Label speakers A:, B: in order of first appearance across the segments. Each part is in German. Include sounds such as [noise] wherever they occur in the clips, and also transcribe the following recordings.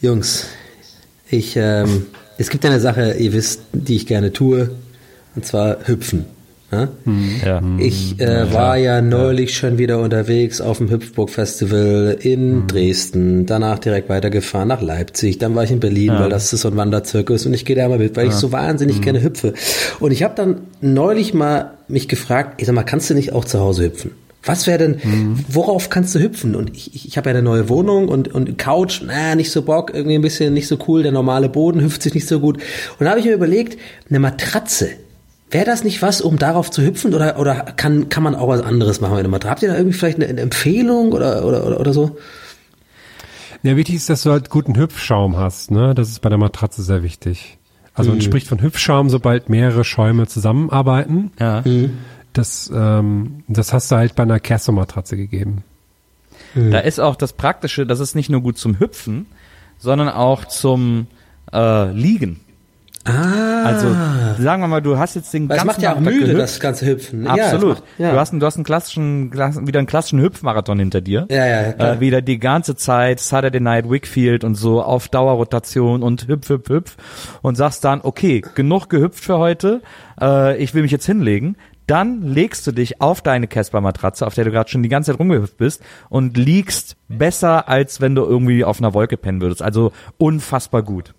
A: Jungs, ich, ähm, es gibt eine Sache, ihr wisst, die ich gerne tue, und zwar hüpfen. Ja?
B: Ja.
A: Ich äh, war ja neulich schon wieder unterwegs auf dem Hüpfburg Festival in Dresden, danach direkt weitergefahren nach Leipzig, dann war ich in Berlin, weil das ist so ein Wanderzirkus und ich gehe da mal mit, weil ich so wahnsinnig gerne hüpfe. Und ich habe dann neulich mal mich gefragt, ich sag mal, kannst du nicht auch zu Hause hüpfen? Was wäre denn, worauf kannst du hüpfen? Und ich, ich, ich habe ja eine neue Wohnung und, und Couch, na, nicht so Bock, irgendwie ein bisschen nicht so cool, der normale Boden hüpft sich nicht so gut. Und da habe ich mir überlegt, eine Matratze, Wäre das nicht was, um darauf zu hüpfen oder, oder kann, kann man auch was anderes machen mit einer Matratze? Habt ihr da irgendwie vielleicht eine, eine Empfehlung oder, oder, oder, oder so?
C: Ja, wichtig ist, dass du halt guten Hüpfschaum hast, ne? Das ist bei der Matratze sehr wichtig. Also man spricht von Hüpfschaum, sobald mehrere Schäume zusammenarbeiten.
B: Ja.
C: Das, ähm, das hast du halt bei einer Casio-Matratze gegeben.
B: Da ist auch das Praktische, das ist nicht nur gut zum Hüpfen, sondern auch zum äh, Liegen.
A: Ah.
B: Also sagen wir mal, du hast jetzt den
A: Weil
B: ganzen
A: macht ja auch
B: Nachmittag
A: müde,
B: gehüpft.
A: das ganze Hüpfen. Ja,
B: Absolut.
A: macht- ja.
B: Du hast, einen- du hast einen klassischen, klass- wieder einen klassischen Hüpfmarathon hinter dir.
A: Ja, ja, ja, klar.
B: Äh, wieder die ganze Zeit Saturday Night Wickfield und so auf Dauerrotation und hüpf, hüpf, hüpf und sagst dann, okay, genug gehüpft für heute, äh, ich will mich jetzt hinlegen. Dann legst du dich auf deine Casper-Matratze, auf der du gerade schon die ganze Zeit rumgehüpft bist und liegst besser, als wenn du irgendwie auf einer Wolke pennen würdest. Also unfassbar gut.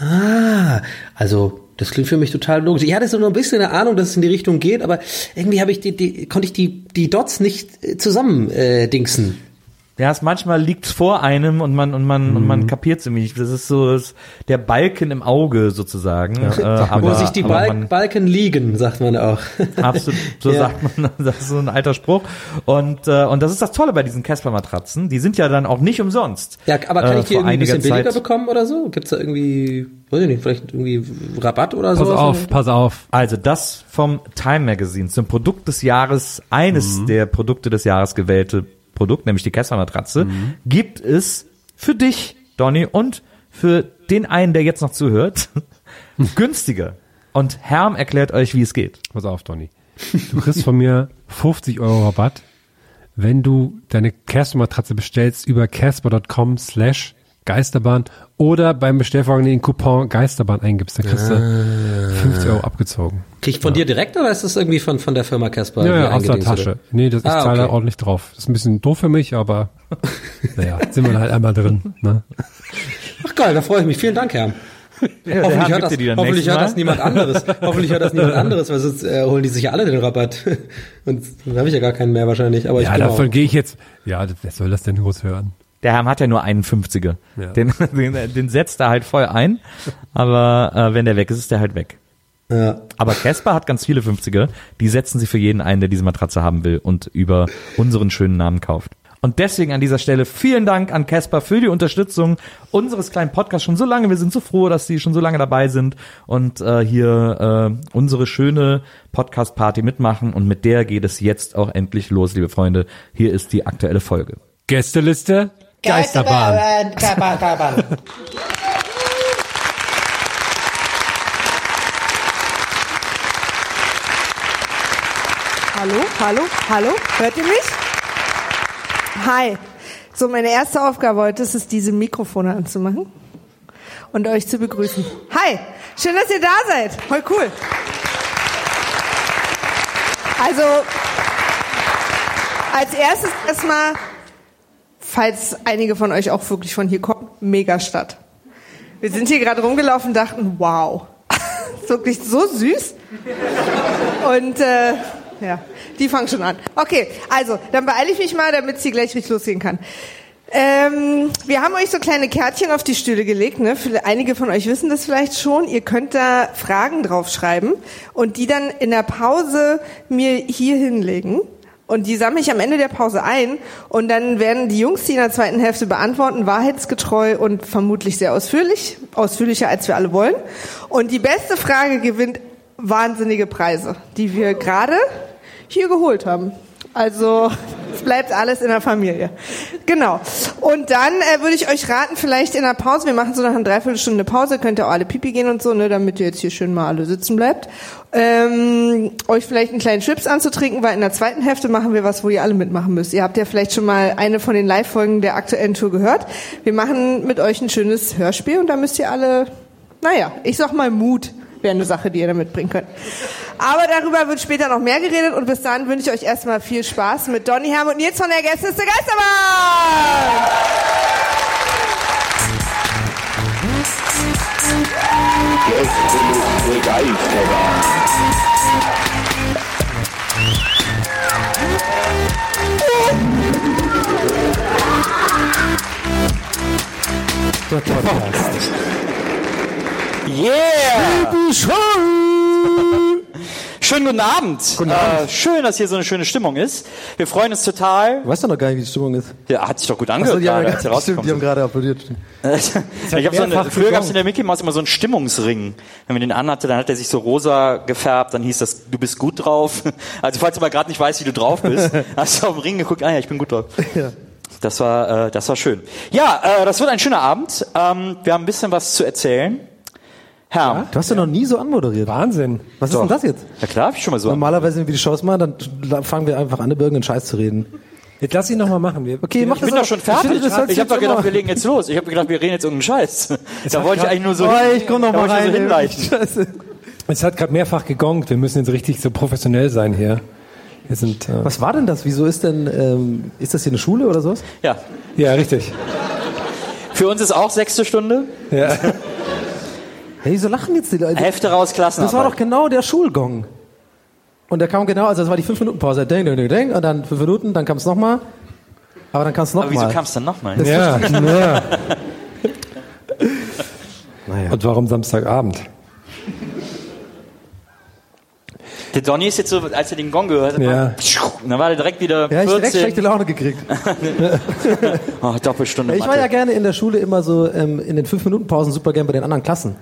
A: Ah, also das klingt für mich total logisch. Ich hatte so nur ein bisschen eine Ahnung, dass es in die Richtung geht, aber irgendwie habe ich die, die konnte ich die die Dots nicht äh, zusammen äh, dingsen.
B: Ja, es manchmal liegt's vor einem und man und man und man kapiert es nicht. Das ist so das, der Balken im Auge sozusagen. Äh, aber,
A: Wo sich die Balk
B: man-
A: Balken liegen, sagt man auch. [laughs]
B: Absolut, so [laughs]
A: Ja.
B: sagt man, [laughs] das ist so ein alter Spruch. Und, äh, und das ist das Tolle bei diesen Casper-Matratzen. Die sind ja dann auch nicht umsonst.
A: Ja, aber kann
B: Äh,
A: ich die
B: vor
A: irgendwie ein bisschen billiger
B: Zeit-
A: bekommen oder so? Gibt's da irgendwie, weiß ich nicht, vielleicht irgendwie Rabatt oder so?
C: Pass auf, pass auf.
B: Also das vom Time Magazine zum Produkt des Jahres, eines der Produkte des Jahres gewählte Produkt, nämlich die Casper-Matratze, gibt es für dich, Donny, und für den einen, der jetzt noch zuhört, [laughs] günstiger. Und Herm erklärt euch, wie es geht.
C: Pass auf, Donny. Du kriegst von mir 50 Euro Rabatt, wenn du deine Casper-Matratze bestellst über casper.com slash Geisterbahn oder beim Bestellvorgang den Coupon Geisterbahn eingibst. Dann kriegst du 50 Euro abgezogen.
A: Krieg ich von dir direkt oder ist das irgendwie von, von der Firma Casper?
C: Ja, ja, aus der Tasche.
A: oder?
C: Nee, das, ich
A: Ah,
C: zahle da
A: okay.
C: ordentlich drauf. Das ist ein bisschen doof für mich, aber [laughs] naja, sind wir halt einmal drin. Ne?
A: Ach geil, da freue ich mich. Vielen Dank, Herr.
B: der
A: hoffentlich hört, das, hoffentlich hört das niemand anderes. [laughs] hoffentlich hört das niemand anderes, weil sonst äh, holen die sich ja alle den Rabatt. [laughs] Und dann habe ich ja gar keinen mehr wahrscheinlich. Aber ich
C: Ja, davon gehe ich jetzt. Ja, wer soll das denn groß hören?
B: Der Herm hat ja nur einen 50er.
C: Ja.
B: Den, [laughs] den, den setzt er halt voll ein, aber äh, wenn der weg ist, ist der halt weg.
A: Ja.
B: Aber Casper hat ganz viele 50er, die setzen sie für jeden ein, der diese Matratze haben will und über unseren schönen Namen kauft. Und deswegen an dieser Stelle vielen Dank an Casper für die Unterstützung unseres kleinen Podcasts schon so lange. Wir sind so froh, dass sie schon so lange dabei sind und äh, hier äh, unsere schöne Podcast-Party mitmachen. Und mit der geht es jetzt auch endlich los, liebe Freunde. Hier ist die aktuelle Folge.
C: Gästeliste Geisterbahn.
A: Geisterbahn.
D: Hallo, hallo, hallo, hört ihr mich? Hi. So, meine erste Aufgabe heute ist es, diese Mikrofone anzumachen und euch zu begrüßen. Hi, schön, dass ihr da seid. Voll cool. Also, als erstes erstmal, falls einige von euch auch wirklich von hier kommen, Megastadt. Wir sind hier gerade rumgelaufen und dachten, wow, [laughs] wirklich so süß. Und äh, ja, die fangen schon an. Okay, also, dann beeile ich mich mal, damit sie gleich richtig losgehen kann. Ähm, wir haben euch so kleine Kärtchen auf die Stühle gelegt. Ne? Einige von euch wissen das vielleicht schon. Ihr könnt da Fragen draufschreiben und die dann in der Pause mir hier hinlegen. Und die sammle ich am Ende der Pause ein und dann werden die Jungs die in der zweiten Hälfte beantworten, wahrheitsgetreu und vermutlich sehr ausführlich, ausführlicher als wir alle wollen. Und die beste Frage gewinnt wahnsinnige Preise, die wir gerade hier geholt haben. Also es bleibt alles in der Familie. Genau. Und dann äh, würde ich euch raten, vielleicht in der Pause, wir machen so nach einer Dreiviertelstunde Pause, könnt ihr auch alle pipi gehen und so, ne, damit ihr jetzt hier schön mal alle sitzen bleibt. Ähm, euch vielleicht einen kleinen Chips anzutrinken, weil in der zweiten Hälfte machen wir was, wo ihr alle mitmachen müsst. Ihr habt ja vielleicht schon mal eine von den Live-Folgen der aktuellen Tour gehört. Wir machen mit euch ein schönes Hörspiel und da müsst ihr alle, naja, ich sag mal Mut wäre eine Sache, die ihr da mitbringen könnt. Aber darüber wird später noch mehr geredet und bis dahin wünsche ich euch erstmal viel Spaß mit Donny Herm und Nils von der Gästeliste Geisterbahn!
E: Gästeliste Geisterbahn.
A: Der Podcast.
B: Yeah! Schönen guten Abend. Guten Abend. Äh, schön, dass hier so eine schöne Stimmung ist. Wir freuen uns total.
A: Du weißt doch noch gar nicht, wie die Stimmung ist.
B: Ja, hat sich doch gut angehört,
A: die, haben,
B: gerade, [laughs]
A: stimmt, die haben gerade applaudiert. [laughs]
B: ich hab so eine, früher gab es in der Mickey Mouse immer so einen Stimmungsring. Wenn man den anhatte, dann hat er sich so rosa gefärbt, dann hieß das, du bist gut drauf. [laughs] Also falls du mal gerade nicht weißt, wie du drauf bist, hast du auf den Ring geguckt, ah ja, ich bin gut drauf.
A: Ja.
B: Das war, äh, das war schön. Ja, äh, das wird ein schöner Abend. Ähm, wir haben ein bisschen was zu erzählen. Herr,
A: Du hast ja noch nie so anmoderiert.
C: Wahnsinn.
A: Was ist
B: Doch.
A: denn das jetzt?
B: ja klar, hab ich schon mal so.
A: Normalerweise, wenn wir die Shows machen, dann fangen wir einfach an, über irgendeinen Scheiß zu reden.
C: Jetzt lass ihn noch mal machen. Wir,
A: Okay, mach
B: Ich bin
A: das
B: doch schon
A: Ich finde,
B: fertig.
A: das sollst
B: Ich habe doch
A: jetzt
B: gedacht, wir legen jetzt los. Ich habe gedacht, wir reden jetzt irgendeinen Scheiß. [laughs] Da wollte ich eigentlich nur so.
A: Oh, ich komm noch mal
B: ich
A: rein.
B: So hinleiten. [laughs]
A: Scheiße.
C: Es hat gerade mehrfach gegongt. Wir müssen jetzt richtig so professionell sein hier. Wir sind. Äh,
A: Was war denn das? Wieso ist denn, ähm, ist das hier eine Schule oder sowas?
B: Ja.
C: ja, richtig.
B: Für uns ist auch sechste Stunde.
C: Ja. [laughs]
A: Hey, wieso lachen jetzt die Leute?
B: Hälfte raus, Klassenarbeit.
A: Das war doch genau der Schulgong. Und der kam genau, also das war die 5-Minuten-Pause. Ding, ding, ding, ding. Und dann 5 Minuten, dann kam es nochmal. Aber dann kam es
B: Aber wieso
A: nochmal.
B: kam es dann nochmal? [laughs]
C: ja, ja.
A: Naja.
C: Und warum Samstagabend?
B: Der Donny ist jetzt so, als er den Gong gehört hat,
C: Ja.
B: dann war der direkt wieder
A: Ja, ich hab direkt
B: 14.
A: schlechte Laune gekriegt. [laughs]
B: oh, Doppelstunde
A: Ich war
B: Mathe.
A: ja gerne in der Schule immer so ähm, in den 5-Minuten-Pausen super gern bei den anderen Klassen.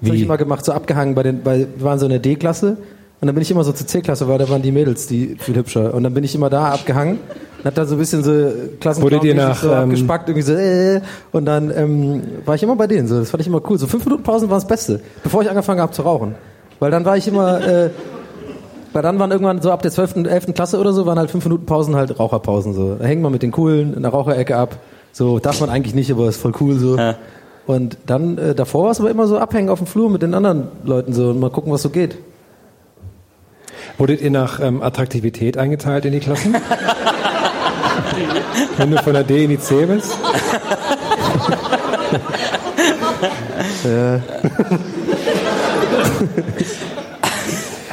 A: Das habe ich immer gemacht, so abgehangen bei den, bei, wir waren so in der D-Klasse und dann bin ich immer so zur C-Klasse, weil da waren die Mädels, die viel hübscher. Und dann bin ich immer da abgehangen und hab da so ein bisschen so Klassen
C: Wurdet ihr nach,
A: so
C: ähm,
A: abgespackt, irgendwie so, äh, und dann ähm, war ich immer bei denen. So, das fand ich immer cool. So 5-Minuten-Pausen waren das Beste, bevor ich angefangen habe zu rauchen. Weil dann war ich immer, äh, weil dann waren irgendwann so ab der 12., 11. Klasse oder so, waren halt 5 Minuten Pausen halt Raucherpausen so. Da hängt man mit den Coolen in der Raucherecke ab. So, darf man eigentlich nicht, aber ist voll cool so.
B: Ja.
A: Und dann, äh, davor war es aber immer so abhängen auf dem Flur mit den anderen Leuten so und mal gucken, was so geht.
C: Wurdet ihr nach ähm, Attraktivität eingeteilt in die Klassen? [laughs] Wenn du von der D in die C bist? [laughs]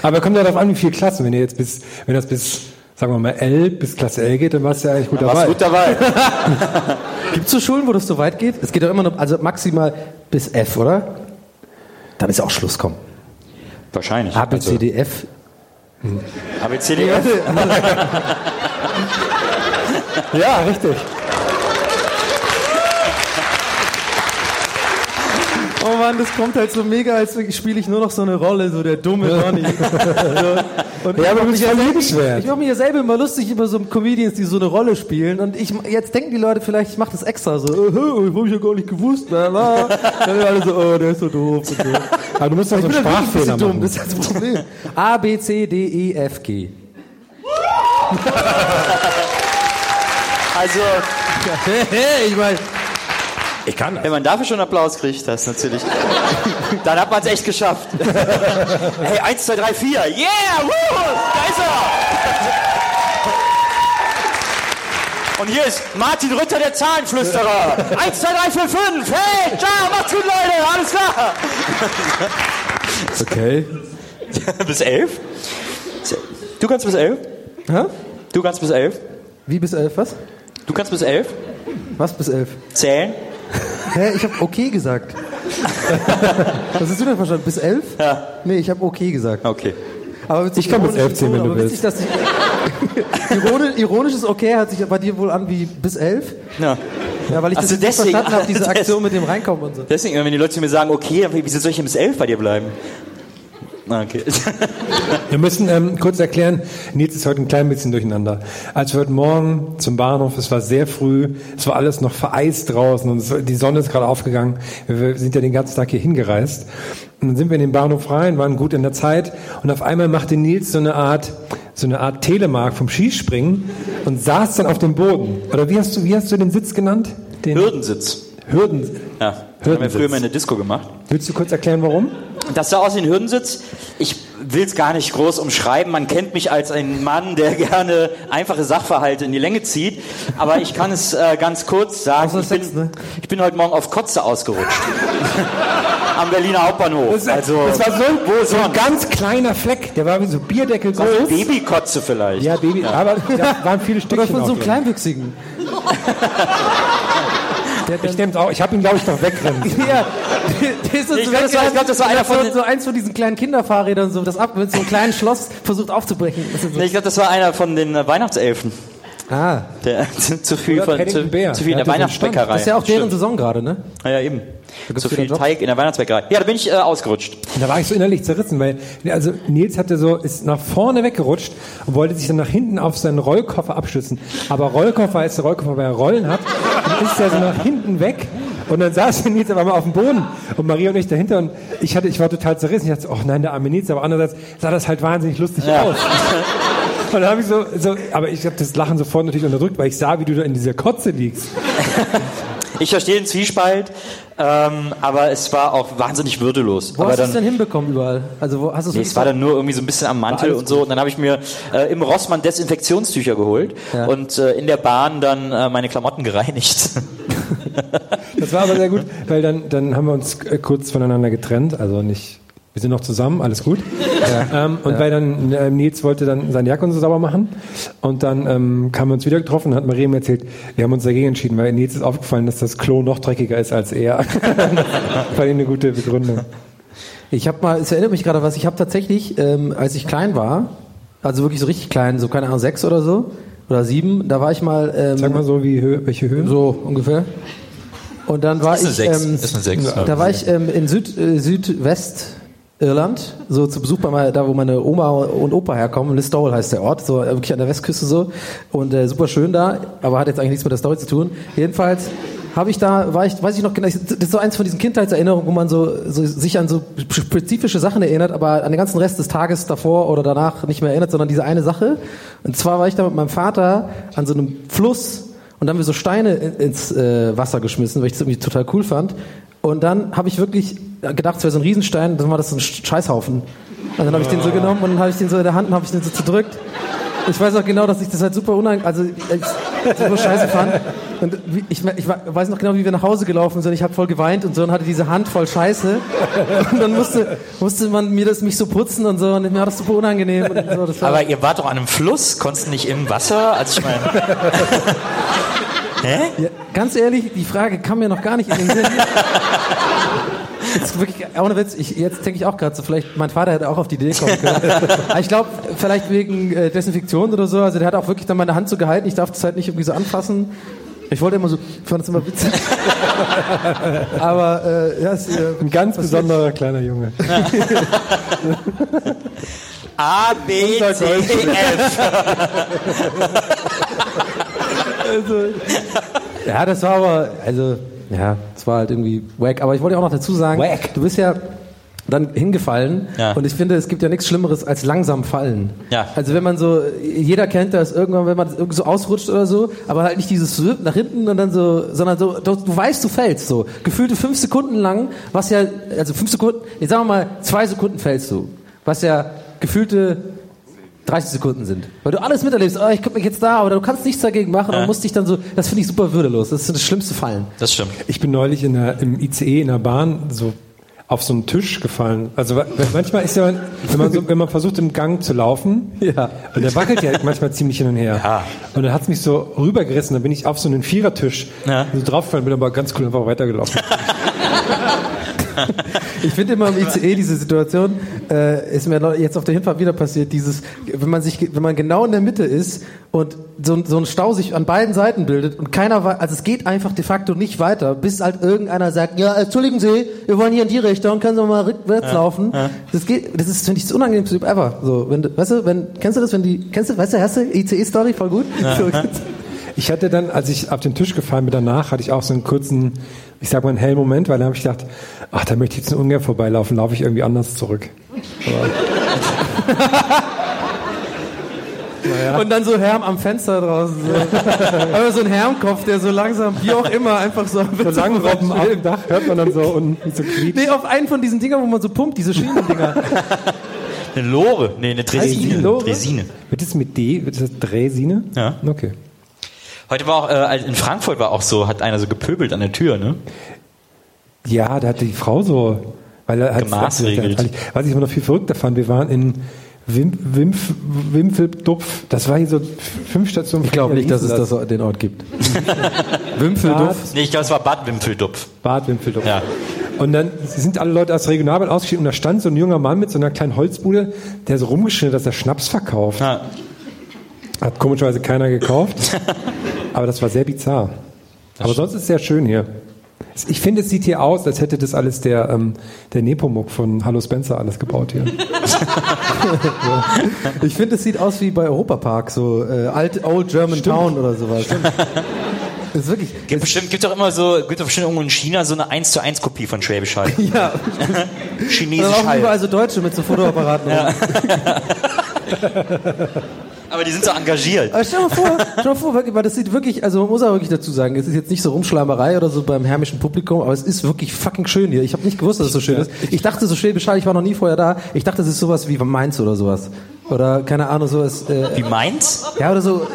C: Aber kommt ja darauf an, wie viele Klassen. Wenn ihr jetzt bis, wenn das bis, sagen wir mal, L, bis Klasse L geht, dann warst du ja eigentlich gut
B: Warst
C: dabei.
B: gut dabei. [laughs]
A: Gibt es so Schulen, wo das so weit geht? Es geht doch immer noch, also maximal bis F, oder? Dann ist ja auch Schluss, komm.
B: Wahrscheinlich.
A: A, B, C, D, F.
B: A, B, C, D, F. [laughs]
C: Ja, richtig.
A: Oh Mann, das kommt halt so mega, als spiele ich nur noch so eine Rolle, so der dumme Donny. [laughs] so. Und
C: Ja, aber
A: ich
C: du bist
A: mich
C: liebenswert.
A: Ich mache mich ja selber immer lustig über so Comedians, die so eine Rolle spielen. Und ich jetzt denken die Leute vielleicht, ich mache das extra so, hä, hab ich ja gar nicht gewusst. Dann sind alle so, oh, der ist so doof. Und so.
C: Aber du musst doch so einen Sprachfehler
A: bisschen dumm,
C: machen.
A: das ist das Problem. A, B, C, D, E, F, G.
B: Also, [laughs]
A: Hey, ich meine, ich kann
B: wenn man dafür schon Applaus kriegt, das natürlich. [laughs] Dann hat man es echt geschafft. [laughs] hey, 1, 2, 3, 4. Yeah! Woo! Da ist er! Und hier ist Martin Rütter, der Zahlenflüsterer. 1, 2, 3, 4, 5. Hey, ciao, macht's gut, Leute. Alles klar.
C: Okay. [laughs]
B: bis 11? Du kannst bis 11?
A: Hä?
B: Du kannst bis 11?
A: Wie bis elf, was?
B: Du kannst bis 11?
A: Was bis elf?
B: Zählen?
A: Hä, ich habe okay gesagt. Was hast du denn verstanden? Bis elf?
B: Ja.
A: Nee, ich habe okay gesagt.
B: Okay.
A: Aber witzig,
C: Ich kann bis elf zählen, wenn du
A: aber witzig, dass ich, Ironisch, ironisch ist [laughs] okay, hört sich bei dir wohl an wie bis elf.
B: Ja.
A: Ja, weil ich das
B: Also
A: nicht
B: deswegen-
A: verstanden habe, diese [laughs] Aktion mit dem Reinkommen und so.
B: Deswegen, wenn die Leute mir sagen, okay, dann wieso soll ich denn bis elf bei dir bleiben? Na, okay. [laughs]
C: Wir müssen ähm, kurz erklären, Nils ist heute ein klein bisschen durcheinander. Als wir heute Morgen zum Bahnhof, es war sehr früh, es war alles noch vereist draußen und es, die Sonne ist gerade aufgegangen. Wir, sind ja den ganzen Tag hier hingereist. Und dann sind wir in den Bahnhof rein, waren gut in der Zeit und auf einmal machte Nils so eine Art, so eine Art Telemark vom Skispringen und saß dann auf dem Boden. Oder wie hast du, wie hast du den Sitz genannt? Den
B: Hürdensitz.
C: Hürden.
B: Ja, das haben wir
C: Hürdensitz.
B: früher mal in der Disco gemacht.
C: Willst du kurz erklären, warum?
B: Das sah aus wie ein Hürdensitz. Ich will es gar nicht groß umschreiben. Man kennt mich als ein Mann, der [laughs] gerne einfache Sachverhalte in die Länge zieht. Aber ich kann es äh, ganz kurz sagen. Ich bin,
A: Sex, ne?
B: ich bin heute Morgen auf Kotze ausgerutscht. [laughs] Am Berliner Hauptbahnhof. also,
C: das war so,
B: wo
C: so ein ganz kleiner Fleck, der war wie so Bierdeckel groß.
B: Babykotze vielleicht.
C: Ja, Baby, aber da waren viele
A: Oder
C: Stückchen
A: von so einem. Kleinwüchsigen. [laughs]
C: Ich nehm's auch, ich habe ihn glaube ich noch wegrennen. [laughs]
A: Ja, das ist so
B: Ich glaub, das war- ich glaub, das war einer von den-
A: so eins von diesen kleinen Kinderfahrrädern, so das ab mit so einem kleinen Schloss versucht aufzubrechen. So,
B: Nee, ich glaube, das war einer von den äh, Weihnachtselfen.
A: ah,
B: Der [laughs] zu viel, von, zu, zu viel in
C: Der so.
B: Weihnachtsbäckerei.
A: das ist ja auch deren
B: Stimmt.
A: Saison gerade, ne?
B: Ja, ja, eben. Zu
A: wieder
B: viel. Teig in der Weihnachtsbäckerei. Ja, da bin ich äh, ausgerutscht.
C: Und da war ich so innerlich zerrissen, weil also Nils hatte so ist nach vorne weggerutscht und wollte sich dann nach hinten auf seinen Rollkoffer abstützen. Aber Rollkoffer ist der Rollkoffer, weil er Rollen hat, und ist er so nach hinten weg. Und dann saß Nils aber mal auf dem Boden und Maria und ich dahinter und ich hatte, ich war total zerrissen. Ich dachte, so, oh nein, der arme Nils, aber andererseits sah das halt wahnsinnig lustig
B: Ja.
C: aus. [laughs] Und dann habe ich so, so, aber ich habe das Lachen sofort natürlich unterdrückt, weil ich sah, wie du da in dieser Kotze liegst.
B: Ich verstehe den Zwiespalt, ähm, aber es war auch wahnsinnig würdelos.
A: Wo
B: aber
A: hast du es denn hinbekommen überall? Also wo hast du es
B: Nee, es war dann nur irgendwie so ein bisschen am Mantel und so. Und dann habe ich mir äh, im Rossmann Desinfektionstücher geholt
A: Ja.
B: und äh, in der Bahn dann äh, meine Klamotten gereinigt.
C: Das war aber sehr gut, weil dann, dann haben wir uns äh, kurz voneinander getrennt, also nicht, wir sind noch zusammen, alles gut. [laughs] Ähm, und weil dann äh, Nils wollte dann seine Jacke und so sauber machen und dann ähm, haben wir uns wieder getroffen und hat Maria mir erzählt, wir haben uns dagegen entschieden, weil Nils ist aufgefallen, dass das Klo noch dreckiger ist als er. [laughs] Fand ich eine gute Begründung.
A: Ich habe mal, es erinnert mich gerade was, ich habe tatsächlich, ähm, als ich klein war, also wirklich so richtig klein, so keine Ahnung, sechs oder so, oder sieben, da war ich mal, ähm,
C: Sag mal so, wie Höhe, welche Höhe?
A: so ungefähr. Und dann war
B: Ist eine
A: ich,
B: Sechs.
A: ähm,
B: Ist eine Sechs.
A: da war ich ähm, in Süd, äh, Südwestirland, so zu Besuch bei mal, da wo meine Oma und Opa herkommen. Listowel heißt der Ort, so äh, wirklich an der Westküste so und äh, super schön da, aber hat jetzt eigentlich nichts mit der Story zu tun. Jedenfalls habe ich da, war ich, weiß ich noch genau, das ist so eins von diesen Kindheitserinnerungen, wo man so, so sich an so spezifische Sachen erinnert, aber an den ganzen Rest des Tages davor oder danach nicht mehr erinnert, sondern diese eine Sache. Und zwar war ich da mit meinem Vater an so einem Fluss und dann haben wir so Steine in- ins äh, Wasser geschmissen, weil ich das irgendwie total cool fand. Und dann habe ich wirklich gedacht, es wäre so ein Riesenstein, dann war das so ein Scheißhaufen. Und dann habe ich den so genommen und dann habe ich den so in der Hand und habe ich den so zerdrückt. Ich weiß auch genau, dass ich das halt super unangenehm, also super scheiße fand. Und ich, ich weiß noch genau, wie wir nach Hause gelaufen sind. Ich habe voll geweint und so und hatte diese Hand voll Scheiße. Und dann musste, musste man mir das mich so putzen und so und mir war das super unangenehm. So. das war,
B: aber ihr wart doch an einem Fluss, konntest nicht im Wasser? Also ich meine. [laughs] Hä?
A: Ja, ganz ehrlich, die Frage kam mir noch gar nicht in den Sinn. [laughs] Jetzt wirklich, ohne Witz, ich, jetzt denke ich auch gerade so, vielleicht, mein Vater hätte auch auf die Idee kommen können. Aber ich glaube, vielleicht wegen äh, Desinfektion oder so, also der hat auch wirklich dann meine Hand so gehalten, ich darf das halt nicht irgendwie so anfassen. Ich wollte immer so, ich fand das immer witzig. [laughs] Aber, äh, ja, es, äh,
C: Ein ganz besonderer kleiner Junge. [laughs]
B: A, B, C, F.
A: Ja, das war aber, also, ja, das war halt irgendwie wack. Aber ich wollte auch noch dazu sagen,
B: Wack.
A: du bist ja dann hingefallen
B: Ja.
A: und ich finde, es gibt ja nichts Schlimmeres als langsam fallen.
B: Ja.
A: Also wenn man so, jeder kennt das irgendwann, wenn man irgendwie so ausrutscht oder so, aber halt nicht dieses Swip nach hinten und dann so, sondern so, du, du weißt, du fällst so. Gefühlte fünf Sekunden lang, was ja, also fünf Sekunden, jetzt sagen wir mal, zwei Sekunden fällst du. Was ja gefühlte 30 Sekunden sind. Weil du alles miterlebst, oh, ich guck mich jetzt da, aber du kannst nichts dagegen machen und musst dich dann so, das finde ich super würdelos. Das ist das schlimmste Fallen.
B: Das stimmt.
C: Ich bin neulich in der, im ICE in der Bahn so auf so einen Tisch gefallen. Also manchmal ist ja, wenn man, so, wenn man versucht im Gang zu laufen,
A: Ja.
C: und der wackelt ja manchmal ziemlich hin und her.
B: Ja.
C: Und dann hat's mich so rübergerissen, dann bin ich auf so einen Vierertisch
B: Ja.
C: so draufgefallen, bin aber ganz cool einfach weitergelaufen. [laughs]
A: ich finde immer im ICE diese Situation, äh, ist mir jetzt auf der Hinfahrt wieder passiert, dieses, wenn man sich, wenn man genau in der Mitte ist und so, so ein Stau sich an beiden Seiten bildet und keiner weiß, also es geht einfach de facto nicht weiter, bis halt irgendeiner sagt, ja, entschuldigen Sie, wir wollen hier in die Richtung, können Sie mal rückwärts ja, laufen. Ja. Das geht, das ist, finde ich, das unangenehmste ever. So, wenn du, weißt du, wenn, kennst du das, wenn die, kennst du, weißt du, hast du ICE-Story, voll gut? Ja. So, [laughs] [laughs]
C: ich hatte dann, als ich auf den Tisch gefallen bin danach, hatte ich auch so einen kurzen, ich sag mal einen hellen Moment, weil dann habe ich gedacht, ach, da möchte ich jetzt ungern vorbeilaufen, laufe ich irgendwie anders zurück. [laughs]
A: Naja. Und dann so Herm am Fenster draußen. So. [laughs] Aber so ein Hermkopf, der so langsam, wie auch immer, einfach so
C: so Langrobben auf dem Dach hört man dann so und so
A: quietscht. Nee, auf einen von diesen Dingern, wo man so pumpt, diese Schienendinger.
B: Eine Lore, nee, eine Dresine.
C: Dresine. Wird das mit D? Wird das Dresine?
B: Ja.
C: Okay.
B: Heute war auch, äh, in Frankfurt war auch so, hat einer so gepöbelt an der Tür, ne?
C: Ja, da hat die Frau so, weil er hat,
B: Gemaßregelt.
C: was ich immer noch viel verrückter fand, wir waren in Wim, Wimpf, Wimpfeldupf, das war hier so fünf Stationen.
A: Ich glaube nicht, dass es das, den Ort gibt. [laughs]
B: Wimpfeldupf? Nee, ich glaube, es war Bad Wimpfeldupf.
C: Bad Wimpfeldupf. Ja. Und dann sind alle Leute aus Regionalbahn ausgeschieden und da stand so ein junger Mann mit so einer kleinen Holzbude, der so rumgeschnitten hat, dass er Schnaps verkauft. Ja. Hat komischerweise keiner gekauft. [laughs] aber das war sehr bizarr. Das aber sonst ist es sehr schön hier. Ich finde, es sieht hier aus, als hätte das alles der, ähm, der Nepomuk von Hallo Spencer alles gebaut hier. [laughs]
A: Ich finde, es sieht aus wie bei Europapark, so äh, Alt, Old German Stimmt. Town oder sowas. Stimmt.
B: Das [laughs] ist wirklich. Gibt bestimmt, gibt auch immer so, gibt doch bestimmt irgendwo in China so eine 1 zu 1 Kopie von Schwäbisch Hall.
A: ja.
B: Chinesisch Hall.
A: auch überall so Deutsche mit so Fotoapparaten. Ja.
B: Aber die sind so engagiert.
A: Aber stell mal vor, stell mal vor, weil das sieht wirklich, also man muss auch wirklich dazu sagen, es ist jetzt nicht so Rumschleimerei oder so beim hermischen Publikum, aber es ist wirklich fucking schön hier. Ich habe nicht gewusst, dass es so schön ist. Ich dachte so Schwäbisch Hall, ich war noch nie vorher da. Ich dachte, es ist sowas wie Mainz oder sowas. Oder keine Ahnung, sowas.
B: Äh, wie Mainz?
A: Ja, oder so.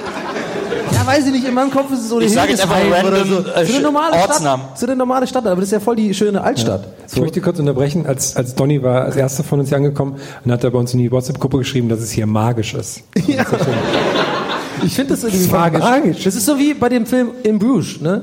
A: Ja, weiß ich nicht, in meinem Kopf ist es so
B: Ich sage jetzt einfach random so.
A: Äh, so eine normale Ortsnamen. Stadt, so eine normale Stadt, aber das ist ja voll die schöne Altstadt. Ja.
C: So. Ich möchte kurz unterbrechen, als, als Donny war als erster von uns hier angekommen und hat er bei uns in die WhatsApp-Gruppe geschrieben, dass es hier magisch ist. [laughs] Ja.
A: Ich finde das irgendwie das magisch. magisch. Das ist so wie bei dem Film In Bruges, ne?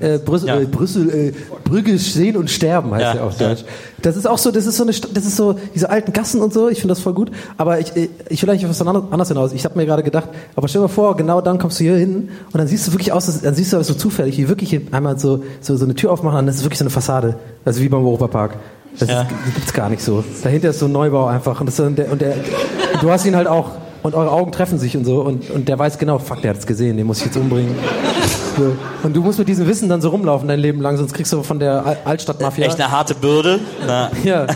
A: Äh, Brüssel, ja. äh, Brüssel, äh, Brügge sehen und sterben heißt ja, ja auf Deutsch. Ja. Das ist auch so, das ist so eine, das ist so diese alten Gassen und so. Ich finde das voll gut. Aber ich, äh, ich will eigentlich was anderes hinaus. Ich habe mir gerade gedacht, aber stell dir mal vor, genau dann kommst du hier hin und dann siehst du wirklich aus, dann siehst du so zufällig, wie wirklich einmal so, so, so eine Tür aufmachen, und das ist wirklich so eine Fassade. Also wie beim Europapark. Das, ja. ist, das gibt's gar nicht so. Dahinter ist so ein Neubau einfach und, das, und, der, und der, du hast ihn halt auch und eure Augen treffen sich und so und, und der weiß genau, fuck, der hat es gesehen, den muss ich jetzt umbringen. So. Und du musst mit diesem Wissen dann so rumlaufen dein Leben lang, sonst kriegst du von der Altstadtmafia.
B: Echt eine harte Bürde. Na. [laughs]
A: Ja.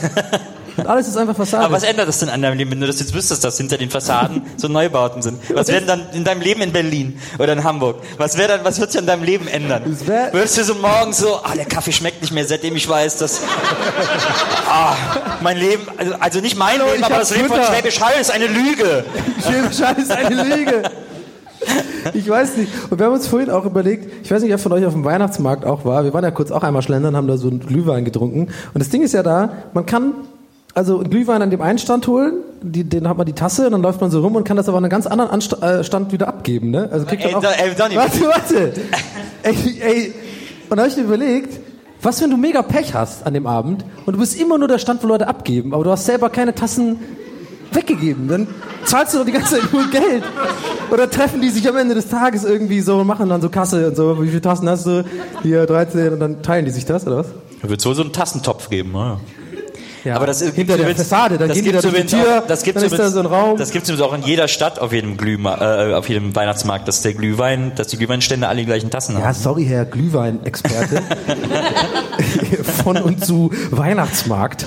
A: Und alles ist einfach Fassade.
B: Aber was ändert das denn an deinem Leben, wenn du das jetzt wüsstest, dass hinter den Fassaden so Neubauten sind? Was werden dann in deinem Leben in Berlin oder in Hamburg? Was wäre dann, was wird sich an deinem Leben ändern? Würdest du so morgens so, ah, der Kaffee schmeckt nicht mehr, seitdem ich weiß, dass, ah, mein Leben, also, also nicht mein Hallo, Leben, aber das Leben von Schwäbisch Hall ist eine Lüge.
A: Schwäbisch Hall ist eine Lüge. [laughs] Ich weiß nicht. Und wir haben uns vorhin auch überlegt, ich weiß nicht, wer von euch auf dem Weihnachtsmarkt auch war. Wir waren ja kurz auch einmal schlendern, haben da so einen Glühwein getrunken. Und das Ding ist ja da, man kann also Glühwein an dem einen Stand holen, die, den hat man die Tasse, dann läuft man so rum und kann das aber an einem ganz anderen Anst äh, Stand wieder abgeben, ne? Also kriegt man auch, ey, Donny, warte, warte. ey, ey. Und da habe ich mir überlegt, was wenn du mega Pech hast an dem Abend und du bist immer nur der Stand, wo Leute abgeben, aber du hast selber keine Tassen weggegeben, dann zahlst du doch die ganze Zeit nur Geld. Oder treffen die sich am Ende des Tages irgendwie so und machen dann so Kasse und so, wie viele Tassen hast du? Hier 13 und dann teilen die sich das, oder was?
B: Da wird so einen Tassentopf geben, oder?
A: Ja. Aber das hinter der Fassade, dann gehen die da durch die Tür,
B: auch, das gibt's dann ist da so ein Raum. Das gibt es auch in jeder Stadt auf jedem Glühma äh, auf jedem Weihnachtsmarkt, dass der Glühwein, dass die Glühweinstände alle die gleichen Tassen
A: ja,
B: haben.
A: Ja, sorry, Herr Glühweinexperte. [laughs] Von und zu Weihnachtsmarkt.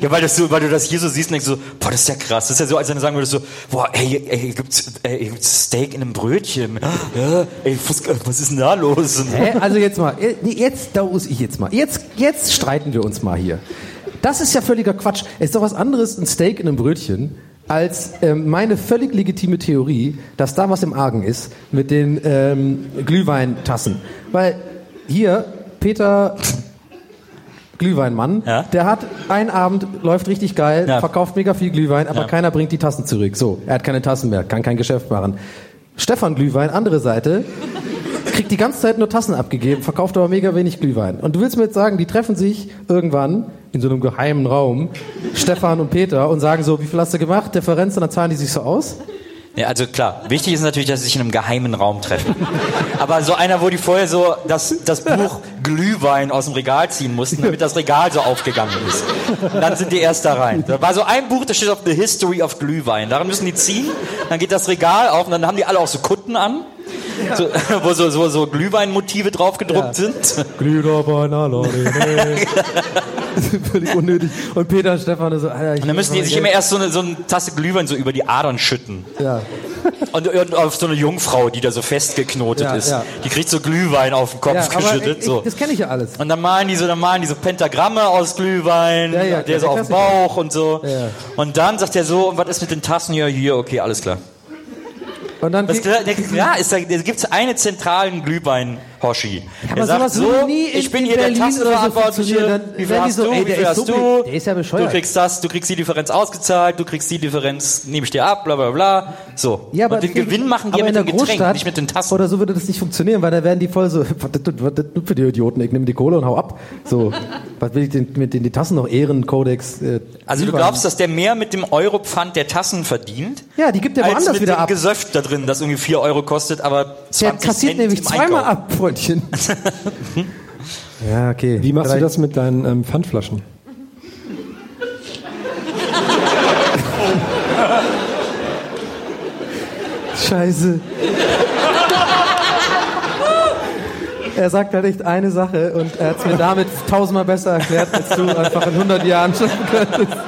B: ja, weil, das so, weil du das hier so siehst und denkst so, boah, das ist ja krass. Das ist ja so, als wenn du sagen würdest so, boah, ey, ey hier gibt's, ey, hier gibt's Steak in einem Brötchen. [gasps] Ja, ey, was, was ist denn da los?
A: Hä? Also jetzt mal, jetzt, da muss ich jetzt mal. Jetzt, jetzt streiten wir uns mal hier. Das ist ja völliger Quatsch. Es ist doch was anderes, ein Steak in einem Brötchen, als ähm, meine völlig legitime Theorie, dass da was im Argen ist mit den ähm, Glühweintassen. Weil hier, Peter Glühweinmann, ja? der hat einen Abend, läuft richtig geil, ja. verkauft mega viel Glühwein, aber ja. keiner bringt die Tassen zurück. So, er hat keine Tassen mehr, kann kein Geschäft machen. Stefan Glühwein, andere Seite, kriegt kriegt die ganze Zeit nur Tassen abgegeben, verkauft aber mega wenig Glühwein. Und du willst mir jetzt sagen, die treffen sich irgendwann in so einem geheimen Raum, Stefan und Peter, und sagen so, wie viel hast du gemacht, Differenz, und dann zahlen die sich so aus?
B: Ja, also klar, wichtig ist natürlich, dass sie sich in einem geheimen Raum treffen. Aber so einer, wo die vorher so das, das Buch Glühwein aus dem Regal ziehen mussten, damit das Regal so aufgegangen ist. Und dann sind die erst da rein. Da war so ein Buch, das steht auf The History of Glühwein. Daran müssen die ziehen, dann geht das Regal auf und dann haben die alle auch so Kutten an. So, [laughs] wo so, so, so Glühweinmotive drauf gedruckt ja. sind.
A: Glühwein, [laughs] [laughs] Völlig unnötig. Und Peter und Stefan so, Alter,
B: Und dann müssen die sich immer erst so eine, so eine Tasse Glühwein so über die Adern schütten.
A: Ja.
B: Und, und auf so eine Jungfrau, die da so festgeknotet
A: Ja,
B: ist.
A: ja.
B: Die kriegt so Glühwein auf den Kopf
A: Ja,
B: geschüttet.
A: ich,
B: so.
A: das kenne ich ja alles.
B: Und dann malen die so, dann malen die so Pentagramme aus Glühwein,
A: Ja, ja,
B: der so
A: der
B: auf dem. Bauch und so.
A: Ja.
B: Und dann sagt er so, und was ist mit den Tassen hier? Hier, okay, alles klar.
A: Und dann
B: Das, der, klar ist, da, da gibt's einen zentralen Glühwein-Hoshi.
A: aber
B: der sagt
A: sowas
B: so, ich bin
A: in
B: hier der
A: Berlin oder so
B: Tassenverantwortliche,
A: funktionieren. Dann
B: wie viel hast
A: so,
B: du,
A: ey,
B: wie
A: der
B: viel hast
A: so
B: du?
A: der ja bescheuert.
B: Du kriegst das, du kriegst die Differenz ausgezahlt, du kriegst die Differenz, nehme ich dir ab, bla bla bla. So.
A: Ja, aber
B: und den
A: deswegen-
B: Gewinn machen die ja mit dem
A: der
B: Getränk, nicht mit den Tassen.
A: Oder so würde das nicht funktionieren, weil da werden die voll so, [laughs] was das, für die Idioten, ich nehme die Kohle und hau ab. So, [laughs] was will ich denn mit den die Tassen noch Ehrenkodex? Äh,
B: Also du glaubst, dass der mehr mit dem Europfand der Tassen verdient?
A: Ja, die gibt er
B: als
A: woanders
B: mit
A: wieder
B: dem
A: ab.
B: Gesöff da drin, das irgendwie 4 Euro kostet, aber 20
A: Der kassiert
B: Cent
A: nämlich
B: im
A: zweimal ab, Freundchen. [laughs] ja, okay.
C: Wie machst du
A: Vielleicht-
C: das mit deinen ähm, Pfandflaschen?
A: Scheiße. Er sagt halt echt eine Sache und er hat es mir damit tausendmal besser erklärt, als du einfach in 100 Jahren schaffen könntest.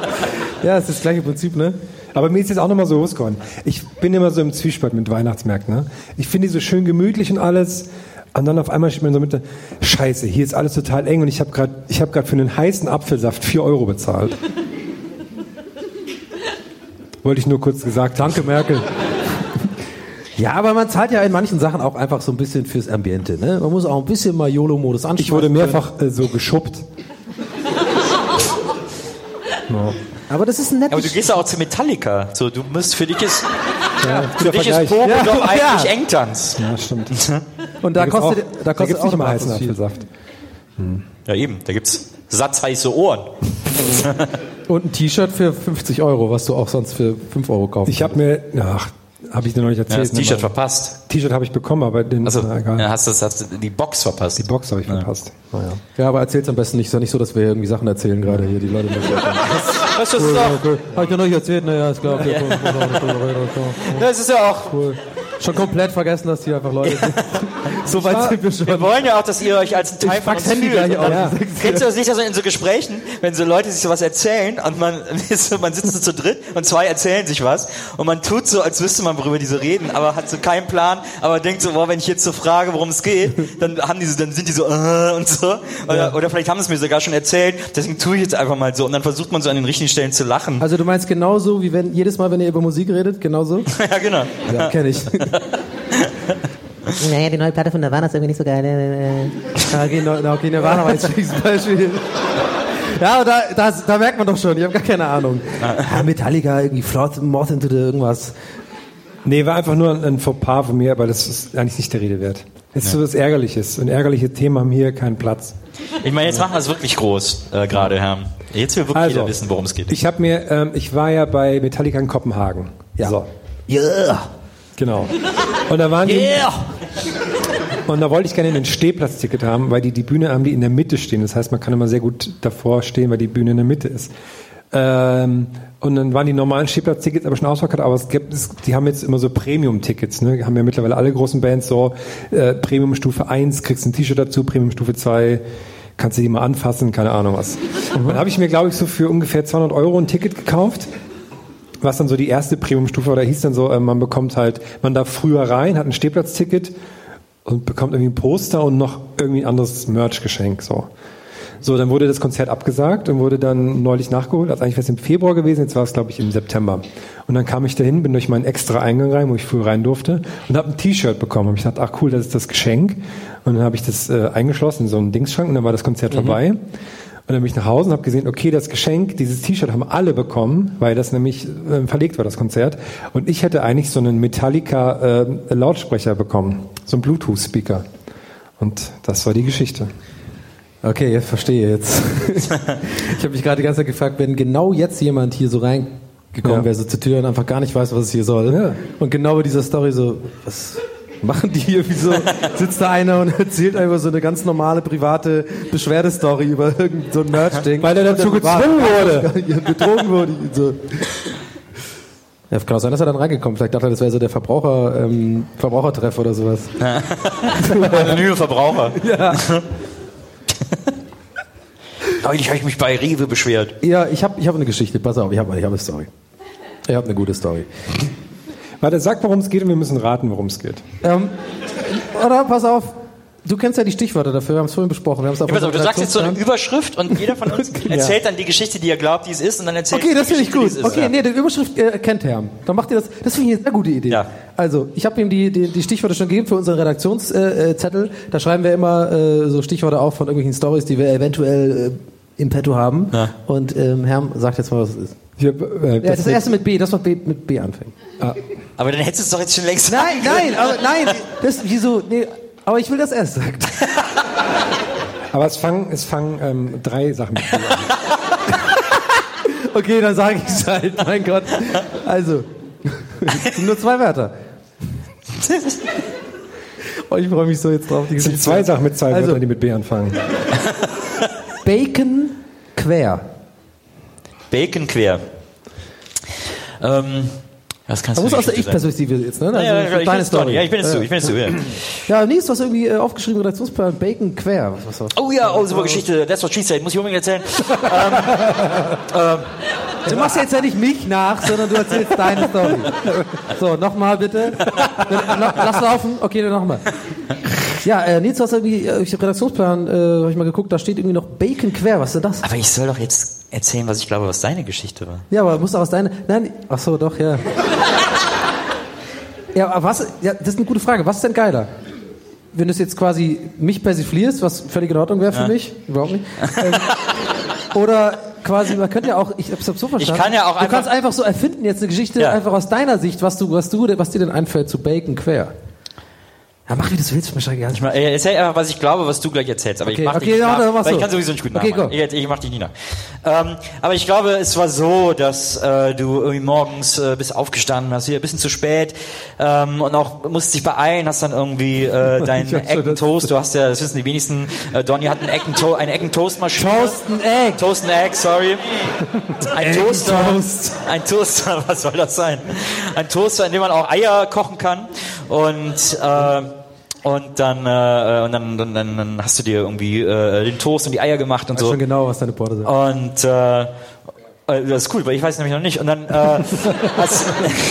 A: Ja, es ist das gleiche Prinzip, ne?
C: Aber mir ist jetzt auch nochmal so geworden. Ich bin immer so im Zwiespalt mit Weihnachtsmärkten. Ne? Ich finde die so schön gemütlich und alles. Und dann auf einmal steht man so mit der Scheiße, hier ist alles total eng und ich habe gerade ich habe gerade für einen heißen Apfelsaft 4 Euro bezahlt. [laughs] Wollte ich nur kurz gesagt.
A: Danke, Merkel. [laughs] Ja, aber man zahlt ja in manchen Sachen auch einfach so ein bisschen fürs Ambiente. Ne? Man muss auch ein bisschen mal YOLO-Modus anschauen.
C: Ich wurde mehrfach äh, so geschubbt. [laughs]
A: Aber das ist ein nettes...
B: Aber du gehst ja auch zu Metallica. So, du musst für dich ist für
C: guter
B: dich ist. Pogo
A: Ja,
B: doch
A: ja.
B: eigentlich Engtanz.
C: Ja, stimmt. [laughs]
A: und da
C: gibt's
A: kostet,
C: auch,
A: da kostet
C: gibt's
A: auch
C: nicht
A: noch
C: mal
A: mal
C: heißen. Apfelsaft.
B: Ja eben, da gibt's satzheiße Ohren. [laughs]
A: Und ein T-Shirt für 50 Euro, was du auch sonst für 5 Euro kaufst.
C: Ich habe mir, ach, habe ich dir noch nicht
B: Ja,
C: erzählt.
B: das T-Shirt
C: ne,
B: verpasst.
C: T-Shirt habe ich bekommen, aber den,
B: Also,
C: na, egal.
B: ja, hast du hast du die Box verpasst.
C: Die Box habe ich verpasst. Naja.
A: ja, aber erzähl's am besten nicht. Ist ja nicht so, dass wir irgendwie Sachen erzählen gerade hier, die Leute. [laughs]
B: Das ist doch,
A: Okay. Hab ich ja noch nicht erzählt, naja, ist klar. Okay,
B: das [laughs] ist ja auch.
A: Schon komplett vergessen, dass hier einfach Leute sind. [laughs] so weit sind wir schon.
B: Wir wollen ja auch, dass ihr euch als ein Teil
A: Ich
B: von uns
A: Handy
B: fühlt. dann-
A: aus.
B: Kennst du das nicht also in so Gesprächen, wenn so Leute sich sowas erzählen und man, [laughs] man sitzt so zu dritt und zwei erzählen sich was und man tut so, als wüsste man, worüber diese reden, aber hat so keinen Plan, aber denkt so, boah, wenn ich jetzt so frage, worum es geht, dann haben die so, dann sind die so, äh, und so. Oder, oder vielleicht haben sie es mir sogar schon erzählt, deswegen tue ich jetzt einfach mal so und dann versucht man so an den richtigen Stellen zu lachen.
A: Also du meinst genauso, wie wenn jedes Mal, wenn ihr über Musik redet, genauso? [laughs]
B: ja, genau.
A: Ja, kenne ich.
F: Naja, die neue Platte von Nirvana ist irgendwie nicht so geil.
A: Ja, okay, no, okay, Nirvana war jetzt ein Beispiel. Ja, da, da, da merkt man doch schon, ich habe gar keine Ahnung. Ja, Metallica, irgendwie Flood, Moth into the irgendwas.
C: Nee, war einfach nur ein, ein Fauxpas von mir, aber das ist eigentlich nicht der Rede wert. Das ist so was Ärgerliches. Und ärgerliche Themen haben hier keinen Platz.
B: Ich meine, jetzt machen wir es wirklich groß, äh, gerade, Herr. Jetzt will wirklich jeder wissen, worum es geht.
C: Ich habe mir, ähm, ich war ja bei Metallica in Kopenhagen.
A: Ja.
C: So,
A: Yeah.
C: Genau. Und da waren die, und da wollte ich gerne ein Stehplatzticket haben, weil die die Bühne haben, die in der Mitte stehen. Das heißt, man kann immer sehr gut davor stehen, weil die Bühne in der Mitte ist. Ähm, und dann waren die normalen Stehplatztickets aber schon ausverkauft, aber es gibt, es, die haben jetzt immer so Premium-Tickets, ne? Haben ja mittlerweile alle großen Bands so, äh, Premium-Stufe 1, kriegst ein T-Shirt dazu, Premium-Stufe 2, kannst du die mal anfassen, keine Ahnung was. Dann habe ich mir, glaube ich, so für ungefähr 200 Euro ein Ticket gekauft was dann so die erste Premiumstufe war, da hieß dann so, äh, man bekommt halt, man darf früher rein, hat ein Stehplatzticket und bekommt irgendwie ein Poster und noch irgendwie ein anderes Merch-Geschenk, so. So, dann wurde das Konzert abgesagt und wurde dann neulich nachgeholt. Also eigentlich wäre es im Februar gewesen, jetzt war es, glaube ich, im September. Und dann kam ich dahin, bin durch meinen extra Eingang rein, wo ich früher rein durfte, und habe ein T-Shirt bekommen. Und ich dachte, ach cool, das ist das Geschenk. Und dann habe ich das äh, eingeschlossen in so einen Dingsschrank und dann war das Konzert vorbei. Und dann bin ich nach Hause und habe gesehen, okay, das Geschenk, dieses T-Shirt haben alle bekommen, weil das nämlich äh, verlegt war, das Konzert. Und ich hätte eigentlich so einen Metallica äh, Lautsprecher bekommen, so einen Bluetooth-Speaker. Und das war die Geschichte.
A: Okay, jetzt verstehe jetzt. [laughs] ich habe mich gerade die ganze Zeit gefragt, wenn genau jetzt jemand hier so reingekommen
C: Ja.
A: wäre, so zur Tür und einfach gar nicht weiß, was es hier soll.
C: Ja.
A: Und genau bei dieser Story so, was machen die hier? Wieso sitzt da einer und [laughs] erzählt einfach so eine ganz normale private Beschwerdestory über irgendein so Merch-Ding?
C: Weil er dazu gezwungen wurde. [laughs]
A: Betrogen wurde. So. Ja, kann auch sein, dass er dann reingekommen. Vielleicht dachte er, das wäre so der Verbraucher, ähm, Verbrauchertreff oder sowas. [laughs]
B: Anonyme Verbraucher. Ja. Neulich habe ich mich bei Rewe beschwert.
A: Ja, ich habe ich hab eine Geschichte. Pass auf, ich habe ich hab eine Story. Ich habe eine gute Story.
C: Warte, sag, worum es geht und wir müssen raten, worum es geht.
A: Ähm, oder pass auf, du kennst ja die Stichwörter dafür, wir haben es vorhin besprochen. Wir
B: Ja, pass auf, du sagst jetzt so eine. Überschrift und jeder von uns [laughs] erzählt dann die Geschichte, die er glaubt, die es ist, und dann erzählt
A: Okay,
B: die
A: das finde ich
B: Geschichte,
A: gut.
B: die es ist.
A: Okay, nee, die Überschrift äh, kennt Herr. Dann macht ihr das. Das finde ich eine sehr gute Idee.
B: Ja.
A: Also, ich habe ihm die, die, die Stichworte schon gegeben für unseren Redaktionszettel. Äh, da schreiben wir immer äh, so Stichworte auf von irgendwelchen Stories, die wir eventuell äh, im Petto haben.
B: Ja.
A: Und ähm, Herr sagt jetzt mal, was es ist.
C: Hier, äh,
A: Ja, das erste mit B, das was B, mit B anfängt.
B: Aber dann hättest du es doch jetzt schon längst
A: Nein, nein, aber nein, das, wieso, nee, aber ich will das erst sagen. [laughs]
C: aber es fangen, es fangen ähm, drei Sachen mit an. [laughs]
A: Okay, dann sage ich es halt, mein Gott. Also, es [laughs] sind nur zwei Wörter. Oh, ich freue mich so jetzt drauf. Die
C: Es sind zwei Sachen mit zwei
A: Also-
C: Wörtern, die mit B anfangen.
A: Bacon quer.
B: Bacon quer. Ähm, das kannst
A: Da muss
B: du
A: aus der. Ich-Perspektive jetzt, ne?
B: Ja,
A: Also,
B: ja, ja, bin
A: deine
B: jetzt Donny. Ja, ich bin jetzt
A: Ja. [laughs]
B: du. Ich bin jetzt du. Ja.
A: Ja, nee, ist was irgendwie äh, aufgeschrieben, Redaktionsplan, Bacon quer. Was, was, was.
B: Oh ja, oh, super Geschichte. That's what she said. Muss ich unbedingt erzählen. [laughs]
A: Du machst jetzt ja nicht mich nach, sondern du erzählst deine Story. So, nochmal bitte. La- Lass laufen. Okay, dann nochmal. Ja, äh, Nils, du hast irgendwie, äh, ich hab Redaktionsplan, äh, habe ich mal geguckt, da steht irgendwie noch Bacon quer. Was ist denn das?
B: Aber ich soll doch jetzt erzählen, was ich glaube, was deine Geschichte war.
A: Ja, aber muss aus deiner. Nein, ach so, doch, ja. [laughs] Ja, aber was? Ja, das ist eine gute Frage. Was ist denn geiler? Wenn du es jetzt quasi mich persiflierst, was völlig in Ordnung wäre für
B: Ja.
A: mich, überhaupt nicht. Ähm, oder quasi, man könnte ja auch, ich hab's so verstanden.
B: kann ja auch
A: du
B: einfach-
A: kannst einfach so erfinden jetzt eine Geschichte
B: Ja.
A: einfach aus deiner Sicht, was du, was du, was dir denn einfällt zu Bacon quer. Ja, mach wie du willst, mir scheißegal.
B: Ich mach, äh, erzähl einfach, was ich glaube, was du gleich erzählst. Aber
A: Okay,
B: ich mach
A: okay,
B: dich nicht
A: ja,
B: nach, weil ich kann sowieso nicht gut
A: Okay,
B: nachmachen. Ich, ich mach dich nie nach. Ähm, aber ich glaube, es war so, dass äh, du irgendwie morgens äh, bist aufgestanden, hast wieder ein bisschen zu spät ähm, und auch musst dich beeilen, hast dann irgendwie äh, [laughs] deinen
A: Ich
B: Eckentoast. Du hast ja, das wissen die wenigsten, äh, Donny hat einen Eckentoast, eine Eckentoastmaschine.
A: Toasten Egg.
B: Toast and Egg, sorry. Ein Toaster.
A: Toast.
B: Ein Toaster, [laughs] was soll das sein? Ein Toaster, in dem man auch Eier kochen kann. Und, äh, und dann, äh, und dann, dann, dann, hast du dir irgendwie äh, den Toast und die Eier gemacht und
A: Ich weiß
B: so.
A: schon genau, was deine Porte sind.
B: Und äh, äh, das ist cool, weil ich weiß nämlich noch nicht. Und dann, äh, [laughs] hast,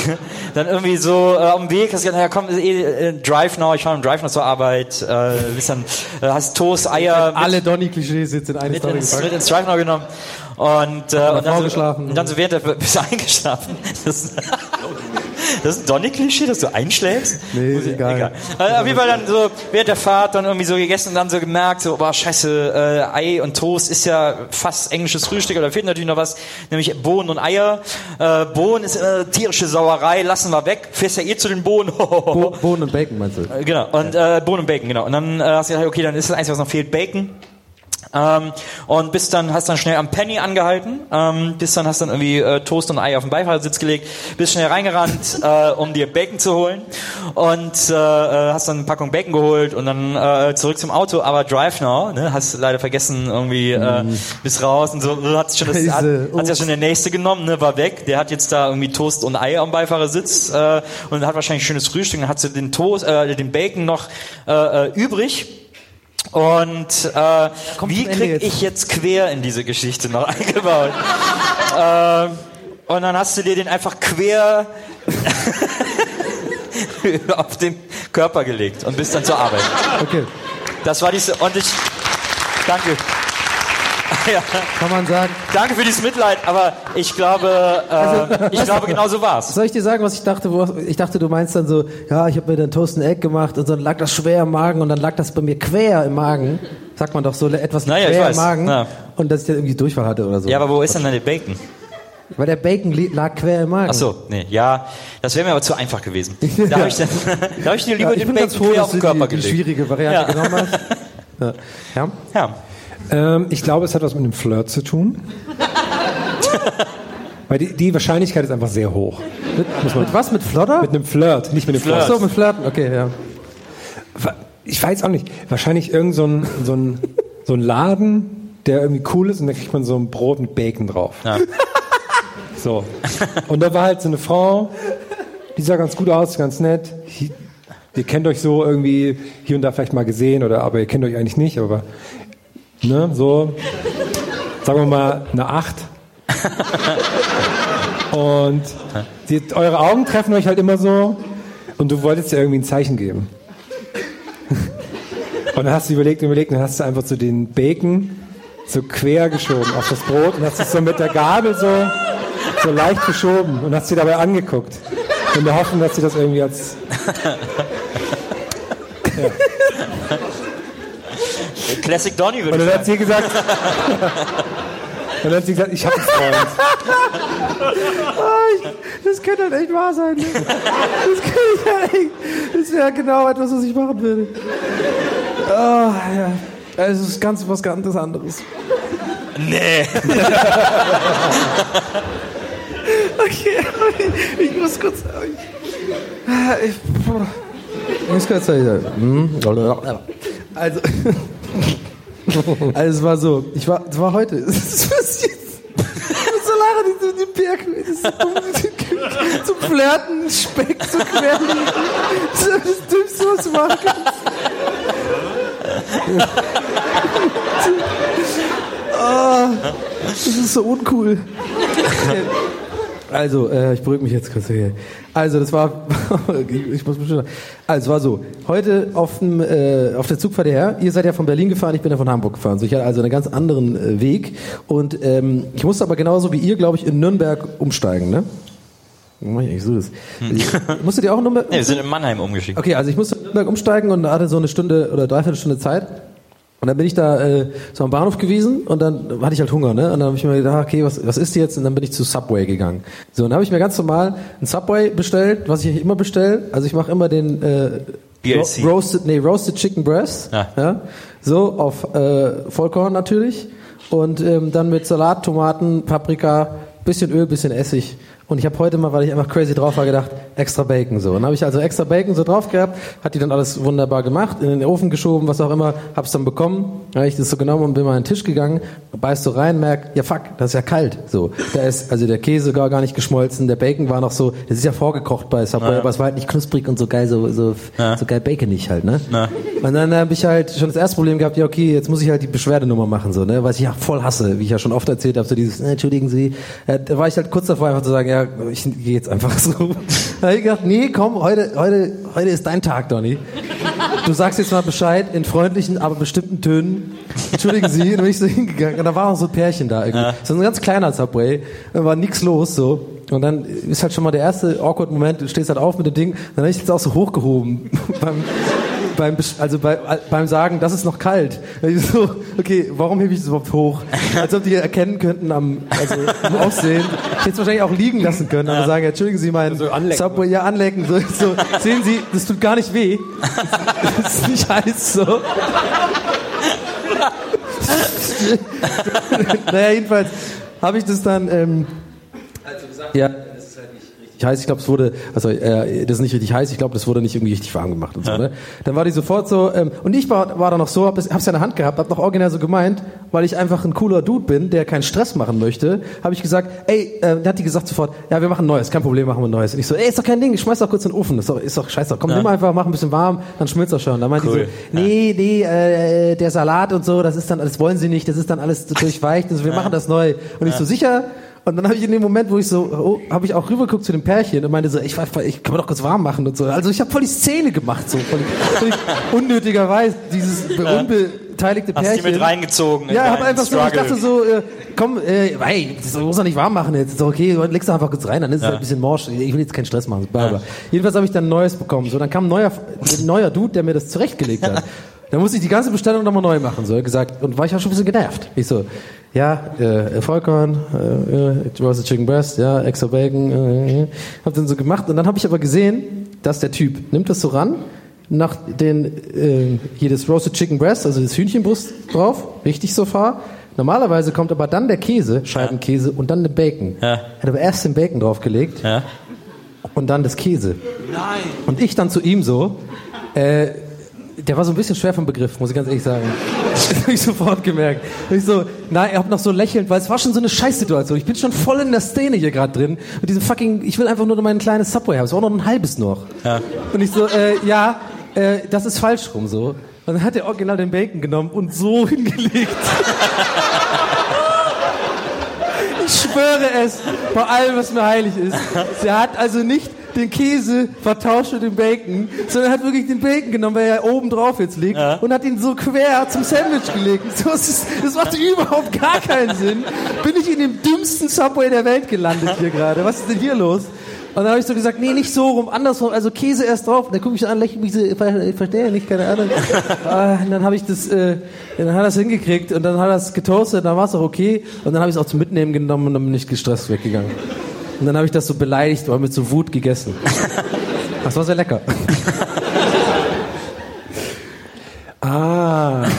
B: [laughs] dann irgendwie so äh, auf dem Weg hast du gesagt, ja komm, eh, äh, Drive Now, ich fahre im Drive Now zur Arbeit. Äh, bist dann, äh, hast Toast, Eier, mit-
A: Alle Donny-Klischees jetzt in eine
B: mit
A: Story
B: ins,
A: gepackt.
B: mit ins Drive Now genommen. Und, äh, und, dann so, und dann so während der [laughs] bist du eingeschlafen. Das, das ist ein Donny-Klischee, dass du einschläfst?
A: Nee, ist
B: ich-
A: egal.
B: Also auf jeden Fall dann so während der Fahrt dann irgendwie so gegessen und dann so gemerkt, so, boah, scheiße, äh, Ei und Toast ist ja fast englisches Frühstück, aber da fehlt natürlich noch was, nämlich Bohnen und Eier. Äh, Bohnen ist äh, tierische Sauerei, lassen wir weg. Fährst ja eh zu den Bohnen. [laughs]
A: Bo Bohnen und Bacon meinst du?
B: Äh, Genau, und äh, Bohnen und Bacon, genau. Und dann äh, hast du gedacht, okay, dann ist das Einzige, was noch fehlt, Bacon. Ähm, und bist dann, hast dann schnell am Penny angehalten, ähm, bist dann, hast dann irgendwie äh, Toast und Ei auf den Beifahrersitz gelegt, bist schnell reingerannt, [laughs] äh, um dir Bacon zu holen und äh, äh, hast dann eine Packung Bacon geholt und dann äh, zurück zum Auto, aber Drive Now, ne, hast leider vergessen, irgendwie äh, bist raus und so, hat schon das, hat, hat ja schon der nächste genommen, ne, war weg, der hat jetzt da irgendwie Toast und Ei am Beifahrersitz äh, und hat wahrscheinlich ein schönes Frühstück, dann hat sie den Toast, äh, den Bacon noch äh, äh, übrig. Und äh, wie
A: zum Ende
B: krieg
A: jetzt.
B: ich jetzt quer in diese Geschichte noch [laughs] eingebaut? ähm, und dann hast du dir den einfach quer [laughs] auf den Körper gelegt und bist dann zur Arbeit.
A: Okay.
B: Das war diese und ich danke. [laughs] ja,
A: Kann man sagen.
B: danke für dieses Mitleid, aber ich glaube, äh, ich glaube genau so war's.
A: Soll ich dir sagen, was ich dachte? Wo, ich dachte, du meinst dann so, ja, ich habe mir dann Toast and Egg gemacht und dann lag das schwer im Magen und dann lag das bei mir quer im Magen. Sagt man doch so, etwas
B: Naja,
A: quer im Magen.
B: Ja.
A: Und dass ich dann irgendwie Durchfall hatte oder so.
B: Ja, aber wo ist denn deine Bacon?
A: Weil der Bacon lag quer im Magen.
B: Ach so, nee, ja, das wäre mir aber zu einfach gewesen. [laughs] Da habe ich, dann- da hab ich dir lieber
A: Ja, ich
B: den Bacon
A: ganz froh,
B: quer auf den Körper
A: die, die
B: gelegt.
A: schwierige Variante
B: Ja.
A: genommen hast. [laughs] Ja. ja.
C: Ähm, ich glaube, es hat was mit dem Flirt zu tun. [laughs] Weil die, die Wahrscheinlichkeit ist einfach sehr hoch.
A: Mit, mit was? Mit Flodder?
C: Mit einem Flirt, nicht mit dem
B: Flirt.
C: Flirt.
A: Ach so, mit Flirten, okay, ja.
C: Ich weiß auch nicht. Wahrscheinlich irgend so ein, so ein, so ein Laden, der irgendwie cool ist und da kriegt man so ein Brot mit Bacon drauf.
B: Ja. [laughs]
C: So. Und da war halt so eine Frau, die sah ganz gut aus, ganz nett. Ihr kennt euch so irgendwie hier und da vielleicht mal gesehen oder aber ihr kennt euch eigentlich nicht, aber ne, so sagen wir mal eine Acht. Und die, eure Augen treffen euch halt immer so und du wolltest ja irgendwie ein Zeichen geben. Und dann hast du überlegt, überlegt, und dann hast du einfach so den Bacon so quer geschoben auf das Brot und hast es so mit der Gabel so, so leicht geschoben und hast sie dabei angeguckt. In der Hoffnung, dass sie das irgendwie als. [laughs]
B: Classic Donny
C: Und
B: würde
C: dann
B: ich
C: hat
B: sagen.
C: sie gesagt. Und [laughs] dann hat sie gesagt, ich habe einen Freund.
A: Das könnte halt echt wahr sein. Ne? Das könnte halt echt. Das wäre genau etwas, was ich machen würde. Oh, ja. Also, es ist ganz was ganz anderes.
B: Nee. [laughs]
A: Okay, [laughs] ich muss kurz. Ich, ich muss kurz sagen. Also, [laughs] also es war so, ich war, es war heute. [laughs] Ich muss so lachen, die, die Berg, um, [laughs] zum Flirten, Speck zu querlegen. Das ist das Dümmste, was du machen kannst. Ah, das ist so uncool. Also, äh, ich beruhige mich jetzt kurz hier. Also, das war, [laughs] ich muss bestimmt, also, es war so, heute auf, dem, äh, auf der Zugfahrt her, ihr seid ja von Berlin gefahren, ich bin ja von Hamburg gefahren, so, ich hatte also einen ganz anderen äh, Weg und ähm, ich musste aber genauso wie ihr, glaube ich, in Nürnberg umsteigen, ne? Mach ich eigentlich so das? Musstet ihr auch in Nürnberg? [laughs]
B: nee, wir sind in Mannheim umgeschickt.
A: Okay, also ich musste in Nürnberg umsteigen und hatte so eine Stunde oder dreiviertel Stunde Zeit. Und dann bin ich da äh, so am Bahnhof gewesen und dann hatte ich halt Hunger, ne? Und dann habe ich mir gedacht, okay, was, was ist jetzt? Und dann bin ich zu Subway gegangen. So, und dann habe ich mir ganz normal ein Subway bestellt, was ich immer bestelle. Also ich mache immer den äh,
B: BLC.
A: Ro Roasted, nee, Roasted Chicken Breast.
B: Ja.
A: ja so, auf äh, Vollkorn natürlich. Und ähm, dann mit Salat, Tomaten, Paprika, bisschen Öl, bisschen Essig. Und ich habe heute mal, weil ich einfach crazy drauf war, gedacht, extra Bacon so. Und dann habe ich also extra Bacon so drauf gehabt, hat die dann alles wunderbar gemacht, in den Ofen geschoben, was auch immer, hab's dann bekommen, dann habe ich das so genommen und bin mal an den Tisch gegangen, beißt so rein, merk, ja fuck, das ist ja kalt. So, da ist also der Käse gar, gar nicht geschmolzen, der Bacon war noch so, das ist ja vorgekocht bei Subway,
B: Ja.
A: aber es war halt nicht knusprig und so geil, so, so,
B: Ja.
A: so geil baconig halt, ne?
B: Ja.
A: Und dann habe ich halt schon das erste Problem gehabt, ja okay, jetzt muss ich halt die Beschwerdenummer machen, so, ne, was ich ja voll hasse, wie ich ja schon oft erzählt habe, so dieses, äh, entschuldigen Sie, äh, da war ich halt kurz davor einfach zu sagen, ja, ich gehe jetzt einfach so. Da habe ich gedacht, nee, komm, heute, heute, heute ist dein Tag, Donny. Du sagst jetzt mal Bescheid in freundlichen, aber bestimmten Tönen. Entschuldigen Sie, und dann bin ich so hingegangen und da war auch so ein Pärchen da irgendwie. So ein ganz kleiner Subway, da war nix los so. Und dann ist halt schon mal der erste awkward Moment, du stehst halt auf mit dem Ding, dann habe ich jetzt auch so hochgehoben [laughs] beim, beim, also bei, beim Sagen, das ist noch kalt. [laughs] So, okay, warum hebe ich das überhaupt hoch? Als ob die erkennen könnten am, also im Aussehen. Ich hätte es wahrscheinlich auch liegen lassen können, aber sagen, entschuldigen Sie meinen Subway, ja anlecken. So, so, sehen Sie, das tut gar nicht weh. Das ist nicht heiß so. [laughs] naja, jedenfalls habe ich das dann, ähm, ja, halt nicht richtig heiß. Ich glaube, es wurde, also äh, das ist nicht richtig heiß. Ich glaube, das wurde nicht irgendwie richtig warm gemacht und so. Ne? Dann war die sofort so ähm, und ich war, war da noch so, hab es hab's ja in der Hand gehabt, hab noch original so gemeint, weil ich einfach ein cooler Dude bin, der keinen Stress machen möchte, habe ich gesagt, ey, äh, dann hat die gesagt sofort, ja, wir machen neues, kein Problem, machen wir neues. Und ich so, ey, ist doch kein Ding, ich schmeiß doch kurz in den Ofen, ist doch, ist doch scheiße, komm, nimm einfach, mach ein bisschen warm, dann schmilzt er schon. Dann meinte
B: Cool.
A: die so, nee, nee, äh, der Salat und so, das ist dann, das wollen sie nicht, das ist dann alles durchweicht, also wir machen das neu. Und ich so, sicher? Und dann habe ich in dem Moment, wo ich so, oh, habe ich auch rübergeguckt zu dem Pärchen und meinte so, ich, ich kann mir doch kurz warm machen und so. Also ich habe voll die Szene gemacht, so völlig, völlig unnötigerweise dieses unbeteiligte
B: Hast
A: Pärchen.
B: die mit reingezogen? in
A: Ja, hab
B: deinen
A: einfach so, ich
B: Struggle?
A: dachte so, äh, komm, äh, ey, das muss doch nicht warm machen jetzt. Doch okay, legst du einfach kurz rein, dann ist es halt ein bisschen morsch. Ich will jetzt keinen Stress machen. Bla, bla. Jedenfalls habe ich dann ein neues bekommen. So, dann kam ein neuer, ein neuer Dude, der mir das zurechtgelegt hat. [laughs] Dann musste ich die ganze Bestellung nochmal neu machen, so gesagt. Und war ich auch schon ein bisschen genervt. Ich so, ja, äh, Vollkorn, äh, Roasted Chicken Breast, ja, extra Bacon, äh, äh. hab dann so gemacht und dann habe ich aber gesehen, dass der Typ nimmt das so ran, nach den äh, hier das Roasted Chicken Breast, also das Hühnchenbrust drauf, richtig so fahr. Normalerweise kommt aber dann der Käse, Scheibenkäse und dann der Bacon.
B: Ja.
A: Er hat aber erst den Bacon draufgelegt
B: Ja.
A: und dann das Käse. Nein. Und ich dann zu ihm so, äh, der war so ein bisschen schwer vom Begriff, muss ich ganz ehrlich sagen. [laughs] Das habe ich sofort gemerkt. Ich so, nein, er hat noch so lächelnd, weil es war schon so eine Scheißsituation. Ich bin schon voll in der Szene hier gerade drin. Und diesem fucking, ich will einfach nur mein kleines Subway haben. Es war auch noch ein halbes noch.
B: Ja.
A: Und ich so, äh, ja, äh, das ist falsch rum so. Und dann hat er original den Bacon genommen und so [laughs] hingelegt. Ich schwöre es, bei allem, was mir heilig ist. Der hat also nicht den Käse vertauscht mit dem Bacon, sondern hat wirklich den Bacon genommen, weil er oben drauf jetzt liegt, und hat ihn so quer zum Sandwich gelegt. So, Das, ist, das macht überhaupt gar keinen Sinn. Bin ich in dem dümmsten Subway der Welt gelandet hier gerade? Was ist denn hier los? Und dann habe ich so gesagt, nee, nicht so rum, andersrum, also Käse erst drauf. Und dann gucke ich an, lächelt mich so, ich ver- ich verstehe nicht, keine Ahnung. [laughs] Ah, und dann habe ich das, äh, dann hat er es hingekriegt und dann hat er es getoastet, dann war es auch okay. Und dann habe ich es auch zum Mitnehmen genommen und dann bin ich gestresst weggegangen. Und dann habe ich das so beleidigt, aber mit so Wut gegessen. [laughs] Das war sehr lecker.
C: Ah. [laughs]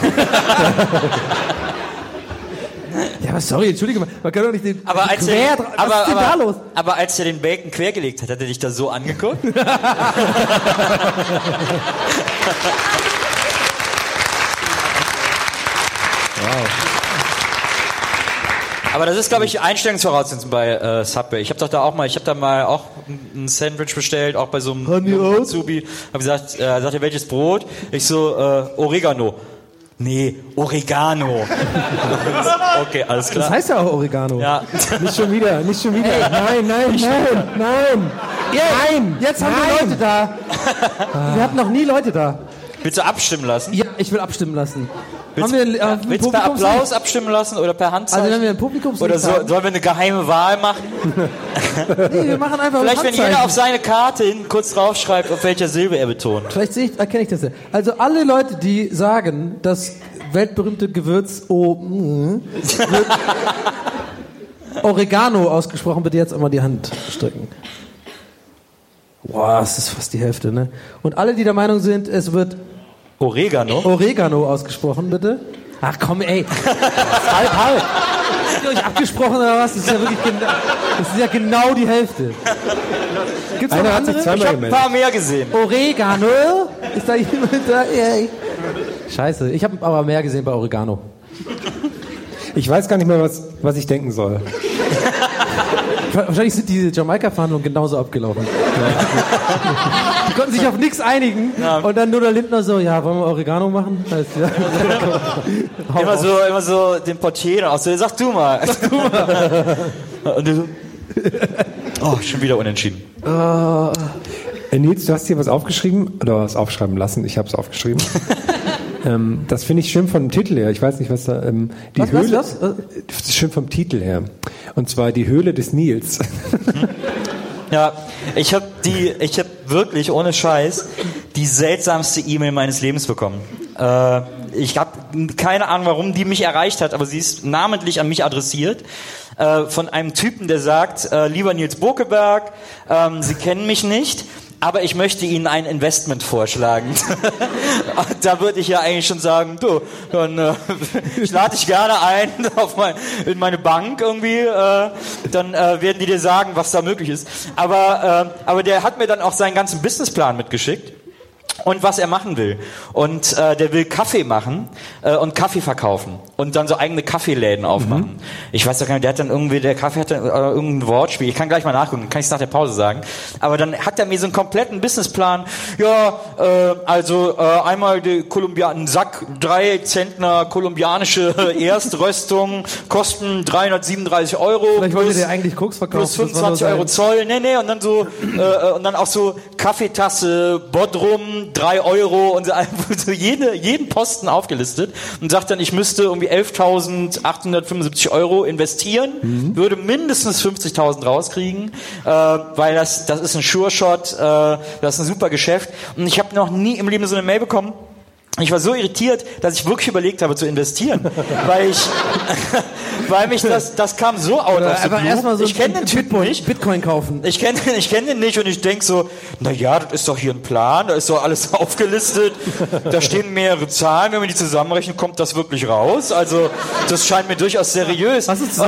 A: Ja, aber sorry, entschuldige mal, man kann doch nicht den
B: Aber als,
A: quer
B: er,
A: Was
B: aber,
A: ist denn
B: aber,
A: da los?
B: aber als er den Bacon quergelegt hat, hat er dich da so angeguckt? [laughs] Aber das ist, glaube ich, Einstellungsvoraussetzung bei äh, Subway. Ich habe doch da auch mal, ich habe da mal auch ein Sandwich bestellt, auch bei so einem? Azubi. Hab gesagt, äh, sagt er, welches Brot? Ich so, äh, Oregano. Nee, Oregano. [laughs] okay, alles klar.
A: Das heißt ja auch Oregano.
B: ja.
C: Nicht schon wieder, nicht schon wieder. Nein, nein, nein, nein.
A: Nein, jetzt haben wir Leute da. Wir hatten noch nie Leute da.
B: Willst du abstimmen lassen?
A: Ja, ich will abstimmen lassen.
B: Willst,
A: haben wir äh,
B: willst du per? Applaus abstimmen lassen oder per Handzeichen?
A: Also wenn wir ein Publikumslied
B: oder so, sollen wir eine geheime Wahl machen? [laughs]
A: Nee, wir machen einfach
B: Vielleicht, wenn jeder auf seine Karte hin kurz draufschreibt, auf welcher Silbe er betont.
A: Vielleicht sehe ich, erkenne ich das ja. Also alle Leute, die sagen, das weltberühmte Gewürz O mm, wird [laughs] Oregano ausgesprochen, bitte jetzt einmal die Hand strecken. Boah, das ist fast die Hälfte, ne? Und alle, die der Meinung sind, es wird
B: Oregano?
A: Oregano ausgesprochen, bitte. Ach komm, ey. halb, halb. Habt ihr euch abgesprochen oder was? Das ist ja wirklich genau, das ist ja genau die Hälfte. Gibt's noch
C: Einer hat sich
A: andere?
B: Ich
C: zweimal
B: habe ein
C: gemeldet.
B: paar mehr gesehen.
A: Oregano? Ist da jemand da? Ey. Scheiße, ich habe aber mehr gesehen bei Oregano.
C: Ich weiß gar nicht mehr, was, was ich denken soll.
A: Wahrscheinlich sind diese Jamaika-Verhandlungen genauso abgelaufen. [laughs] Die konnten sich auf nichts einigen und dann nur der Lindner so, ja, wollen wir Oregano machen? Heißt, ja. [laughs]
B: Immer so, immer so den Portier auch so, sag du mal. Sag du mal. [laughs] Und du so, oh, schon wieder unentschieden.
C: Äh, Nils, du hast hier was aufgeschrieben oder was aufschreiben lassen. Ich habe es aufgeschrieben. Ähm, das finde ich schön vom Titel her. Ich weiß nicht, was da. Ähm, die
A: Was, was,
C: Höhle.
A: was? Äh,
C: Das ist schön vom Titel her. Und zwar die Höhle des Nils.
B: Ja, ich habe die, ich habe wirklich ohne Scheiß die seltsamste E-Mail meines Lebens bekommen. Äh, ich habe keine Ahnung, warum die mich erreicht hat, aber sie ist namentlich an mich adressiert. Äh, von einem Typen, der sagt, äh, lieber Nils Bokeberg, ähm, Sie kennen mich nicht. Aber ich möchte Ihnen ein Investment vorschlagen. [laughs] Da würde ich ja eigentlich schon sagen, du, dann äh, [laughs] ich lade dich gerne ein [laughs] auf mein, in meine Bank irgendwie. Äh, dann äh, werden die dir sagen, was da möglich ist. Aber, äh, aber der hat mir dann auch seinen ganzen Businessplan mitgeschickt und was er machen will. Und äh, der will Kaffee machen äh, und Kaffee verkaufen und dann so eigene Kaffeeläden aufmachen. Ich weiß doch gar nicht, der hat dann irgendwie, der Kaffee hat dann äh, irgendein Wortspiel. Ich kann gleich mal nachgucken, kann ich es nach der Pause sagen. Aber dann hat er mir so einen kompletten Businessplan. Ja, äh, also äh, einmal die Kolumbian, ein Sack, drei Zentner kolumbianische [laughs] Erströstung, kosten 337 Euro.
A: Vielleicht wollte der eigentlich Koks verkaufen.
B: Plus
A: das war nur
B: 25 Euro Zoll, nee, nee, und dann so, äh, und dann auch so Kaffeetasse, Bodrum, 3 Euro und [laughs] so, jede, jeden Posten aufgelistet und sagt dann, ich müsste irgendwie 11.875 Euro investieren,
A: Mhm.
B: würde mindestens 50.000 rauskriegen, äh, weil das, das ist ein Sure-Shot, äh, das ist ein super Geschäft und ich habe noch nie im Leben so eine Mail bekommen, Ich war so irritiert, dass ich wirklich überlegt habe zu investieren, [laughs] weil ich, [laughs] weil mich das, das kam so out of the blue.
G: erstmal so
B: ich kenne den Typen nicht.
G: Bitcoin kaufen.
B: Ich kenne [laughs] ich kenn den nicht und ich denk so, na ja, das ist doch hier ein Plan, da ist doch alles aufgelistet, da stehen mehrere Zahlen, wenn man die zusammenrechnet, kommt das wirklich raus. Also das scheint mir durchaus seriös.
G: Was ist
B: das,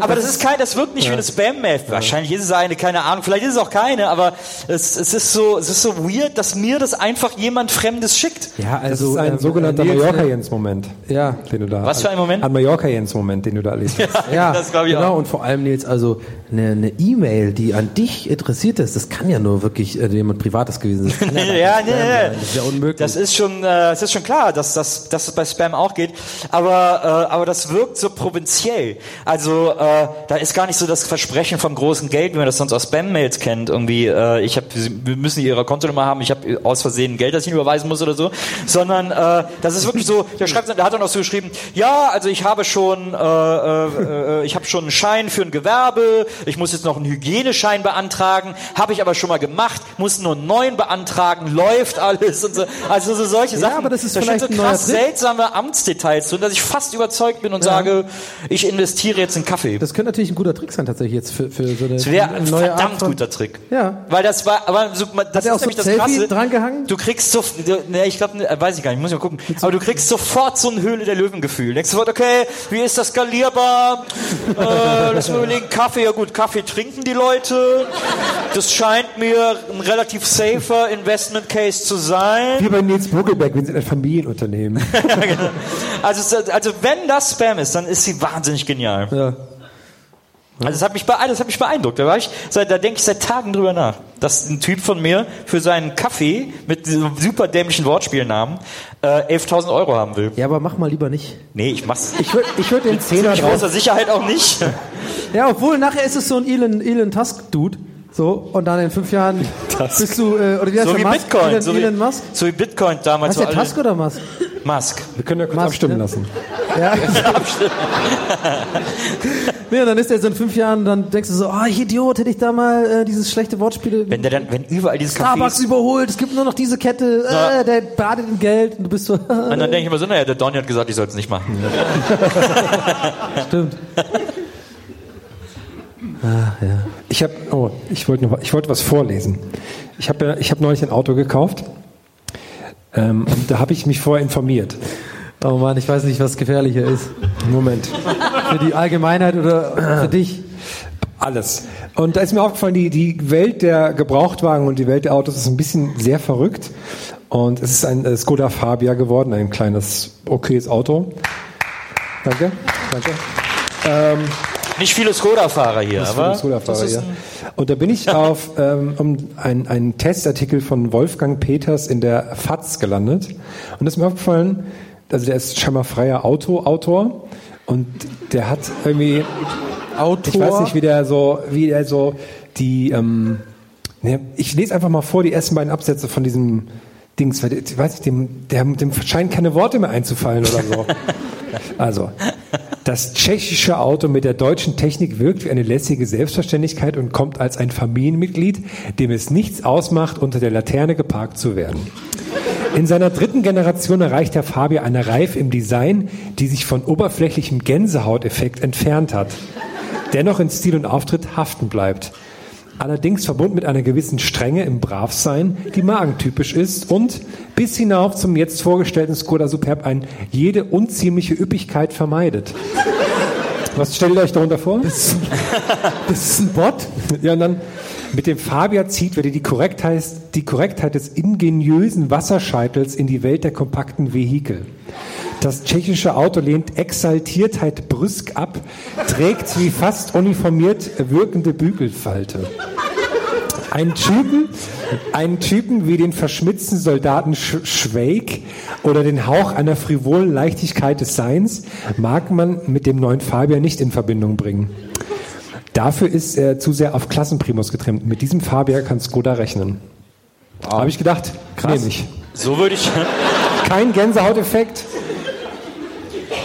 B: aber das ist kein, das wirkt nicht wie eine Spam-Mail. Wahrscheinlich ist es eine, keine Ahnung, vielleicht ist es auch keine, aber es, es ist so, es ist so weird, dass mir das einfach jemand Fremdes schickt.
G: Ja, also
C: ist ein
G: ähm,
C: sogenannter Mallorca-Jens-Moment.
G: Ja.
C: Den du da,
B: Was für ein Moment?
C: Ein Mallorca-Jens-Moment, den du da erlebt hast. [laughs]
G: Ja,
B: Das glaub ich
G: genau.
B: auch.
G: Und vor allem, Nils, also eine E-Mail, die an dich interessiert ist, das kann ja nur wirklich äh, jemand Privates gewesen sein. [laughs] Das
B: Ja,
G: ja,
B: nee, nee.
G: Das ist ja unmöglich.
B: Das ist schon, äh, das ist schon klar, dass, dass, dass es bei Spam auch geht. Aber, äh, aber das wirkt so provinziell. Also äh, da ist gar nicht so das Versprechen vom großen Geld, wie man das sonst aus Spam-Mails kennt. Irgendwie, äh, ich hab, wir müssen ihre Kontonummer haben, ich habe aus Versehen Geld, das ich überweisen muss oder so. Sondern äh, das ist wirklich so. Der schreibt, der hat dann auch so geschrieben: Ja, also ich habe schon, äh, äh, äh, ich habe schon einen Schein für ein Gewerbe. Ich muss jetzt noch einen Hygieneschein beantragen. Habe ich aber schon mal gemacht. Muss nur einen neuen beantragen. Läuft alles und so. Also so solche Sachen.
G: aber das ist
B: da
G: vielleicht
B: so
G: ein
B: krass seltsame Amtsdetails drin, dass ich fast überzeugt bin und sage, ich investiere jetzt in Kaffee.
G: das könnte natürlich ein guter Trick sein, tatsächlich jetzt für, für so eine,
B: Das wäre ein
G: neue
B: verdammt
G: von,
B: guter Trick.
G: Ja.
B: Weil das war, aber so, das
G: er
B: ist
G: auch so
B: nämlich das
G: Selfie
B: Krasse.
G: drangehangen?
B: Du kriegst so, ne, ich glaube, weiß ich gar nicht, muss ich mal gucken. Aber du kriegst sofort so ein Höhle der Löwen-Gefühl. Denkst sofort, okay, wie ist das skalierbar? äh, lass mal überlegen, Kaffee, ja gut, Kaffee trinken die Leute. Das scheint mir ein relativ safer Investment Case zu sein.
C: Wie bei Nils Buckelberg, wir sind ein Familienunternehmen. [laughs]
B: Also, es- also wenn das Spam ist, dann ist sie wahnsinnig genial.
G: Ja.
B: Also das hat mich, beeindruckt, das hat mich beeindruckt. Da, war ich, seit, da denke ich seit Tagen drüber nach, dass ein Typ von mir für seinen Kaffee mit diesem super dämlichen Wortspielnamen äh, 11.000 Euro haben will.
G: ja, aber mach mal lieber nicht.
B: Nee, ich mach's.
C: Ich würde ich würd den [laughs] Zehner
B: Mit
C: drauf.
B: großer Sicherheit auch nicht.
G: Ja, obwohl nachher ist es so ein Elon, Elon Tusk-Dude. So, und dann in fünf Jahren [laughs] bist du, äh, oder wie heißt
B: So
G: der
B: wie
G: Musk?
B: Bitcoin.
G: Elon,
B: So wie,
G: Elon Musk?
B: so wie Bitcoin damals.
G: Heißt der Tusk oder Musk?
B: Musk.
C: Wir können ja kurz
G: Mast,
C: abstimmen
G: ne?
C: lassen. [laughs]
G: Ja. nee, und dann ist er so in fünf Jahren, dann denkst du so, ah, ich Idiot, hätte ich da mal äh, dieses schlechte Wortspiel.
B: Wenn der dann, wenn überall diese
G: Starbucks
B: Cafés...
G: überholt, es gibt nur noch diese Kette, äh, der badet in Geld und du bist so,
B: Und dann denke ich immer so, naja, der Donny hat gesagt, ich soll es nicht machen. [laughs]
G: stimmt.
C: Ich habe, oh, ich wollte noch, ich wollte was vorlesen. Ich habe, ja- ich habe neulich ein Auto gekauft. Ähm, und da habe ich mich vorher informiert.
G: Oh Mann, ich weiß nicht, was gefährlicher ist.
C: Moment.
G: Für die Allgemeinheit oder für dich?
C: Alles. Und da ist mir aufgefallen, die, die Welt der Gebrauchtwagen und die Welt der Autos ist ein bisschen sehr verrückt. Und es ist ein äh, Skoda Fabia geworden, ein kleines, okayes Auto. Danke, danke. Ähm,
B: Nicht viele Skoda-Fahrer hier,
C: das
B: aber...
C: die Skoda-Fahrer, ja. Und da bin ich auf ähm, um ein, einen Testartikel von Wolfgang Peters in der FAZ gelandet. Und das ist mir aufgefallen, also der ist scheinbar freier Auto-Autor und der hat irgendwie
G: Autor.
C: ich weiß nicht, wie der so, wie der so die, ähm, ne, ich lese einfach mal vor die ersten beiden Absätze von diesem Dings, weil ich weiß nicht, dem, der, dem scheinen keine Worte mehr einzufallen oder so. [laughs] Also, das tschechische Auto mit der deutschen Technik wirkt wie eine lässige Selbstverständlichkeit und kommt als ein Familienmitglied, dem es nichts ausmacht, unter der Laterne geparkt zu werden. In seiner dritten Generation erreicht der Fabia eine Reife im Design, die sich von oberflächlichem Gänsehauteffekt entfernt hat. Dennoch in Stil und Auftritt haften bleibt. Allerdings verbunden mit einer gewissen Strenge im Bravsein, die magentypisch ist und bis hinauf zum jetzt vorgestellten Skoda Superb ein jede unziemliche Üppigkeit vermeidet. Was stellt ihr euch darunter vor?
G: Das ist ein [laughs] Bot?
C: Ja, und dann mit dem Fabia zieht wieder die Korrektheit, die Korrektheit des ingeniösen Wasserscheitels in die Welt der kompakten Vehikel. Das tschechische Auto lehnt Exaltiertheit brüsk ab, trägt wie fast uniformiert wirkende Bügelfalte. Ein Typen, einen Typen wie den verschmitzten Soldaten Sch Schweig oder den Hauch einer frivolen Leichtigkeit des Seins mag man mit dem neuen Fabia nicht in Verbindung bringen. Dafür ist er zu sehr auf Klassenprimus getrimmt. Mit diesem Fabia kann Skoda rechnen. Habe ich gedacht, nehme ich.
B: So würde ich,
C: Kein Gänsehauteffekt.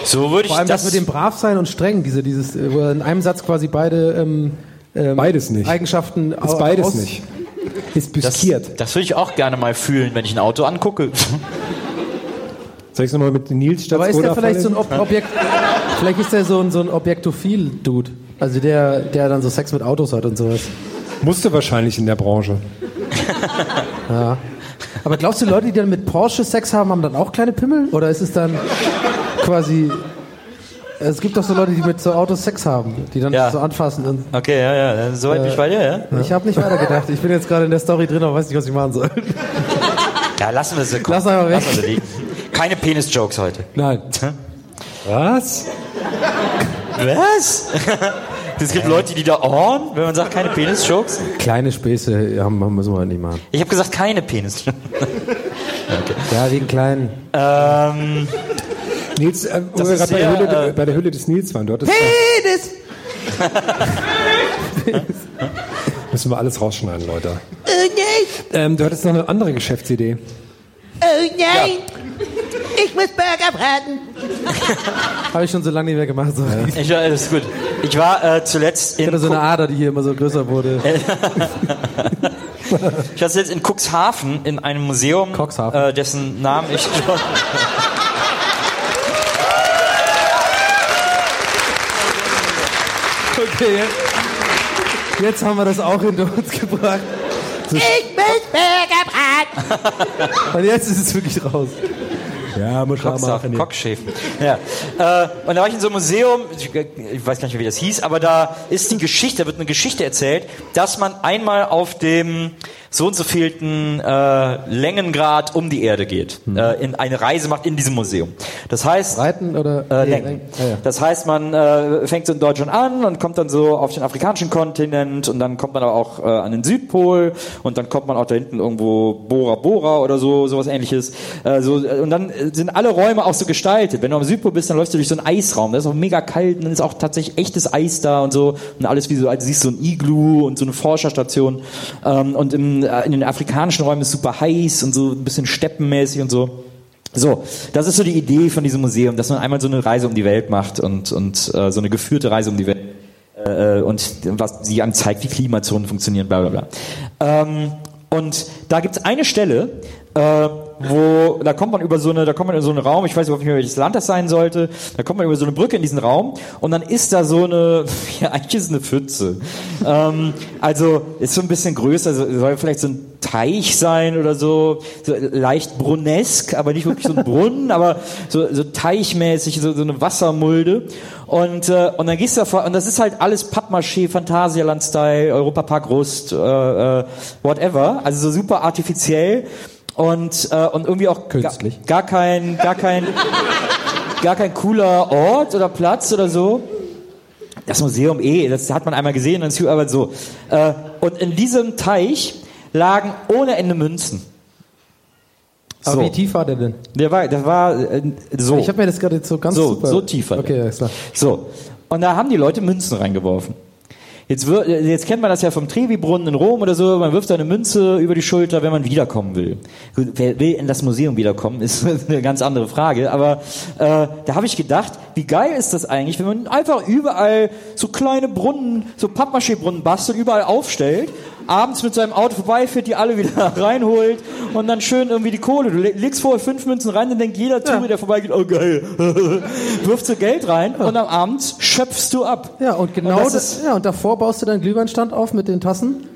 B: So würde ich
G: Vor allem das, mit dem Bravsein und streng, diese, dieses, äh, wo er in einem Satz quasi beide ähm, ähm,
C: Beides nicht.
G: Eigenschaften
C: Ist beides nicht. Ist
B: das,
C: büskiert.
B: das würde ich auch gerne mal fühlen, wenn ich ein Auto angucke.
C: Soll ich es nochmal mit Nils statt
A: Aber ist der vielleicht so ein? Ob Objekt, vielleicht ist der so ein, so ein Objektophil-Dude. Also der, der dann so Sex mit Autos hat und sowas.
C: Musste wahrscheinlich in der Branche. [laughs]
A: Ja. Aber glaubst du, Leute, die dann mit Porsche Sex haben, haben dann auch kleine Pimmel? Oder ist es dann quasi. Es gibt doch so Leute, die mit so Autos Sex haben, die dann
B: Ja.
A: so anfassen. Und,
B: Okay, ja, ja. Soweit bin ich bei dir, ja?
A: Ich habe nicht weitergedacht. Ich bin jetzt gerade in der Story drin, aber weiß nicht, was ich machen soll.
B: Ja, lassen wir sie. komm.
A: Lass einfach weg.
B: Lassen wir sie. Keine Penis-Jokes heute.
C: Nein. Was?
B: Was? [laughs] Es gibt Leute, die da horn, wenn man sagt, keine Penis-Jokes.
A: Kleine Späße haben, müssen wir nicht machen.
B: Ich habe gesagt, keine Penis. [laughs]
A: Ja, wegen kleinen.
B: ähm,
C: Nils, äh, wo wir
B: ist
C: gerade bei, der
B: sehr,
C: Hülle-
B: äh,
C: bei der Hülle des Nils waren, du hattest,
D: Penis! [laughs]
C: müssen wir alles rausschneiden, Leute.
D: Oh nein!
C: Ähm, du hattest noch eine andere Geschäftsidee.
D: Oh nein! Ich muss Burger braten! [laughs]
A: Habe ich schon so lange nicht mehr gemacht. So. Ich
B: ich, das ist gut. Ich war äh, zuletzt in
A: hatte so eine Ader, die hier immer so größer wurde. [laughs]
B: Ich war jetzt in Cuxhaven in einem Museum,
A: Cuxhaven.
B: äh, dessen Namen ich schon.
A: Okay, jetzt, jetzt haben wir das auch hinter uns gebracht.
D: Ich muss Burger braten! [laughs]
A: Und jetzt ist es wirklich raus. Ja, muss man machen.
B: Cockschäfen. Ja. Äh, und da war ich in so einem Museum, ich, ich weiß gar nicht mehr, wie das hieß, aber da ist die Geschichte, da wird eine Geschichte erzählt, dass man einmal auf dem so und so vielten äh, Längengrad um die Erde geht, äh, in eine Reise macht in diesem Museum. Das heißt,
A: Reiten oder?
B: Äh,
A: Nee,
B: Lenken.
A: Ah, ja.
B: Das heißt, man äh, fängt so in Deutschland an und kommt dann so auf den afrikanischen Kontinent und dann kommt man aber auch äh, an den Südpol und dann kommt man auch da hinten irgendwo Bora Bora oder so sowas ähnliches. Äh, so, äh, und dann äh, sind alle Räume auch so gestaltet. Wenn du am Südpol bist, dann läufst du durch so einen Eisraum. Da ist auch mega kalt und dann ist auch tatsächlich echtes Eis da und so und alles wie so, also siehst so ein Iglu und so eine Forscherstation. Ähm, und im, äh, in den afrikanischen Räumen ist super heiß und so ein bisschen steppenmäßig und so. So, das ist so die Idee von diesem Museum, dass man einmal so eine Reise um die Welt macht und, und äh, so eine geführte Reise um die Welt äh, und was sie einem zeigt, wie Klimazonen funktionieren, bla bla bla. Ähm, und da gibt's eine Stelle, äh, wo da kommt man über so eine, da kommt man in so einen Raum, ich weiß überhaupt nicht mehr, welches Land das sein sollte, da kommt man über so eine Brücke in diesen Raum und dann ist da so eine, [laughs] ja eigentlich ist es eine Pfütze. ähm, also ist so ein bisschen größer, so- soll vielleicht so ein Teich sein oder so, so leicht brunnesk, aber nicht wirklich so ein Brunnen, [laughs] aber so, so teichmäßig, so, so eine Wassermulde. Und, äh, und dann gehst du davor, und das ist halt alles Pappmaché, Phantasialand-Style, Europapark Rust, äh, äh, whatever, also so super artifiziell und, äh, und irgendwie auch
A: Künstlich.
B: Gar, gar kein, gar kein, gar kein cooler Ort oder Platz oder so. Das Museum eh, das hat man einmal gesehen, dann ist aber so. Äh, und in diesem Teich lagen ohne Ende Münzen.
A: Aber
B: So.
A: wie tief war der denn?
B: Der war, der war äh, so.
A: Ich habe mir das gerade so ganz
B: So,
A: super.
B: so tief war der.
A: Okay, alles klar.
B: So. Und da haben die Leute Münzen reingeworfen. Jetzt, wir- jetzt kennt man das ja vom Trevi-Brunnen in Rom oder so, man wirft eine Münze über die Schulter, wenn man wiederkommen will. Gut, wer will in das Museum wiederkommen, ist [laughs] eine ganz andere Frage, aber äh, da habe ich gedacht, wie geil ist das eigentlich, wenn man einfach überall so kleine Brunnen, so Pappmaché-Brunnen bastelt, überall aufstellt, abends mit seinem Auto vorbeifährt, die alle wieder [laughs] reinholt und dann schön irgendwie die Kohle. Du le- legst vorher fünf Münzen rein, dann denkt jeder Touri, der vorbeigeht, oh geil, [laughs] wirft so Geld rein und am Abend schöpfst du ab.
A: Ja, und genau
B: Und das
A: das, ja, und davor baust du deinen Glühweinstand auf mit den Tassen.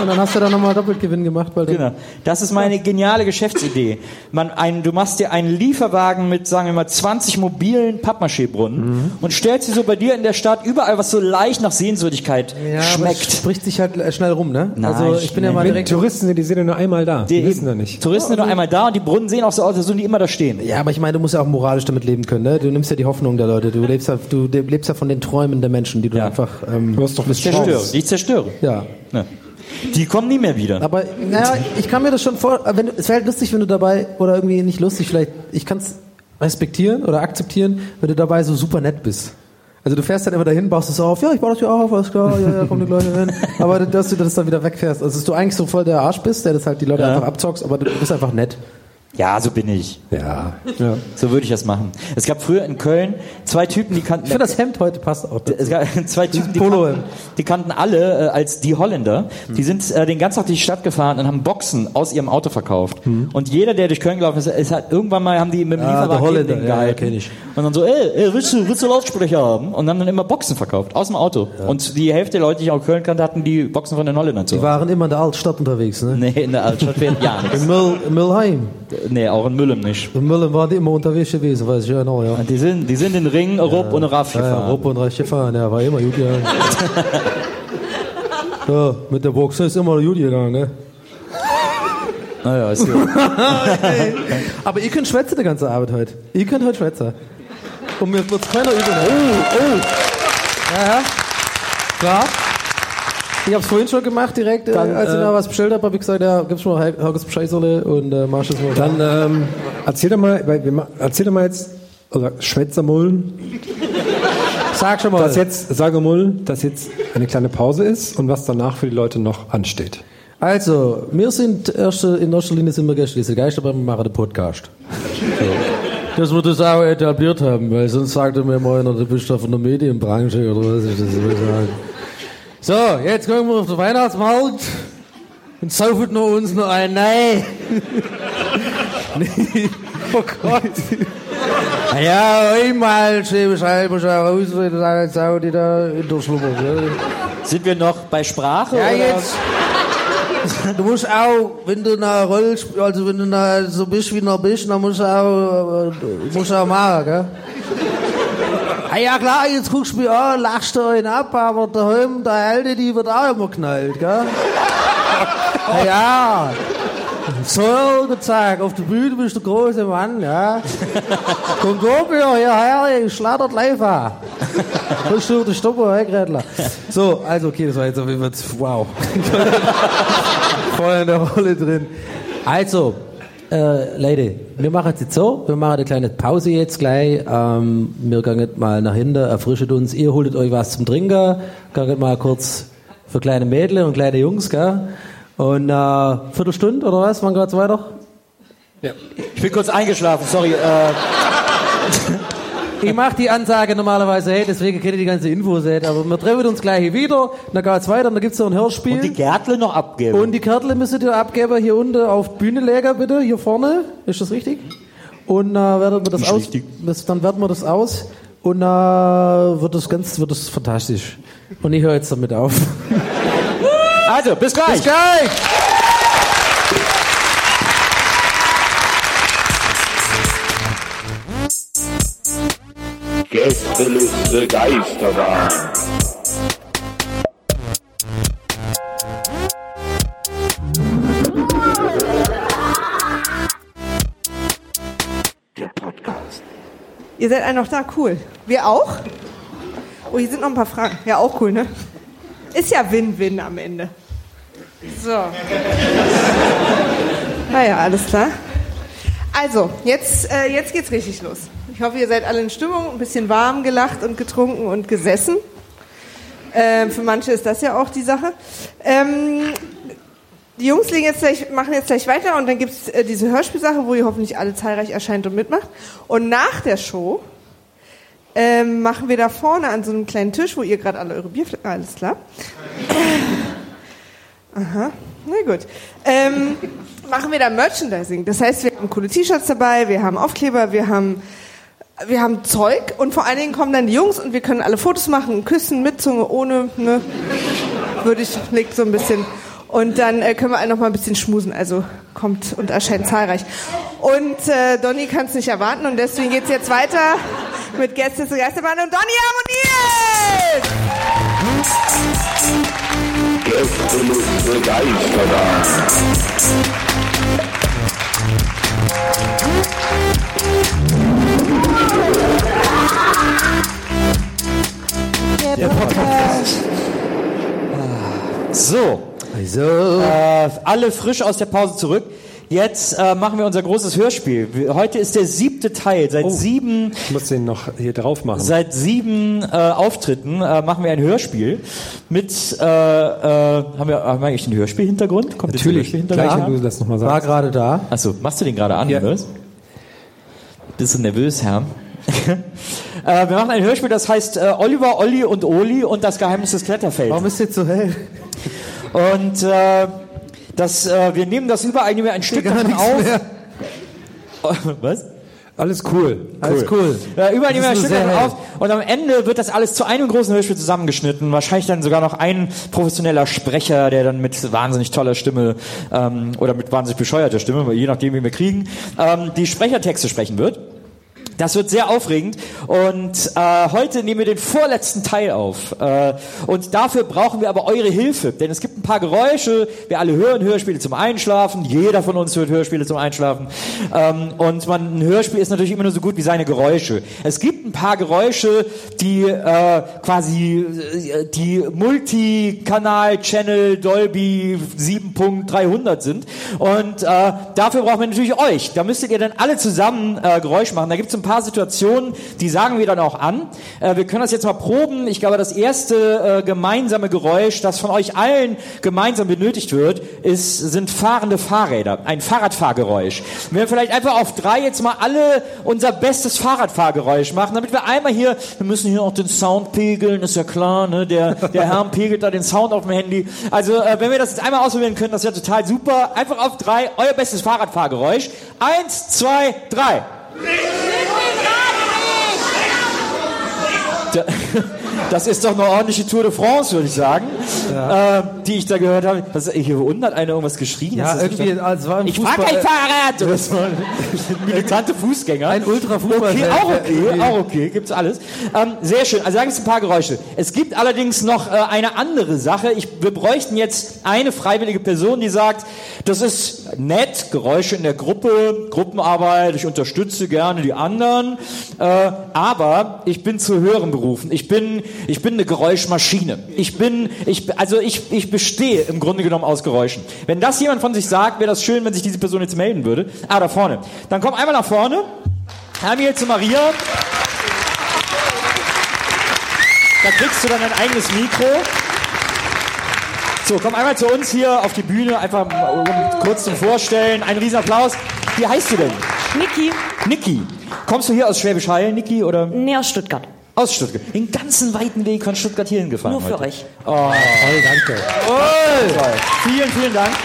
A: Und dann hast du da nochmal Doppeltgewinn gemacht, weil
B: Genau. Das ist meine geniale Geschäftsidee. Man, ein, du machst dir einen Lieferwagen mit, sagen wir mal, 20 mobilen Pappmaché-Brunnen und stellst sie so bei dir in der Stadt überall, was so leicht nach Sehenswürdigkeit
A: ja,
B: schmeckt.
A: spricht sich halt äh, schnell rum, ne?
B: Nein,
A: also ich bin ja
B: nein.
A: mal direkt.
C: Touristen sind, die sind ja nur einmal da. Die,
B: Die
C: wissen ja nicht.
B: Touristen sind nur einmal da und die Brunnen sehen auch so aus, als würden die immer da stehen.
A: Ja, aber ich meine, du musst ja auch moralisch damit leben können, ne? Du nimmst ja die Hoffnung der Leute, du lebst ja, du lebst ja von den Träumen der Menschen, die du
B: Ja.
A: einfach. Ähm,
C: Du hast doch
B: Ich zerstöre. Die ich zerstöre.
A: ja.
B: Ja. Die kommen nie mehr wieder.
A: Aber naja, ich kann mir das schon vor. Wenn es wäre halt lustig, wenn du dabei oder irgendwie nicht lustig, vielleicht. Ich kann es respektieren oder akzeptieren, wenn du dabei so super nett bist. Also du fährst dann immer dahin, baust es auf, ja, ich baue das hier auf, alles klar, ja, ja, komm du Leute hin. [laughs] Aber dass du das dann wieder wegfährst. Also dass du eigentlich so voll der Arsch bist, der das halt die Leute
B: Ja.
A: einfach abzockst, aber du bist einfach nett.
B: Ja, so bin ich.
C: Ja. ja.
B: So würde ich das machen. Es gab früher in Köln zwei Typen, die kannten.
A: Ich finde das Hemd heute passt auch.
B: Es gab [laughs] zwei Typen, die
A: Polo.
B: kannten, die kannten alle äh, als die Holländer. Die sind äh, den ganzen Tag durch die Stadt gefahren und haben Boxen aus ihrem Auto verkauft. Und jeder, der durch Köln gelaufen ist, ist halt, irgendwann mal haben die mit dem
A: Ah,
B: Lieferwagen neben denen
A: ja, ja,
B: gehalten.
A: kenn ich.
B: Und dann so, ey, ey willst, du, willst du Lautsprecher haben? Und haben dann immer Boxen verkauft, aus dem Auto. Und die Hälfte der Leute, die ich auch Köln kannte, hatten die Boxen von den Holländern zu.
A: Die waren immer in der Altstadt unterwegs, ne?
B: Nee, in der Altstadt fährt ja nichts.
A: Im Müll, im Müllheim.
B: Nee, auch in Müllem nicht.
A: In Müllheim waren die immer unterwegs gewesen, weiß ich ja noch, ja.
B: Die sind, die sind in den Ring, Rupp und Raff
A: Ja, ja,
B: gefahren.
A: Rupp und Reich gefahren, ja, war immer gut gegangen. [laughs] ja, mit der Boxer ist immer gut gegangen, ne?
B: Naja, ist gut. [laughs]
A: Aber ihr könnt schwätzen die ganze Arbeit heute. Ihr könnt heute schwätzen. Und mir wird's keiner übel. Oh, oh. Ja, ja. Klar. Ich hab's vorhin schon gemacht, direkt, äh,
C: Dann,
A: als ich
C: äh,
A: noch was bestellt habe, habe ich gesagt, ja, gib's mal Haugers Bescheißerle und äh, mach es mal.
C: Dann ähm, erzähl doch mal, weil wir, erzähl doch mal jetzt, oder Schwätzermullen,
A: Sag schon mal.
C: dass jetzt, sage mal, dass jetzt eine kleine Pause ist und was danach für die Leute noch ansteht.
A: Also, wir sind erste, in erster Linie sind wir Gäste diese Geister, aber wir machen den Podcast. So. Dass wir das auch etabliert haben, weil sonst sagte mir immer einer, du bist da von der Medienbranche oder was ich das will sagen. So, jetzt kommen wir auf den Weihnachtsmarkt und saufen nur uns noch ein. Nein! Nee. [laughs] oh Gott! Ja, einmal muss auch ausreden, sagen, Sau, die da in der schlummert. Ja.
B: Sind wir noch bei Sprache?
A: Ja,
B: oder?
A: jetzt. Du musst auch, wenn du eine Rolle spielst, also wenn du so bist wie noch bist, dann musst du auch, äh, musst du auch machen, gell? Ah, ja klar, jetzt guckst du mich an, lachst du einen ab, aber daheim, der Alte, die wird auch immer knallt, gell? [laughs] Ah, ja. So gezeigt, auf der Bühne bist du große Mann, ja. [laughs] Komm doch wieder hierher, ich schlattert live an. Bist du der Stopper, hey, Gretler. So, also, okay, das war jetzt auf jeden Fall, wow. [laughs] Voll in der Rolle drin. Also, äh, Leute, wir machen es jetzt so, wir machen eine kleine Pause jetzt gleich. Ähm, wir gehen mal nach hinten, erfrischet uns, ihr holtet euch was zum Trinken, gehen mal kurz für kleine Mädchen und kleine Jungs, gell? Und äh, Viertelstunde oder was? Wann geht's weiter?
B: Ich bin kurz eingeschlafen, sorry. Äh, [laughs]
A: Ich mache die Ansage normalerweise, hey, deswegen kennt ihr die ganze Infos, hey, aber wir treffen uns gleich hier wieder, dann geht's weiter, dann gibt's noch ein Hörspiel.
B: und die Gärtle noch abgeben.
A: Und die Kärtle müsstet ihr abgeben hier unten auf die Bühne legen, bitte, hier vorne. Ist das richtig? Und äh, werden wir das
B: Nicht
A: aus.
B: richtig.
A: Das, dann werten wir das aus und äh, wird das ganz, wird das fantastisch. Und ich höre jetzt damit auf. [laughs]
B: also, bis gleich.
A: Bis gleich!
E: Gästeliste Geisterbahn. Der Podcast.
D: Ihr seid alle noch da, cool. Wir auch? Oh, hier sind noch ein paar Fragen. Ja, auch cool, ne? Ist ja Win-Win am Ende. So. [laughs] Naja, alles klar. Also, jetzt, äh, jetzt geht's richtig los. Ich hoffe, ihr seid alle in Stimmung, ein bisschen warm gelacht und getrunken und gesessen. Ähm, für manche ist das ja auch die Sache. Ähm, die Jungs legen jetzt gleich, machen jetzt gleich weiter und dann gibt's äh, diese Hörspielsache, wo ihr hoffentlich alle zahlreich erscheint und mitmacht. Und nach der Show ähm, machen wir da vorne an so einem kleinen Tisch, wo ihr gerade alle eure Bierflaschen... Alles klar. [laughs] Aha, na gut. Ähm, machen wir da Merchandising. Das heißt, wir haben coole T-Shirts dabei, wir haben Aufkleber, wir haben, wir haben Zeug und vor allen Dingen kommen dann die Jungs und wir können alle Fotos machen, küssen, mit Zunge, ohne, ne? Würde ich, liegt so ein bisschen. Und dann äh, können wir alle noch mal ein bisschen schmusen. Also kommt und erscheint zahlreich. Und äh, Donny kann es nicht erwarten und deswegen geht's jetzt weiter mit Gäste zur Geisterbahn und Donny harmoniert!
E: Gästeliste Geisterbahn.
B: So.
A: Also.
B: Äh, alle frisch aus der Pause zurück. Jetzt äh, machen wir unser großes Hörspiel. Heute ist der siebte Teil. Seit sieben
C: Ich muss den noch hier drauf machen.
B: Seit sieben äh, Auftritten äh, machen wir ein Hörspiel mit, äh, äh, haben, wir, haben wir eigentlich einen Hörspielhintergrund? Kommt der
C: Natürlich, gleich,
B: Hörspielhintergrund
C: wenn du das nochmal
A: War
C: sagst.
A: gerade da.
B: Achso, machst du den gerade an,
C: Ja. [laughs]
B: Bist du nervös, Herr? [laughs] äh, wir machen ein Hörspiel, das heißt äh, Oliver, Olli und Oli und das Geheimnis des Kletterfelds.
A: Warum ist jetzt so hell?
B: Und äh, das, äh, wir nehmen das überall, nehmen wir ein Stück davon auf.
A: mehr. [laughs]
B: Was?
C: Alles cool.
A: Alles cool.
B: Ja, überall nehmen wir ein Stück davon auf und am Ende wird das alles zu einem großen Hörspiel zusammengeschnitten. Wahrscheinlich dann sogar noch ein professioneller Sprecher, der dann mit wahnsinnig toller Stimme ähm, oder mit wahnsinnig bescheuerter Stimme, je nachdem, wie wir kriegen, ähm, die Sprechertexte sprechen wird. Das wird sehr aufregend. Und äh, heute nehmen wir den vorletzten Teil auf. Äh, und dafür brauchen wir aber eure Hilfe, denn es gibt ein paar Geräusche, wir alle hören Hörspiele zum Einschlafen, jeder von uns hört Hörspiele zum Einschlafen. Ähm, und man, ein Hörspiel ist natürlich immer nur so gut wie seine Geräusche. Es gibt ein paar Geräusche, die äh, quasi äh, die Multikanal-Channel Dolby 7.300 sind. Und äh, dafür brauchen wir natürlich euch. Da müsstet ihr dann alle zusammen äh, Geräusch machen. Da gibt es ein paar Situationen, die sagen wir dann auch an. Äh, wir können das jetzt mal proben. Ich glaube, das erste äh, gemeinsame Geräusch, das von euch allen gemeinsam benötigt wird, ist, sind fahrende Fahrräder. Ein Fahrradfahrgeräusch. Wir vielleicht einfach auf drei jetzt mal alle unser bestes Fahrradfahrgeräusch machen, damit wir einmal hier, wir müssen hier auch den Sound pegeln, ist ja klar, ne? Der, der Herr [laughs] pegelt da den Sound auf dem Handy. Also, äh, wenn wir das jetzt einmal ausprobieren können, das wäre total super. Einfach auf drei, euer bestes Fahrradfahrgeräusch. Eins, zwei, drei. Da- Das ist doch eine ordentliche Tour de France, würde ich sagen, äh, die ich da gehört habe. Was, hier unten hat einer irgendwas geschrien.
A: Ja,
B: das
A: irgendwie,
B: verstanden?
A: als war ein
B: Ich fahr
A: Fußball-
B: kein Fahrrad! [laughs] Das war ein [laughs] militante Fußgänger.
A: Ein Ultra-Fußball-
B: Okay, auch okay, auch okay, gibt's alles. Ähm, sehr schön. Also da gibt's ein paar Geräusche. Es gibt allerdings noch äh, eine andere Sache. Ich, wir bräuchten jetzt eine freiwillige Person, die sagt, das ist nett, Geräusche in der Gruppe, Gruppenarbeit, ich unterstütze gerne die anderen, äh, aber ich bin zu höheren berufen. Ich bin, ich bin eine Geräuschmaschine. Ich bin, ich, also ich, ich bestehe im Grunde genommen aus Geräuschen. Wenn das jemand von sich sagt, wäre das schön, wenn sich diese Person jetzt melden würde. Ah, da vorne. Dann komm einmal nach vorne. Hermie zu Maria. Da kriegst du dann ein eigenes Mikro. So, komm einmal zu uns hier auf die Bühne, einfach um kurz zum Vorstellen. Ein riesen Applaus. Wie heißt du denn?
H: Niki.
B: Niki. Kommst du hier aus Schwäbisch Hall, Niki, oder?
H: Nee, aus Stuttgart.
B: Aus Stuttgart. Den ganzen weiten Weg von Stuttgart hierhin gefahren.
H: Nur für
B: heute.
H: euch.
B: Oh, toll, danke. Toll. Vielen, vielen Dank.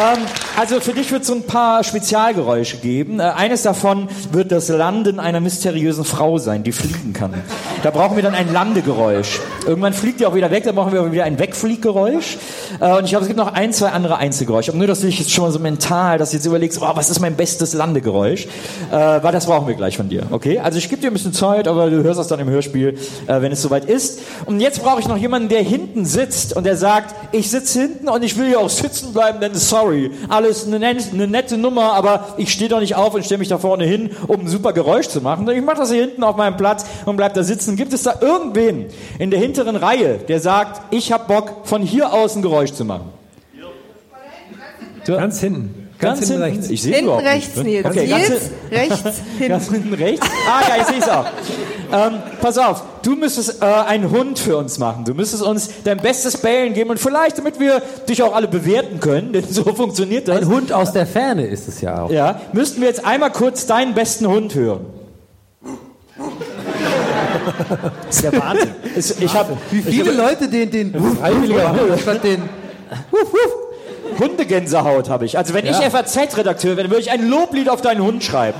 B: Ähm, also für dich wird es so ein paar Spezialgeräusche geben. Äh, eines davon wird das Landen einer mysteriösen Frau sein, die fliegen kann. Da brauchen wir dann ein Landegeräusch. Irgendwann fliegt die auch wieder weg, dann brauchen wir aber wieder ein Wegflieggeräusch. Äh, und ich glaube, es gibt noch ein, zwei andere Einzelgeräusche. Aber nur, dass du dich jetzt schon mal so mental, dass du jetzt überlegst, oh, was ist mein bestes Landegeräusch? Äh, weil das brauchen wir gleich von dir. Okay? Also ich gebe dir ein bisschen Zeit, aber du hörst das dann im Hörspiel, äh, wenn es soweit ist. Und jetzt brauche ich noch jemanden, der hinten sitzt und der sagt, ich sitze hinten und ich will hier auch sitzen bleiben, denn sorry, alles eine, eine nette Nummer, aber ich stehe doch nicht auf und stelle mich da vorne hin, um ein super Geräusch zu machen. Ich mache das hier hinten auf meinem Platz und bleib da sitzen. Gibt es da irgendwen in der hinteren Reihe, der sagt, ich habe Bock, von hier aus ein Geräusch zu machen?
C: Ganz hinten. Ganz, hinten, rechts.
B: Ich sehe
D: Hinten
B: überhaupt
D: rechts,
B: nicht.
D: Nils.
B: Okay, ganz
D: Nils,
B: hin-
D: rechts, [laughs] hinten.
B: Ganz hinten rechts. Ah ja, ich sehe es auch. Ähm, pass auf, du müsstest äh, einen Hund für uns machen. Du müsstest uns dein bestes Bellen geben und vielleicht, damit wir dich auch alle bewerten können, denn so funktioniert das.
A: Ein Hund aus der Ferne ist es ja auch.
B: Ja, müssten wir jetzt einmal kurz deinen besten Hund hören. Das [laughs] ist der Wahnsinn. Ich habe
A: Wie viele Leute den, den,
B: Hund.
A: statt den,
B: Hundegänsehaut habe ich. Also wenn ich FAZ-Redakteur wäre, würde ich ein Loblied auf deinen Hund schreiben.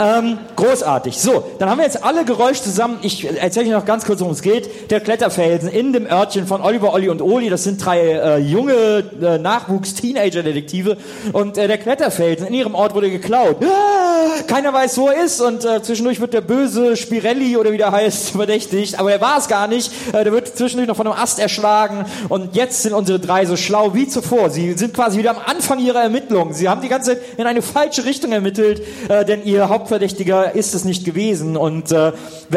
B: Ähm, großartig. So, dann haben wir jetzt alle Geräusche zusammen. Ich erzähle euch noch ganz kurz, worum es geht. Der Kletterfelsen in dem Örtchen von Oliver, Olli und Oli. Das sind drei äh, junge äh, Nachwuchs-Teenager-Detektive. Und äh, der Kletterfelsen in ihrem Ort wurde geklaut. Ah, Keiner weiß, wo er ist. Und äh, zwischendurch wird der böse Spirelli oder wie der heißt [laughs] verdächtigt. Aber er war es gar nicht. Äh, der wird zwischendurch noch von einem Ast erschlagen. Und jetzt sind unsere drei so schlau wie zuvor. Sie sind quasi wieder am Anfang ihrer Ermittlungen. Sie haben die ganze Zeit in eine falsche Richtung ermittelt, äh, denn ihr Hauptverdächtiger ist es nicht gewesen. Und äh,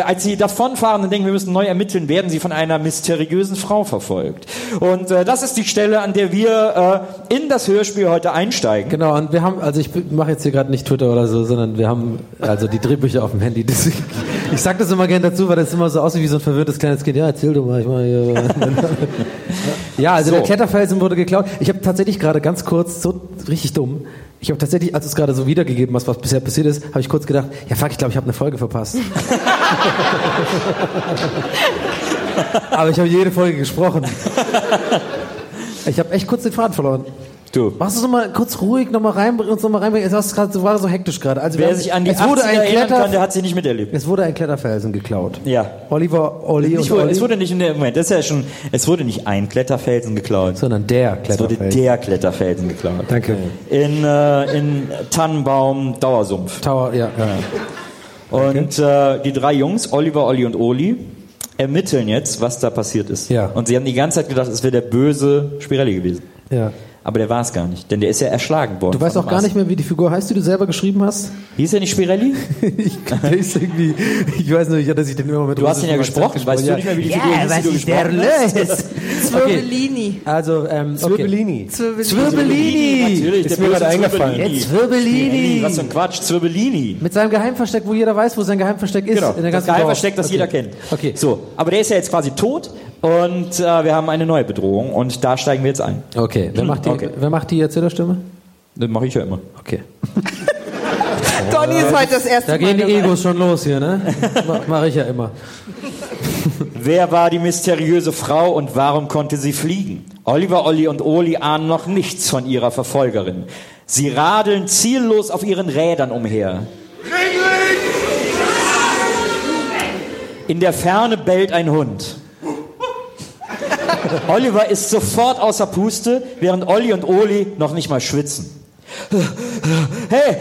B: als sie davonfahren und denken, wir müssen neu ermitteln, werden sie von einer mysteriösen Frau verfolgt. Und äh, das ist die Stelle, an der wir äh, in das Hörspiel heute einsteigen.
A: Genau, und wir haben, also ich mache jetzt hier gerade nicht Twitter oder so, sondern wir haben also die Drehbücher auf dem Handy. [laughs] Deswegen, ich sag das immer gerne dazu, weil das immer so aussieht wie so ein verwirrtes kleines Kind. Ja, erzähl du mal. Ich mal hier. [laughs] ja, also
B: So.
A: der Kletterfelsen wurde geklaut. Ich habe tatsächlich gerade ganz kurz, so richtig dumm, ich habe tatsächlich, als du es gerade so wiedergegeben hast, was bisher passiert ist, habe ich kurz gedacht, ja fuck, ich glaube, ich habe eine Folge verpasst. [laughs] Aber ich habe jede Folge gesprochen. Ich habe echt kurz den Faden verloren.
B: Du.
A: Machst du es nochmal kurz ruhig nochmal rein, uns nochmal reinbringen? Es war grad- es war so hektisch gerade. Also
B: Wer
A: haben-
B: sich an die
A: es wurde
B: 80er
A: ein
B: erinnern
A: Kletter,
B: kann, der hat sie nicht miterlebt.
A: es wurde ein Kletterfelsen geklaut.
B: Ja.
A: Oliver, Olli
B: Nicht,
A: und Olli,
B: es wurde nicht der Moment, das ist ja schon, es wurde nicht ein Kletterfelsen geklaut,
A: sondern der
B: es wurde
A: Kletterfelsen.
B: der Kletterfelsen geklaut.
C: Danke.
B: In, äh, in Tannenbaum Dauersumpf.
A: Tower, ja, ja.
B: Und äh, die drei Jungs, Oliver, Olli und Oli, ermitteln jetzt, was da passiert ist.
A: Ja.
B: Und sie haben die ganze Zeit gedacht, es wäre der böse Spirelli gewesen.
A: ja.
B: Aber der war es gar nicht, denn der ist ja erschlagen worden.
A: Du weißt auch gar nicht mehr, wie die Figur heißt, die du selber geschrieben hast?
B: Ast. Hieß er nicht Spirelli? [laughs]
A: ich, der ist irgendwie, ich weiß nicht, dass ich den immer mit
B: Du hast ihn ja gesprochen, weißt du
A: gesprochen,
B: nicht mehr, wie die
A: ja.
B: Figur
A: Ja,
B: hieß, die du
A: der
B: gesprochen hast?
A: los?
D: Zwirbellini.
A: Also, ähm, okay.
C: Zwirbellini.
D: Zwirbellini.
A: Zwirbellini!
B: Natürlich,
C: Ist
B: der
C: mir gerade eingefallen.
B: Zwirbellini.
A: Jetzt Zwirbellini!
B: Was für ein Quatsch, Zwirbellini.
A: Mit seinem Geheimversteck, wo jeder weiß, wo sein Geheimversteck ist.
B: Genau,
A: in der
B: das Geheimversteck,
A: Dorf.
B: das
A: okay.
B: jeder kennt.
A: Okay.
B: So, aber der ist ja jetzt quasi tot und äh, wir haben eine neue Bedrohung und da steigen wir jetzt ein.
A: Okay, wer macht die,
B: Okay.
A: wer macht die Erzählerstimme?
B: Das mache ich ja immer.
A: Okay. [laughs]
D: Donny ist heute das erste
A: Da
D: Mal
A: gehen die. Egos schon los hier, ne? Mach, mach ich ja immer. [laughs]
B: Wer war die mysteriöse Frau und warum konnte sie fliegen? Oliver, Olli und Oli ahnen noch nichts von ihrer Verfolgerin. Sie radeln ziellos auf ihren Rädern umher. In der Ferne bellt ein Hund. [laughs] Oliver ist sofort außer Puste, während Olli und Oli noch nicht mal schwitzen. [laughs] Hey,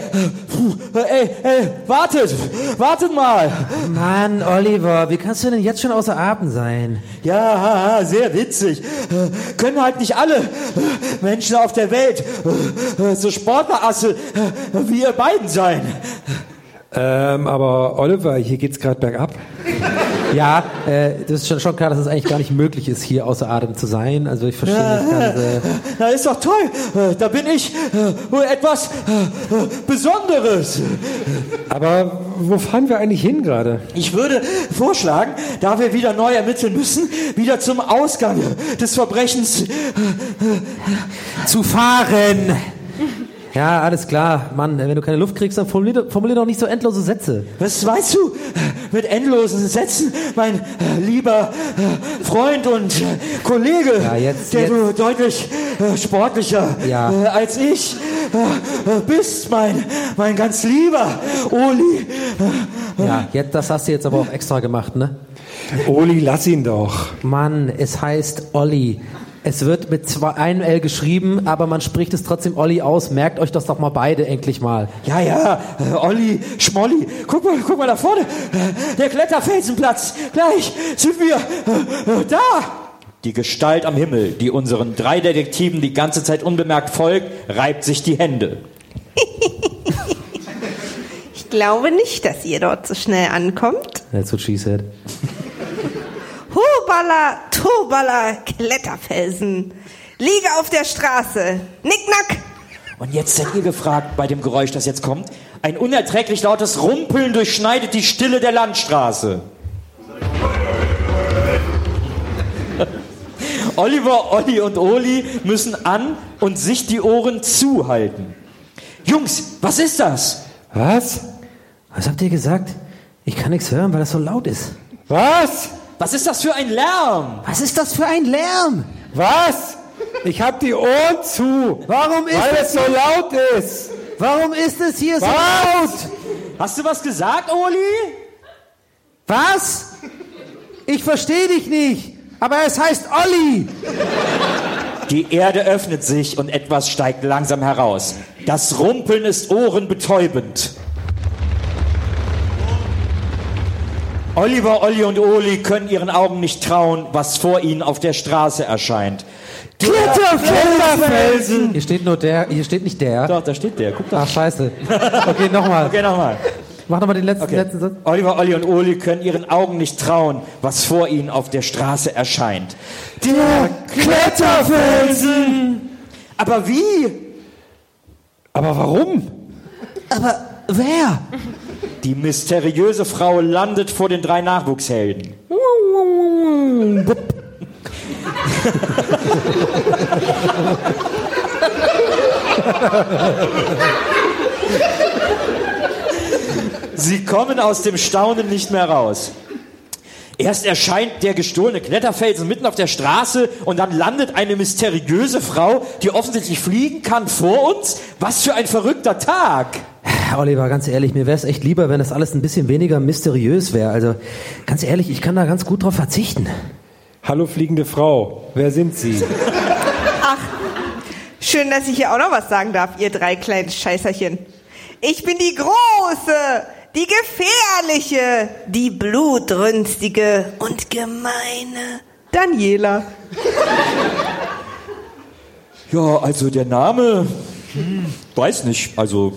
B: ey, ey, wartet, wartet mal.
A: Mann, Oliver, wie kannst du denn jetzt schon außer Atem sein?
B: Ja, sehr witzig. Äh, Können halt nicht alle äh, Menschen auf der Welt äh, so Sportlerasse äh, wie ihr beiden sein.
C: Ähm, aber Oliver, hier geht's gerade bergab. [laughs]
A: Ja, äh, das ist schon, schon klar, dass es eigentlich gar nicht möglich ist, hier außer Atem zu sein. Also ich verstehe nicht ganz. Äh,
B: Na, ist doch toll. Äh, Da bin ich äh, wohl etwas äh, äh, Besonderes.
C: Aber wo fahren wir eigentlich hin gerade?
B: Ich würde vorschlagen, da wir wieder neu ermitteln müssen, wieder zum Ausgang des Verbrechens.
A: zu fahren! Ja, alles klar. Mann, wenn du keine Luft kriegst, dann formulier, formulier doch nicht so endlose Sätze.
B: Was meinst du mit endlosen Sätzen, mein äh, lieber äh, Freund und äh, Kollege,
A: Ja, jetzt-
B: der
A: jetzt-
B: du deutlich sportlicher
A: Ja.
B: als ich bist, mein, mein ganz lieber Oli.
A: Ja, jetzt, das hast du jetzt aber auch extra gemacht, ne?
C: Oli, lass ihn doch.
A: Mann, es heißt Olli. Es wird mit zwei, einem L geschrieben, aber man spricht es trotzdem Olli aus. Merkt euch das doch mal beide endlich mal.
B: Ja, ja, äh, Olli, Schmolli, guck mal, guck mal da vorne, äh, der Kletterfelsenplatz, gleich sind wir äh, da. Die Gestalt am Himmel, die unseren drei Detektiven die ganze Zeit unbemerkt folgt, reibt sich die Hände.
D: Ich glaube nicht, dass ihr dort so schnell ankommt.
A: That's what she said.
D: Hubala, Tobala, Kletterfelsen. Liege auf der Straße. Nicknack.
B: Und jetzt seid ihr gefragt bei dem Geräusch, das jetzt kommt. Ein unerträglich lautes Rumpeln durchschneidet die Stille der Landstraße. [laughs] Oliver, Olli und Oli müssen an und sich die Ohren zuhalten. Jungs, was ist das?
C: Was?
A: Was habt ihr gesagt? Ich kann nichts hören, weil das so laut ist.
C: Was?
B: Was ist das für ein Lärm?
A: Was ist das für ein Lärm?
C: Was? Ich hab die Ohren zu.
A: Warum ist
C: Weil
A: es
C: so laut ist.
A: Warum ist es hier so laut?
B: Hast du was gesagt, Oli?
A: Was? Ich verstehe dich nicht. Aber es heißt Olli.
B: Die Erde öffnet sich und etwas steigt langsam heraus. Das Rumpeln ist ohrenbetäubend. Oliver, Olli und Oli können ihren Augen nicht trauen, was vor ihnen auf der Straße erscheint.
A: Kletterfelsen. Hier steht nur der, hier steht nicht der.
B: Doch, da steht der. Guck doch.
A: Ach, scheiße. Okay, nochmal.
B: Okay, nochmal.
A: Mach nochmal den letzten,
B: Okay.
A: letzten Satz.
B: Oliver, Olli und Oli können ihren Augen nicht trauen, was vor ihnen auf der Straße erscheint. Der Kletterfelsen! Aber wie?
C: Aber warum?
B: Aber wer? Die mysteriöse Frau landet vor den drei Nachwuchshelden. Sie kommen aus dem Staunen nicht mehr raus. Erst erscheint der gestohlene Kletterfelsen mitten auf der Straße und dann landet eine mysteriöse Frau, die offensichtlich fliegen kann, vor uns. Was für ein verrückter Tag!
A: Oliver, ganz ehrlich, mir wäre es echt lieber, wenn das alles ein bisschen weniger mysteriös wäre. Also, ganz ehrlich, ich kann da ganz gut drauf verzichten.
C: Hallo fliegende Frau, wer sind Sie?
D: Schön, dass ich hier auch noch was sagen darf, ihr drei kleinen Scheißerchen. Ich bin die große, die gefährliche, die blutrünstige und gemeine Daniela.
B: Ja, also der Name, hm, weiß nicht, also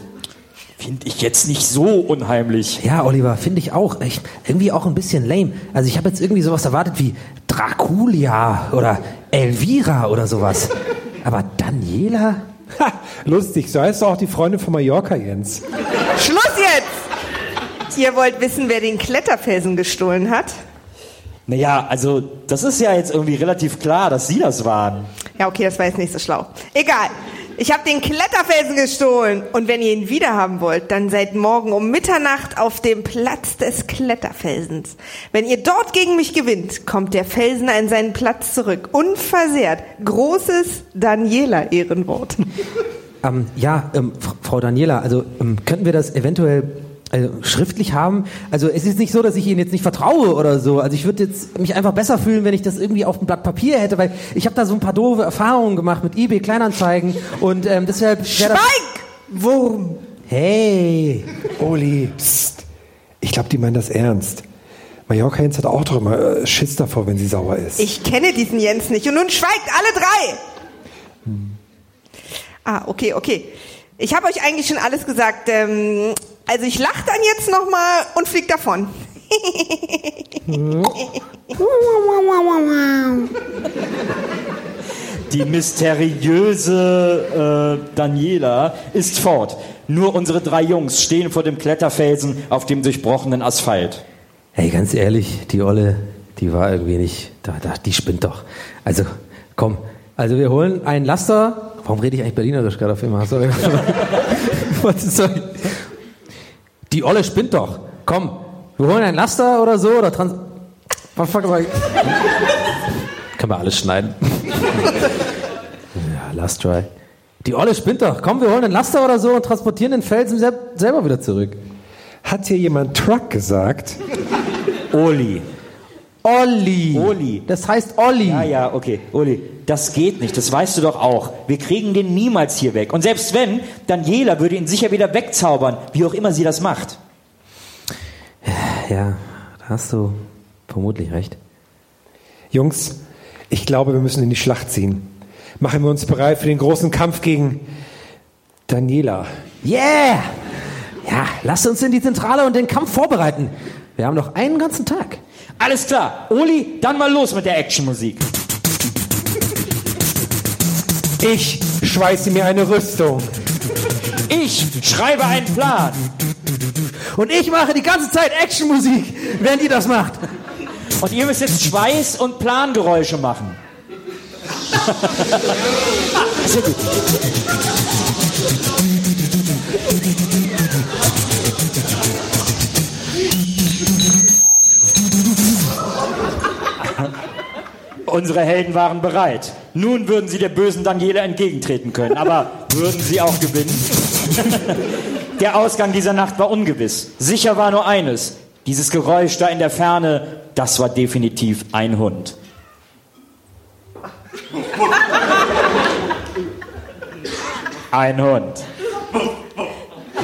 B: finde ich jetzt nicht so unheimlich.
A: Ja, Oliver, finde ich auch. Ich, irgendwie auch ein bisschen lame. Also ich habe jetzt irgendwie sowas erwartet wie Draculia oder Elvira oder sowas. [laughs] Aber Daniela?
C: Ha, lustig, so heißt doch auch die Freundin von Mallorca, Jens.
D: Schluss jetzt! Ihr wollt wissen, wer den Kletterfelsen gestohlen hat?
B: Naja, also das ist ja jetzt irgendwie relativ klar, dass Sie das waren.
D: Ja, okay, das war jetzt nicht so schlau. Egal. Ich habe den Kletterfelsen gestohlen. Und wenn ihr ihn wiederhaben wollt, dann seid morgen um Mitternacht auf dem Platz des Kletterfelsens. Wenn ihr dort gegen mich gewinnt, kommt der Felsen an seinen Platz zurück. Unversehrt. Großes Daniela-Ehrenwort. [laughs]
A: Ähm, ja, ähm, Frau Daniela, also ähm, könnten wir das eventuell äh, schriftlich haben? Also es ist nicht so, dass ich Ihnen jetzt nicht vertraue oder so. Also ich würde jetzt mich einfach besser fühlen, wenn ich das irgendwie auf einem Blatt Papier hätte, weil ich habe da so ein paar doofe Erfahrungen gemacht mit eBay Kleinanzeigen und ähm, deshalb.
D: Schweig! Wurm!
A: Hey!
C: Oli, psst. Ich glaube, die meinen das ernst. Mallorca Jens hat auch doch immer äh, Schiss davor, wenn sie sauer ist.
D: Ich kenne diesen Jens nicht. Und nun schweigt alle drei! Ah, okay, okay. Ich habe euch eigentlich schon alles gesagt. Ähm, also ich lache dann jetzt nochmal und flieg davon.
B: Die mysteriöse äh, Daniela ist fort. Nur unsere drei Jungs stehen vor dem Kletterfelsen auf dem durchbrochenen Asphalt.
A: Hey, ganz ehrlich, die Olle, die war irgendwie nicht, da, da, die spinnt doch. Also, komm, also wir holen einen Laster. Warum rede ich eigentlich Berlinerisch gerade auf immer? Sorry. [laughs] Was ist das? Die Olle spinnt doch. Komm, wir holen einen Laster oder so oder trans. Was fuck. Können wir alles schneiden. ja, last try. Die Olle spinnt doch. Komm, wir holen einen Laster oder so und transportieren den Felsen sel selber wieder zurück.
C: Hat hier jemand Truck gesagt?
B: Oli.
A: Olli.
B: Oli.
A: Das heißt Olli.
B: Ja, ja, okay. Oli, das geht nicht, das weißt du doch auch. Wir kriegen den niemals hier weg. Und selbst wenn, Daniela würde ihn sicher wieder wegzaubern, wie auch immer sie das macht.
A: Ja, da hast du vermutlich recht.
C: Jungs, ich glaube, wir müssen in die Schlacht ziehen. Machen wir uns bereit für den großen Kampf gegen Daniela.
A: Yeah! Ja, lasst uns in die Zentrale und den Kampf vorbereiten. Wir haben noch einen ganzen Tag.
B: Alles klar, Oli, dann mal los mit der Actionmusik.
C: Ich schweiße mir eine Rüstung.
B: Ich schreibe einen Plan.
A: Und ich mache die ganze Zeit Actionmusik, während ihr das macht.
B: Und ihr müsst jetzt Schweiß- und Plangeräusche machen. [laughs] Sehr gut. Unsere Helden waren bereit. Nun würden sie der bösen Daniela entgegentreten können. Aber würden sie auch gewinnen? [laughs] Der Ausgang dieser Nacht war ungewiss. Sicher war nur eines. Dieses Geräusch da in der Ferne, das war definitiv ein Hund. Ein Hund. [laughs]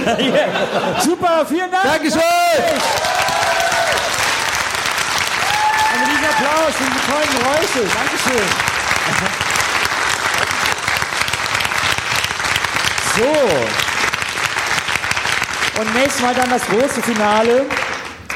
B: Yeah. Super, vielen Dank.
A: Dankeschön.
B: Ein riesen Applaus für die tollen Geräusche. Dankeschön. So. Und nächstes Mal dann das große Finale.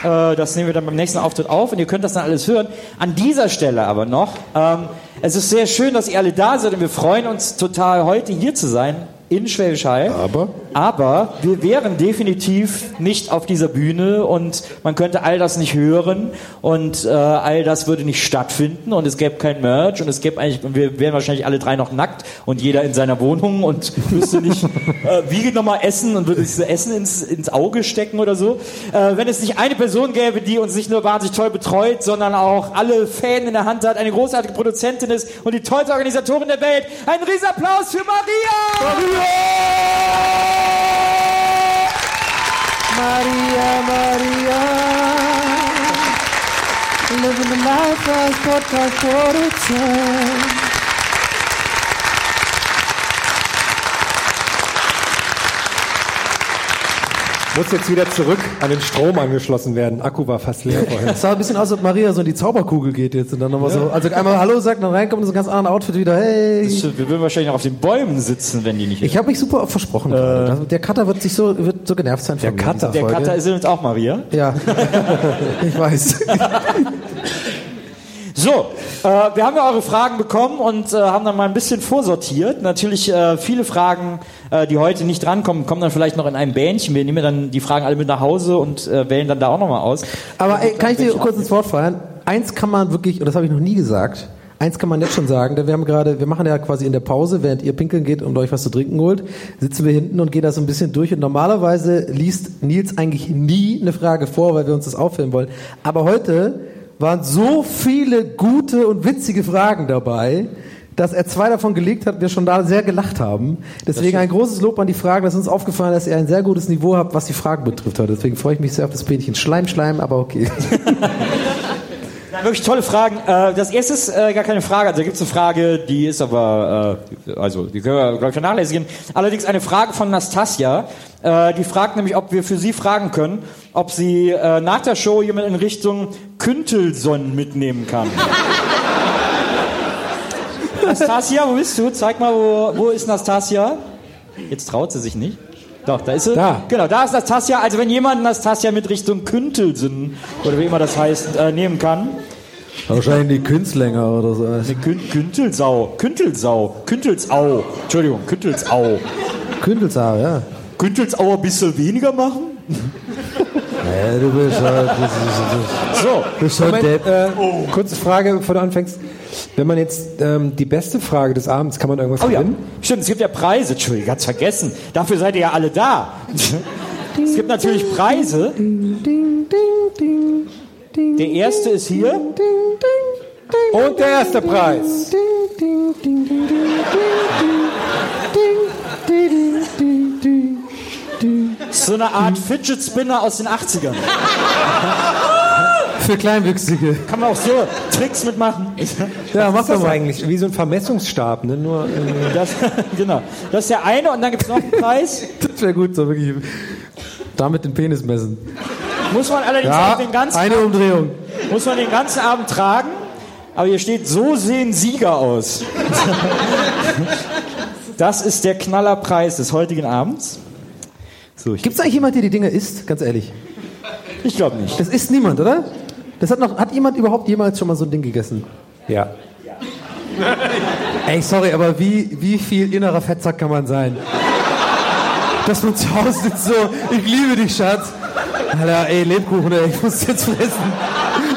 B: Äh, das nehmen wir dann beim nächsten Auftritt auf und ihr könnt das dann alles hören. An dieser Stelle aber noch, ähm, es ist sehr schön, dass ihr alle da seid und wir freuen uns total, heute hier zu sein in Schwäbisch Hall.
C: Aber?
B: Aber wir wären definitiv nicht auf dieser Bühne und man könnte all das nicht hören und äh, all das würde nicht stattfinden und es gäbe kein Merch und es gäbe eigentlich, und wir wären wahrscheinlich alle drei noch nackt und jeder in seiner Wohnung und [laughs] müsste nicht äh, wie nochmal essen und würde sich das Essen ins, ins Auge stecken oder so. Äh, wenn es nicht eine Person gäbe, die uns nicht nur wahnsinnig toll betreut, sondern auch alle Fäden in der Hand hat, eine großartige Produzentin ist und die tollste Organisatorin der Welt. Ein Riesenapplaus für Maria! Maria!
A: Maria, Maria. Living the life as podcast producer.
C: Muss jetzt wieder zurück an den Strom angeschlossen werden. Akku war fast leer vorhin.
A: Es sah ein bisschen aus, als ob Maria so in die Zauberkugel geht jetzt und dann nochmal so, also einmal Hallo sagt, dann reinkommt und so ein ganz anderen Outfit wieder, hey.
B: Stimmt, wir würden wahrscheinlich noch auf den Bäumen sitzen, wenn die nicht.
A: Ich habe mich super oft versprochen. Also der Cutter wird sich so, wird so genervt sein
C: Der
A: von mir,
C: Cutter.
B: der. Cutter ist übrigens auch Maria.
A: Ja. [laughs] ich weiß. [laughs]
B: So, äh, wir haben ja eure Fragen bekommen und äh, haben dann mal ein bisschen vorsortiert. Natürlich äh, viele Fragen, äh, die heute nicht drankommen, kommen dann vielleicht noch in einem Bähnchen. Wir nehmen dann die Fragen alle mit nach Hause und äh, wählen dann da auch nochmal aus.
A: Aber ey, kann ich dir kurz ins Wort fallen? Eins kann man wirklich, und das habe ich noch nie gesagt, eins kann man jetzt schon sagen, denn wir haben gerade, wir machen ja quasi in der Pause, während ihr pinkeln geht und euch was zu trinken holt, sitzen wir hinten und gehen da so ein bisschen durch und normalerweise liest Nils eigentlich nie eine Frage vor, weil wir uns das auffilmen wollen. Aber heute waren so viele gute und witzige Fragen dabei, dass er zwei davon gelegt hat wir schon da sehr gelacht haben. Deswegen ein großes Lob an die Fragen. Das ist uns aufgefallen, dass ihr ein sehr gutes Niveau habt, was die Fragen betrifft. Deswegen freue ich mich sehr auf das Bähnchen. Schleim, Schleim, aber okay. [laughs]
B: Ja, wirklich tolle Fragen. Äh, das erste ist äh, gar keine Frage. Also da gibt es eine Frage, die ist aber, äh, also die können wir, glaube ich, vernachlässigen. Allerdings eine Frage von Nastasia. Die fragt nämlich, ob wir für sie fragen können, ob sie nach der Show jemand in Richtung Küntelson mitnehmen kann. [laughs] Nastasia, wo bist du? Zeig mal, wo, wo ist Nastasia? Jetzt traut sie sich nicht. Doch, da ist sie.
C: Da.
B: Genau, da ist Nastasia. Also wenn jemand Nastasia mit Richtung Küntelsen, oder wie immer das heißt, äh, nehmen kann.
A: Wahrscheinlich die Künstlänger oder so.
B: Eine Kün Küntelsau. Küntelsau. Küntelsau. Entschuldigung, Küntelsau.
A: Kündelsau, ja.
B: Küntelsau ein bisschen weniger machen?
A: Ja, du bist halt, das ist,
B: So.
A: das bist halt
C: Moment, äh, kurze Frage, bevor du anfängst. Wenn man jetzt ähm, die beste Frage des Abends, kann man irgendwas
B: Oh ja,
C: gewinnen?
B: stimmt, es gibt ja Preise. Entschuldigung, ganz vergessen. Dafür seid ihr ja alle da. Es gibt natürlich Preise. Der erste ist hier.
C: Und der erste Preis.
B: So eine Art Fidget Spinner aus den 80ern.
A: Für Kleinwüchsige.
B: Kann man auch so Tricks mitmachen.
A: Ja, mach
C: Was ist das
A: mal.
C: eigentlich? Wie so ein Vermessungsstab, ne? Nur irgendwie-
B: Das, [laughs] genau. Das ist der eine und dann gibt es noch einen Preis.
A: Das wäre gut, so wirklich. Damit den Penis messen.
B: Muss man allerdings
A: Ja,
B: auch den ganzen
A: eine Umdrehung.
B: muss man den ganzen Abend tragen. Aber hier steht, so sehen Sieger aus. Das ist der Knallerpreis des heutigen Abends. So,
A: Gibt es eigentlich jemand, der die Dinge isst? Ganz ehrlich.
B: ich glaube nicht.
A: Das isst niemand, oder? Das hat noch, hat jemand überhaupt jemals schon mal so ein Ding gegessen?
C: Ja.
A: Ey, sorry, aber wie, wie viel innerer Fettsack kann man sein? Dass man zu Hause sitzt so, ich liebe dich, Schatz. Alter, ey, Lebkuchen, ey, ich muss jetzt fressen.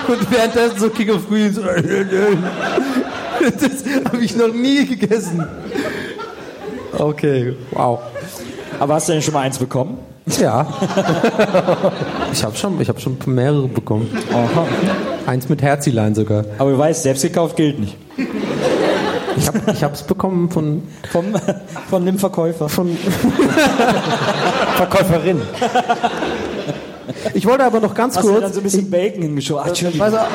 A: Und währenddessen so King of Queens. Das habe ich noch nie gegessen. Okay, wow.
B: Aber hast du denn schon mal eins bekommen?
A: Ja. [laughs] Ich habe schon, ich hab schon mehrere bekommen. Eins mit Herzilein sogar.
B: Aber du weißt, selbst gekauft gilt nicht.
A: Ich habe ich hab's bekommen von,
B: Vom, von dem Verkäufer.
A: von [laughs]
C: Verkäuferin. [laughs]
A: Ich wollte aber noch ganz
B: Hast du
A: kurz.
B: dann so ein bisschen Bacon hingeschoben? Ach,
A: du,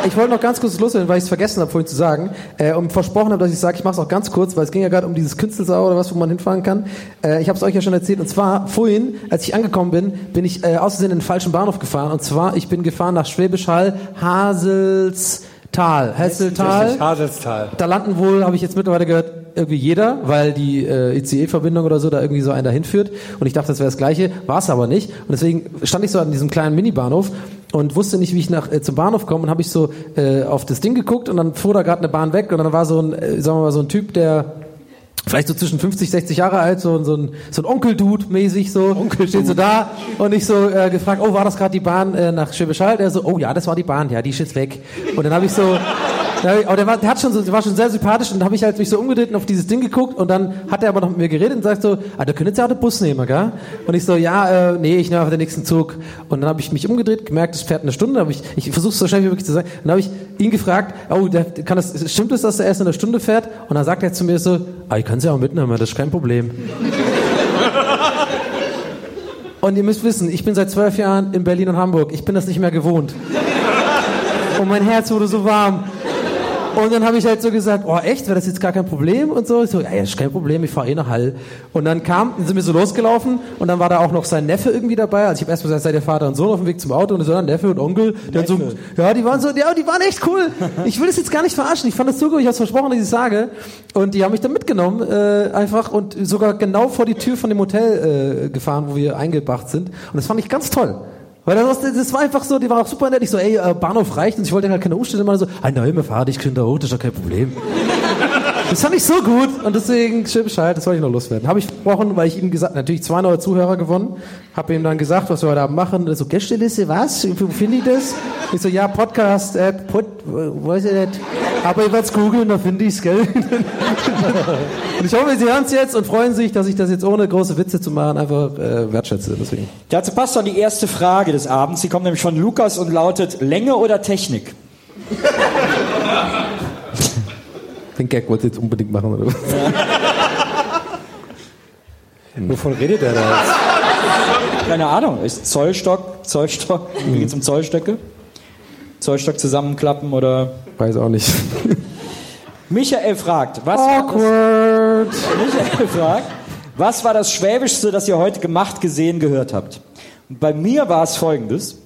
A: ich wollte noch ganz kurz loswerden, weil ich es vergessen habe, vorhin zu sagen. Äh, und versprochen habe, dass ich sage, ich mache es auch ganz kurz, weil es ging ja gerade um dieses Künstelsau oder was, wo man hinfahren kann. Äh, ich habe es euch ja schon erzählt. Und zwar vorhin, als ich angekommen bin, bin ich äh, aus Versehen in den falschen Bahnhof gefahren. Und zwar, ich bin gefahren nach Schwäbisch Hall, Haselstal. Hesseltal.
C: Haselstal.
A: Da landen wohl, habe ich jetzt mittlerweile gehört, irgendwie jeder, weil die äh, ICE-Verbindung oder so da irgendwie so einen dahin führt. Und ich dachte, das wäre das Gleiche, war es aber nicht. Und deswegen stand ich so an diesem kleinen Mini-Bahnhof und wusste nicht, wie ich nach äh, zum Bahnhof komme und habe ich so äh, auf das Ding geguckt und dann fuhr da gerade eine Bahn weg und dann war so ein, äh, sagen wir mal, so ein Typ, der vielleicht so zwischen 50, 60 Jahre alt, so, so ein, so ein Onkel-Dude mäßig so, Onkel steht so da und ich so äh, gefragt, oh, war das gerade die Bahn äh, nach Schwäbisch Hall? Der so, oh ja, das war die Bahn, ja, die ist jetzt weg. Und dann habe ich so, da aber der war, der hat schon so, der war schon sehr sympathisch und dann habe ich halt mich so umgedreht und auf dieses Ding geguckt und dann hat er aber noch mit mir geredet und sagt so, ah, da könnt ihr ja auch den Bus nehmen, gell? Und ich so, ja, äh, nee, ich nehme einfach den nächsten Zug. Und dann habe ich mich umgedreht, gemerkt, es fährt eine Stunde, habe ich, ich versuche so schnell wie möglich zu sagen, dann habe ich ihn gefragt, oh, der, kann das, stimmt es, dass er erst in einer Stunde fährt? Und dann sagt er zu mir so, ah, ich kann sie auch mitnehmen, das ist kein Problem. [laughs] Und ihr müsst wissen, ich bin seit zwölf Jahren in Berlin und Hamburg. Ich bin das nicht mehr gewohnt. Und mein Herz wurde so warm. Und dann habe ich halt so gesagt, oh echt, wäre das jetzt gar kein Problem und so. Ich so, ja, ja, ist kein Problem, ich fahre eh nach Hall. Und dann kam, sind wir so losgelaufen und dann war da auch noch sein Neffe irgendwie dabei. Also ich habe erst gesagt, seid ihr Vater und Sohn auf dem Weg zum Auto und so, dann Neffe und Onkel. Haben so, ja, die waren so, ja, die waren echt cool. [laughs] Ich will das jetzt gar nicht verarschen. Ich fand das so gut, ich habe versprochen, dass ich sage. Und die haben mich dann mitgenommen, äh, einfach und sogar genau vor die Tür von dem Hotel äh, gefahren, wo wir eingebracht sind. Und das fand ich ganz toll. Weil das, das war einfach so, die war auch super nett. Ich so, ey, äh, Bahnhof reicht. Und ich wollte halt keine Umstände machen. So, ah, nein, wir fahren dich, Kinder, oh, das ist ja kein Problem. Das fand ich so gut und deswegen schön Bescheid, das wollte ich noch loswerden. Habe ich versprochen, weil ich ihm gesagt, natürlich zwei neue Zuhörer gewonnen, habe ihm dann gesagt, was wir heute Abend machen. Und so, Gästeliste, was? Wo finde ich das? Ich so, ja, Podcast, App, Pod, weiß ich nicht. Aber ich werde es googeln, da finde ich es, gell? [laughs] und ich hoffe, Sie hören es jetzt und freuen sich, dass ich das jetzt ohne große Witze zu machen einfach äh, wertschätze. Deswegen.
B: Dazu passt dann die erste Frage des Abends. Die kommt nämlich von Lukas und lautet Länge oder Technik?
A: Den Gag wollte ich jetzt unbedingt machen, oder was?
C: Wovon redet er da jetzt?
B: Keine Ahnung. Ist Zollstock, Zollstock, wie geht's um Zollstöcke? Zollstock zusammenklappen oder?
A: Weiß auch nicht.
B: Michael fragt, was
A: Awkward.
B: War das, Michael fragt, was war das Schwäbischste, das ihr heute gemacht, gesehen, gehört habt? Und bei mir war es folgendes.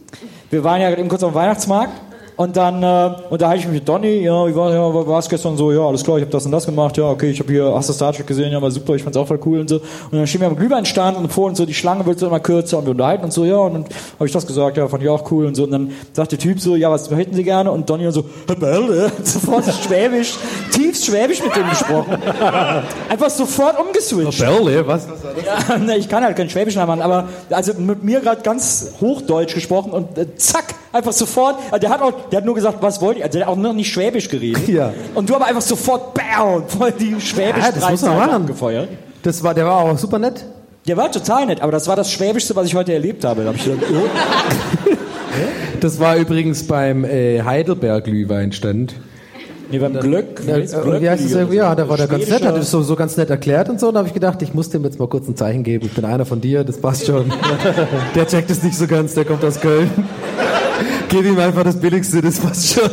B: Wir waren ja eben kurz auf dem Weihnachtsmarkt und dann äh, unterhalte ich mich mit Donny, ja, wie war ja, war es gestern so, ja, alles klar, ich habe das und das gemacht, ja, okay, ich habe hier, hast du Star Trek gesehen, ja, war super, ich fand's auch voll cool und so. Und dann stehen wir am Glühweinstand und vor und so, die Schlange wird so immer kürzer und wir unterhalten uns so, ja, und dann habe ich das gesagt, ja, fand ich auch cool und so. Und dann sagt der Typ so, ja, was hätten Sie gerne? Und Donny so, Belle, [laughs] sofort schwäbisch, tiefst schwäbisch mit dem gesprochen. [laughs] Einfach sofort umgeswitcht.
A: Belle, was?
B: Ja, [laughs] ne, ich kann halt kein Schwäbisch machen, aber also mit mir gerade ganz Hochdeutsch gesprochen und äh, zack, einfach sofort. Also der hat auch, der hat nur gesagt, was wollt ihr? Also der hat auch noch nicht Schwäbisch geredet.
A: Ja.
B: Und du aber einfach sofort, bam, voll die Schwäbisch
A: Ja, das muss man machen.
B: gefeuert.
A: Das war, der war auch super nett.
B: Der war total nett, aber das war das Schwäbischste, was ich heute erlebt habe. Da hab ich gedacht, oh. [laughs]
A: Das war übrigens beim äh, Heidelberg-Glühweinstand.
B: Nee, beim Glück.
A: Ja, äh, wie heißt das? Ja, da war der ganz nett, hat es so, so ganz nett erklärt und so. Und da habe ich gedacht, ich muss dem jetzt mal kurz ein Zeichen geben. Ich bin einer von dir, das passt schon. [laughs] der checkt es nicht so ganz, der kommt aus Köln. Gib ihm einfach das Billigste, das passt schon.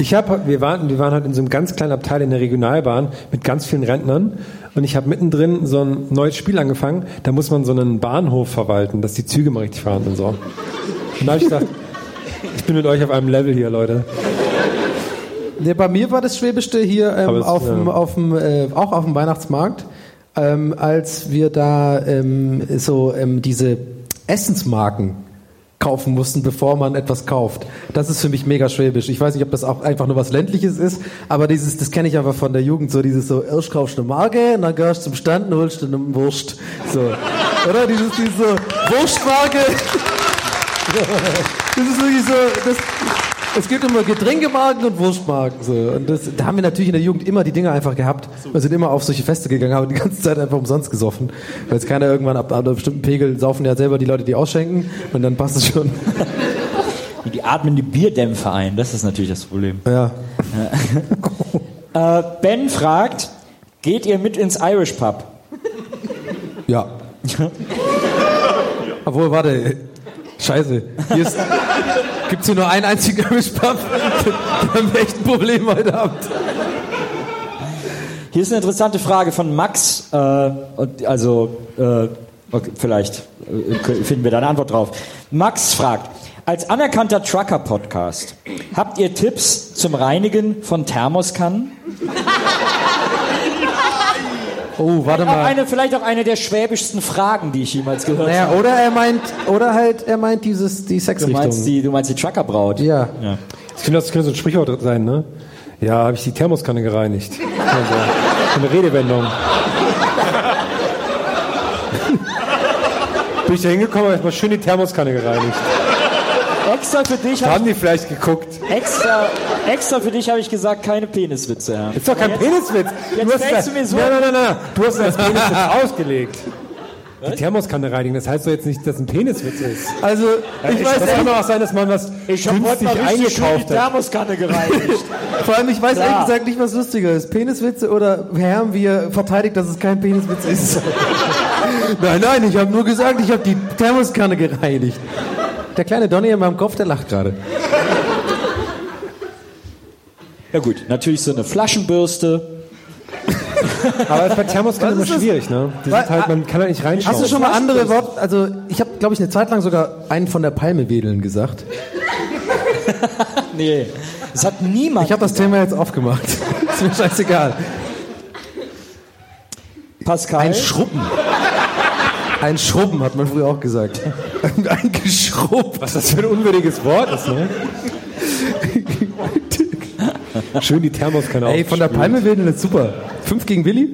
C: Ich habe, wir waren, wir waren halt in so einem ganz kleinen Abteil in der Regionalbahn mit ganz vielen Rentnern und ich habe mittendrin so ein neues Spiel angefangen. Da muss man so einen Bahnhof verwalten, dass die Züge mal richtig fahren und so. Und da habe ich gedacht, ich bin mit euch auf einem Level hier, Leute.
A: Nee, bei mir war das Schwäbischte hier ähm,
C: Aber es-
A: auf dem,
C: ja.
A: auf dem, äh, auch auf dem Weihnachtsmarkt, ähm, als wir da ähm, so ähm, diese Essensmarken kaufen mussten, bevor man etwas kauft. Das ist für mich mega schwäbisch. Ich weiß nicht, ob das auch einfach nur was ländliches ist, aber dieses, das kenne ich einfach von der Jugend, so dieses so, erst kaufst du eine Marke, und dann gehst du zum Stand und holst du eine Wurst. So. Oder? Dieses, diese Wurstmarke. [laughs] Das ist wirklich so, das, es gibt immer Getränkemarken und Wurstmarken. So. Und das, da haben wir natürlich in der Jugend immer die Dinger einfach gehabt. Wir sind immer auf solche Feste gegangen, haben die ganze Zeit einfach umsonst gesoffen. Weil es keiner irgendwann ab, ab einem bestimmten Pegel saufen ja selber die Leute, die ausschenken. Und dann passt es schon. [laughs]
B: Die atmen die Bierdämpfe ein, das ist natürlich das Problem.
A: Ja. [laughs]
B: Äh, ben fragt, geht ihr mit ins Irish Pub?
A: Ja. [laughs] Obwohl, warte. Scheiße. Hier ist, gibt's hier nur einen einzigen Irish Pub? Wir haben echt ein Problem heute Abend.
B: Hier ist eine interessante Frage von Max. Äh, also, äh, okay, vielleicht äh, finden wir da eine Antwort drauf. Max fragt, Als anerkannter Trucker-Podcast, habt ihr Tipps zum Reinigen von Thermoskannen?
A: Oh, warte
B: Auch
A: mal.
B: eine, vielleicht auch eine der schwäbischsten Fragen, die ich jemals gehört
A: Naja,
B: habe.
A: oder er meint, oder halt, er meint dieses, die
B: Du
A: Sexrichtung.
B: meinst die, du meinst die Trucker-Braut?
A: ja.
B: Ja.
C: Das könnte, das könnte so ein Sprichwort sein, ne? Ja, habe ich die Thermoskanne gereinigt. Also, so eine Redewendung. [laughs] Bin ich da hingekommen, habe erstmal schön die Thermoskanne gereinigt.
B: Extra für dich
C: haben die vielleicht geguckt.
B: ich, extra, extra für dich habe ich gesagt, keine Peniswitze. Ja.
C: Ist doch kein
B: Jetzt-
C: Peniswitz.
B: jetzt
C: hast
B: du mir so-
C: Nein, nein, nein, nein. Du hast das [laughs] Peniswitz ausgelegt. Die Thermoskanne reinigen, das heißt doch jetzt nicht, dass ein Peniswitz ist.
A: Also, ich
C: Ich
A: weiß
C: das kann auch sein, dass man was
B: Ich
C: günstig
B: die
C: eingekauft hat.
B: Thermoskanne gereinigt. [laughs]
A: Vor allem, ich weiß
B: Klar.
A: ehrlich gesagt nicht, was lustiger ist. Peniswitze oder Herr, wie er verteidigt, dass es kein Peniswitz ist. [laughs] nein, nein, ich habe nur gesagt, ich habe die Thermoskanne gereinigt. Der kleine Donny in meinem Kopf, der lacht gerade.
B: ja gut, natürlich so eine Flaschenbürste.
C: Aber das ist bei Thermoskannen immer
A: Was ist das?
C: schwierig, ne? Sind halt, man kann da nicht reinschauen.
A: Hast du schon mal andere Worte? Also, ich habe, glaube ich, eine Zeit lang sogar einen von der Palme wedeln gesagt. [laughs]
B: Nee, das hat niemand.
A: Ich habe das Thema jetzt aufgemacht. [laughs] ist mir scheißegal.
B: Pascal.
A: Ein Schrubben. Ein Schrubben, hat man früher auch gesagt. Ein Geschrubb.
C: Was das für ein unwürdiges Wort ist, ne? Schön die Thermoskanne
A: Ey, von der. Palme wedeln ist super. Fünf gegen Willi?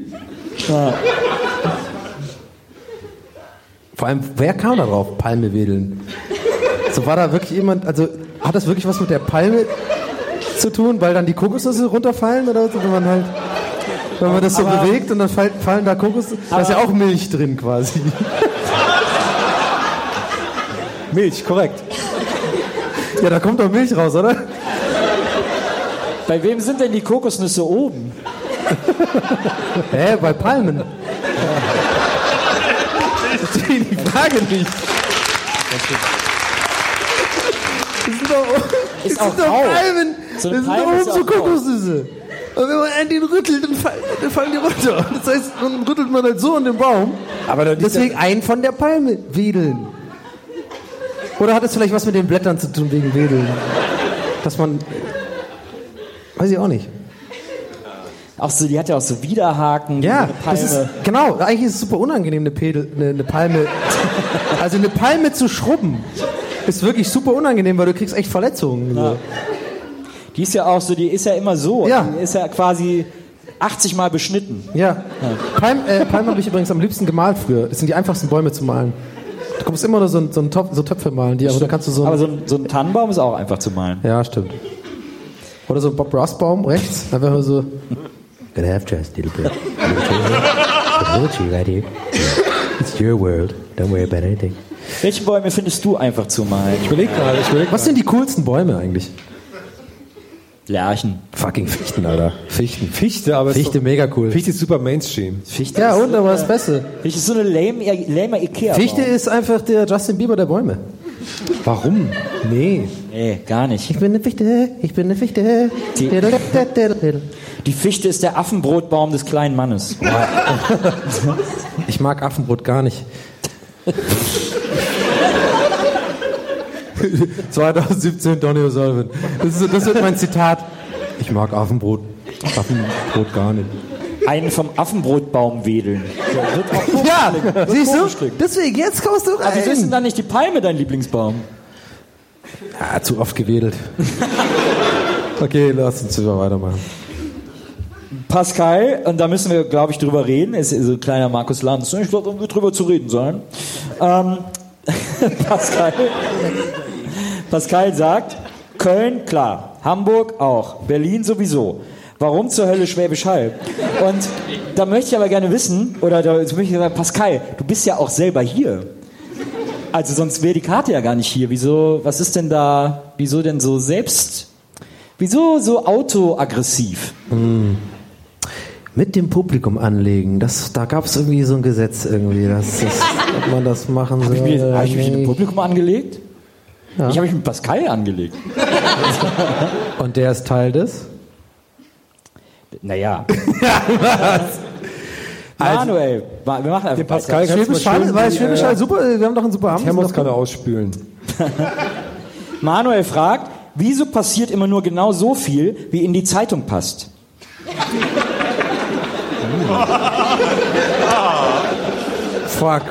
A: Vor allem, wer kam da drauf? Palme wedeln. So war da wirklich jemand, also hat das wirklich was mit der Palme zu tun, weil dann die Kokosnüsse runterfallen oder so, wenn man halt, wenn man das so
B: Aber-
A: bewegt und dann fallen, fallen da Kokosnüsse, da ist ja auch Milch drin quasi.
C: Milch, korrekt.
A: Ja, da kommt doch Milch raus, oder?
B: Bei wem sind denn die Kokosnüsse oben?
A: Hä, bei Palmen. Ich verstehe die Frage nicht. Das sind doch, das
B: Ist auch
A: sind doch
B: rau.
A: Palmen.
B: So
A: das
B: eine
A: sind doch
B: Palme
A: oben so. Kokosnüsse. Und wenn man einen den rüttelt, dann fallen, dann fallen die runter. Das heißt, dann rüttelt man halt so an den Baum.
C: Aber
A: Deswegen ein von der Palme wedeln. Oder hat es vielleicht was mit den Blättern zu tun wegen Wedeln? Dass man. Weiß ich auch nicht.
B: Auch so, die hat ja auch so Widerhaken.
A: Ja, das ist, genau. Eigentlich ist es super unangenehm, eine, Pedel, eine, eine Palme. [laughs] Also eine Palme zu schrubben ist wirklich super unangenehm, weil du kriegst echt Verletzungen. So.
B: Die ist ja auch so, die ist ja immer so.
A: Ja.
B: Die ist ja quasi 80 Mal beschnitten.
A: Ja. Palm, äh, Palmen habe ich übrigens am liebsten gemalt früher. Das sind die einfachsten Bäume zu malen. Du kommst immer nur so, ein- so, ein Topf, so Töpfe malen, die, aber da kannst du so.
B: Aber so ein, so ein Tannenbaum ist auch einfach zu malen.
A: ja, stimmt. Oder so ein Bob Ross Baum rechts, einfach nur so. Gonna have just a little bit. A little tree right here. It's your world. Don't worry about anything.
B: Welche Bäume findest du einfach zu malen?
C: Ich überleg gerade, ich überleg
A: Was sind die coolsten Bäume eigentlich?
B: Lärchen.
A: Fucking Fichten, Alter. Fichten.
C: Fichte, aber
A: Fichte,
C: doch-
A: mega cool.
C: Fichte ist super Mainstream.
B: Fichte
A: Ja,
B: ist
A: und, aber das Beste.
B: Fichte ist so eine lame, lame Ikea.
A: Fichte ist einfach der Justin Bieber der Bäume.
C: Warum?
A: Nee.
B: Nee, gar nicht.
A: Ich bin eine Fichte, ich bin eine Fichte.
B: Die- Die Fichte ist der Affenbrotbaum des kleinen Mannes.
A: Ich mag Affenbrot gar nicht. [laughs] [laughs] 2017 Donny O'Sullivan. Das, ist, das wird mein Zitat. Ich mag Affenbrot. Affenbrot gar nicht.
B: Einen vom Affenbrotbaum wedeln.
A: Ja, siehst du? Deswegen, jetzt kommst du
B: Aber wieso ist denn
A: rein.
B: dann nicht die Palme dein Lieblingsbaum?
A: Ja, zu oft gewedelt. Okay, lass uns wieder weitermachen.
B: Pascal, und da müssen wir, glaube ich, drüber reden, ist so ein kleiner Markus Lanz. Ich glaube, da wird drüber zu reden sein. Ähm, [laughs] Pascal, Pascal sagt, Köln, klar, Hamburg auch, Berlin sowieso. Warum zur Hölle Schwäbisch Hall? Und da möchte ich aber gerne wissen, oder da möchte ich sagen, Pascal, du bist ja auch selber hier. Also sonst wäre die Karte ja gar nicht hier. Wieso, was ist denn da, wieso denn so selbst, wieso so autoaggressiv?
A: Mit dem Publikum anlegen, das, da gab es irgendwie so ein Gesetz irgendwie, dass, das, ob [laughs] man das machen soll.
B: Habe ich, mich-
A: oder
B: hab ich mich mit dem. Publikum angelegt?
A: Ja.
B: Ich habe mich mit Pascal angelegt. [laughs]
A: Und der ist Teil des?
B: Naja. [laughs] Manuel, wa- wir machen einfach
C: Den Pascal
A: Schwäbisch Hall,
C: die,
A: Schwäbisch
C: äh,
A: Hall super, wir haben doch einen super Abend.
C: Thermoskanne ausspülen. [laughs]
B: Manuel fragt, wieso passiert immer nur genau so viel, wie in die Zeitung passt?
A: Fuck.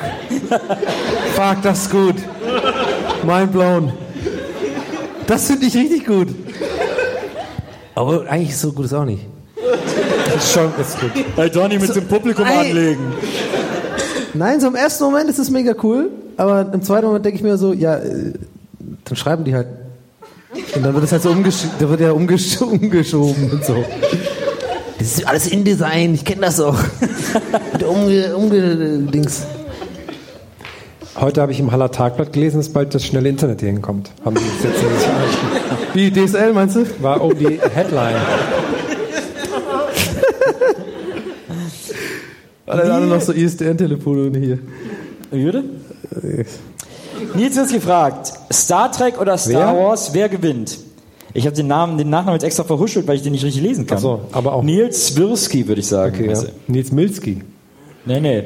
A: Fuck, das ist gut. Mind blown. Das finde ich richtig gut. Aber eigentlich ist so gut ist auch nicht.
C: Das ist schon ist gut.
B: Bei Donny mit dem Publikum
A: Ey.
B: anlegen.
A: Nein, so im ersten Moment ist es mega cool, aber im zweiten Moment denke ich mir so, ja, äh, dann schreiben die halt. Und dann wird es halt so umgesch da wird ja umgesch umgeschoben und so. Das ist alles InDesign, ich kenne das auch. [laughs] Mit umge umgedings.
C: Heute habe ich im Haller Tagblatt gelesen, dass bald das schnelle Internet hier hinkommt. Haben Sie das jetzt nicht?
A: Wie DSL meinst du?
C: War oben die Headline.
A: Alle anderen noch so ISDN-Telefone hier.
B: Würde? Nils ist gefragt, Star Trek oder Star
C: Wer?
B: Wars, wer gewinnt? Ich habe den Namen, den Nachnamen jetzt extra verhuschelt, weil ich den nicht richtig lesen kann.
C: Ach so, aber auch-
B: Nils Swirsky, würde ich sagen.
C: Okay, ja.
B: Also,
C: Nils Milski.
B: Nee, nee.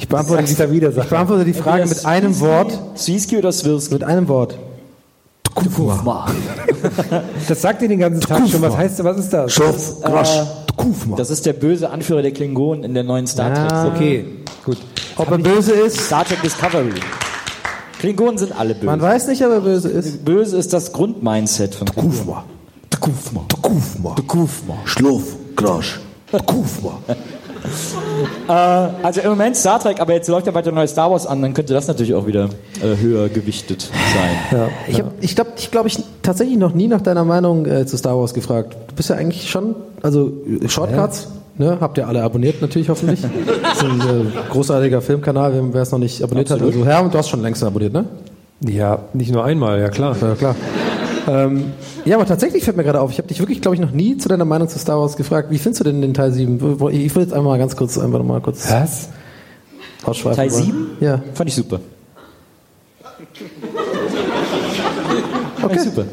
A: Ich beantworte,
C: wieder,
A: ich beantworte die Frage mit einem Wort.
B: Swirsky oder Swirsky?
A: Mit einem Wort.
C: Das sagt ihr den ganzen Tag schon. Was heißt, was ist das?
A: Schopf, Grasch, Kufma.
B: Das ist der böse Anführer der Klingonen in der neuen Star Trek.
A: Ja.
C: Okay, gut.
A: Ob er böse ist,
B: Star Trek Discovery. Klingonen sind alle böse.
A: man weiß nicht, ob er böse ist.
B: Böse ist das Grundmindset von Klingonen.
A: Kufma. Kufma.
B: Kufma.
A: Schlaf, Grasch, Kufma.
B: Also im Moment Star Trek, aber jetzt läuft ja weiter neue Star Wars an, dann könnte das natürlich auch wieder äh, höher gewichtet sein.
A: Ich habe, ich glaube, ich, glaub, ich tatsächlich noch nie nach deiner Meinung äh, zu Star Wars gefragt. Du bist ja eigentlich schon, also äh, Shortcuts, ne, habt ihr alle abonniert natürlich hoffentlich. [laughs] das ist ein äh, großartiger Filmkanal, wer- es noch nicht abonniert hat. Also Herr, du hast schon längst abonniert, ne?
C: Ja, nicht nur einmal, ja klar.
A: Ja, klar. Ähm, ja, aber tatsächlich fällt mir gerade auf, ich habe dich wirklich, glaube ich, noch nie zu deiner Meinung zu Star Wars gefragt. Wie findest du denn den Teil 7? Wo- wo- Ich will jetzt einmal ganz kurz, einfach noch mal kurz
C: Was?
A: ausschweifen.
B: Teil
A: wollen.
B: 7?
A: Ja.
B: Fand ich super. Fand
A: Okay.
B: ich super.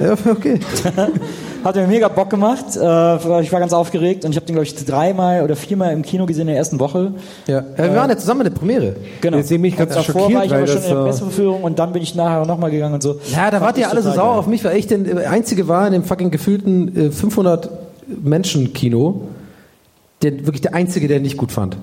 A: Ja, okay. [laughs]
B: Hat mir mega Bock gemacht. Äh, ich war ganz aufgeregt und ich habe den, glaube ich, dreimal oder viermal im Kino gesehen in der ersten Woche.
A: Ja. wir waren ja zusammen in der Premiere.
B: Genau.
C: Deswegen bin ich ganz
B: davor
C: schockiert,
B: war ich aber schon in der Presseverführung und dann bin ich nachher nochmal gegangen und so.
A: Ja, da wart ihr alle so sauer
B: geil.
A: auf mich, weil ich der Einzige war in dem fucking gefühlten äh, 500 Menschen Kino, der wirklich der Einzige, der nicht gut fand.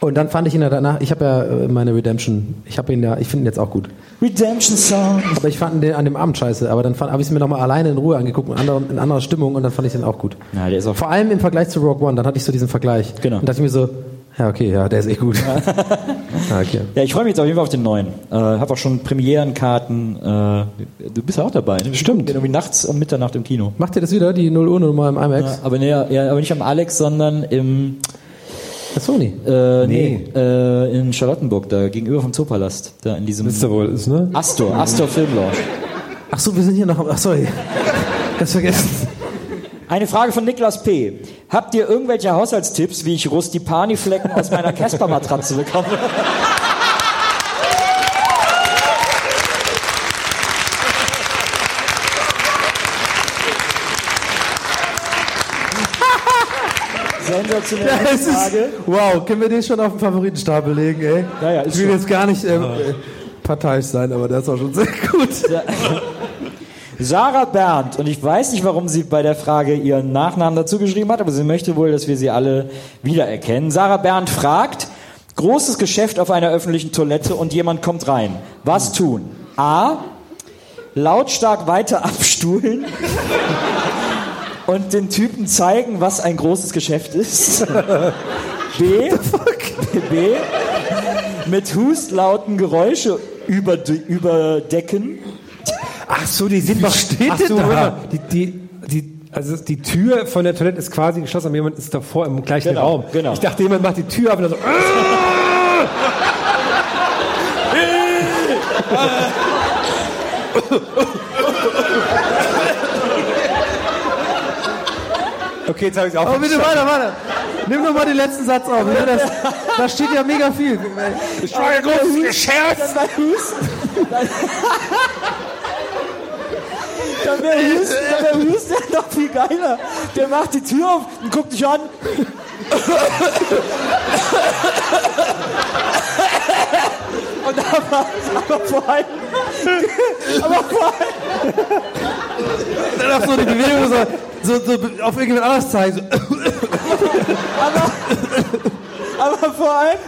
A: Und dann fand ich ihn ja danach, ich habe ja äh, meine Redemption, ich habe ihn ja, ich finde ihn jetzt auch gut.
B: Redemption Song.
A: Aber ich fand den an dem Abend scheiße, aber dann habe ich es mir nochmal alleine in Ruhe angeguckt, in anderer, in anderer Stimmung und dann fand ich den auch gut.
B: Ja, der ist auch
A: Vor allem im Vergleich zu Rogue One, dann hatte ich so diesen Vergleich.
B: Genau.
A: Und dachte ich mir so, ja okay, ja, der ist echt gut. [laughs] ah, okay.
B: Ja, ich freue mich jetzt auf jeden Fall auf den neuen. Äh, habe auch schon Premierenkarten. Äh, du bist ja auch dabei. Ne?
C: Stimmt.
B: Irgendwie nachts um Mitternacht im Kino.
A: Macht ihr das wieder, die 0 Uhr Nummer im
B: Ja,
A: IMAX?
B: aber, nee, ja, aber nicht am Alex, sondern im
A: Bei Sony.
B: äh, nee. äh, in Charlottenburg, da gegenüber vom Zoopalast. Da in diesem
C: Wisst ihr wohl, ist, ne?
B: Astor, Astor Film Lounge.
A: Ach so, wir sind hier noch, ach sorry. Ganz vergessen.
B: Eine Frage von Niklas P. Habt ihr irgendwelche Haushaltstipps, wie ich Rustipani-Flecken aus meiner Casper-Matratze bekomme? Sensationelle Frage.
A: wow, können wir den schon auf den Favoritenstapel legen, ey?
B: Ja, ja,
A: ich will
B: schon.
A: jetzt gar nicht ähm, äh, parteiisch sein, aber der ist auch schon sehr gut. [laughs]
B: Sarah Berndt, und ich weiß nicht, warum sie bei der Frage ihren Nachnamen dazu geschrieben hat, aber sie möchte wohl, dass wir sie alle wiedererkennen. Sarah Berndt fragt, großes Geschäft auf einer öffentlichen Toilette und jemand kommt rein. Was tun? A. Lautstark weiter abstuhlen und den Typen zeigen, was ein großes Geschäft ist. [laughs] B. B. Mit Hustlauten Geräusche überde- überdecken.
C: Ach so, die sind noch
A: steht
C: so,
A: da?
C: Die, die, die, also die Tür von der Toilette ist quasi geschlossen, aber jemand ist davor im gleichen
B: Genau,
C: Raum.
B: genau.
C: Ich dachte, jemand macht die Tür auf und dann so. [laughs] [laughs] Okay, jetzt habe ich es auch
A: Aber bitte
C: verstanden.
A: weiter, weiter. Nimm doch mal den letzten Satz auf. Ne? Das, da steht ja mega viel.
C: Ich war ein großes Geschäft.
B: Dann wäre Husten, dann wär Husten ja noch viel geiler. Der macht die Tür auf und guckt dich an. Und aber, aber vor allem, aber vor allem,
A: Dann auch so die Bewegung so, so, so auf irgendjemand anderes zeigen. So.
B: aber vor allem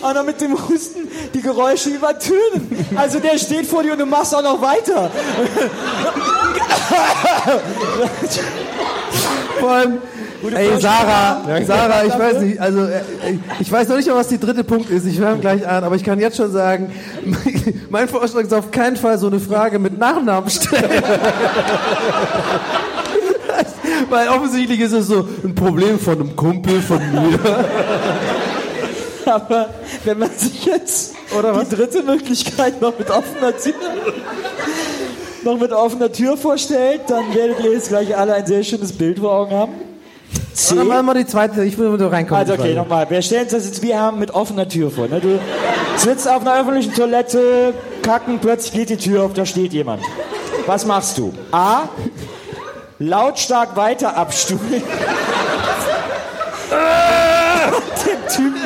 B: auch noch mit dem Husten die Geräusche übertönen. Also der steht vor dir und du machst auch noch weiter.
A: Vor allem, ey Sarah, Sarah, ich weiß nicht, also äh, ich weiß noch nicht mal, was die dritte Punkt ist. Ich höre gleich an, aber ich kann jetzt schon sagen, [laughs] mein Vorschlag ist auf keinen Fall so eine Frage mit Nachnamen stellen. [laughs] Weil offensichtlich ist es so ein Problem von einem Kumpel von mir. [laughs]
B: Aber wenn man sich jetzt die dritte Möglichkeit noch mit offener Tür, noch mit offener Tür vorstellt, dann werdet ihr jetzt gleich alle ein sehr schönes Bild vor Augen haben. C.
A: Dann machen wir die zweite, ich will mal reinkommen.
B: Also okay, nochmal. Wir stellen uns das jetzt wie haben mit offener Tür vor. Ne? Du sitzt auf einer öffentlichen Toilette, kacken, plötzlich geht die Tür auf, da steht jemand. Was machst du? A. Lautstark weiter abstuhlen. Und dem Typen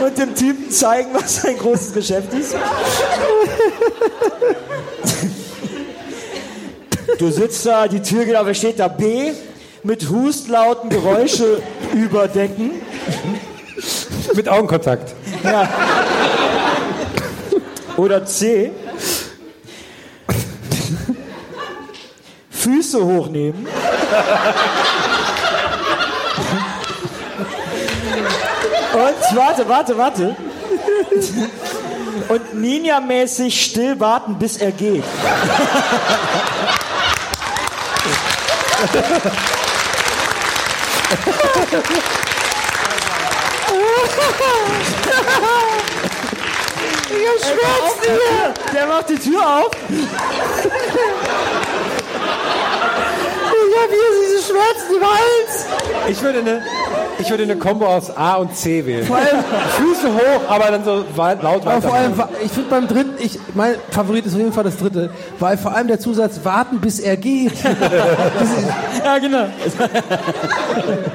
B: und dem Typen zeigen, was sein großes Geschäft ist. Du sitzt da, die Tür geht auf, steht da B, mit Hustlauten Geräusche [laughs] überdecken.
C: Mit Augenkontakt.
B: Ja. Oder C. Füße hochnehmen. Und warte, warte, warte. Und Ninja-mäßig still warten, bis er geht.
I: Ich schwör's dir.
B: Der macht die Tür auf.
I: Ich hab hier diese Schmerzen im Hals.
C: Ich würde eine, ich würde eine Combo aus A und C wählen.
A: Vor allem-
C: Füße hoch, aber dann so weit- laut
A: Aber
C: weiter.
A: vor allem, ich finde beim dritten, ich, mein Favorit ist auf jeden Fall das dritte, weil vor allem der Zusatz warten, bis er geht. [laughs]
B: Ja, genau.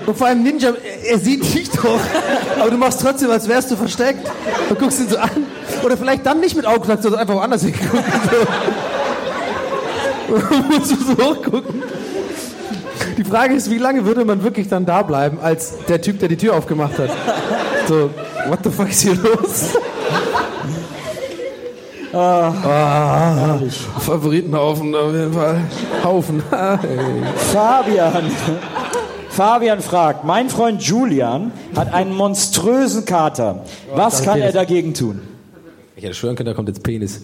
A: und vor allem Ninja, er, sieht dich doch, aber du machst trotzdem, als wärst du versteckt und guckst ihn so an. Oder vielleicht dann nicht mit Augenkontakt, sondern einfach woanders hingucken. So. [laughs] Und musst du so hochgucken. Die Frage ist, wie lange würde man wirklich dann da bleiben, als der Typ, der die Tür aufgemacht hat? So, what the fuck ist hier los? Ah, Favoritenhaufen auf jeden Fall. Haufen.
B: Fabian. Fabian fragt, mein Freund Julian hat einen monströsen Kater. Was kann er dagegen tun?
A: Ich hätte schwören können, da kommt jetzt Penis.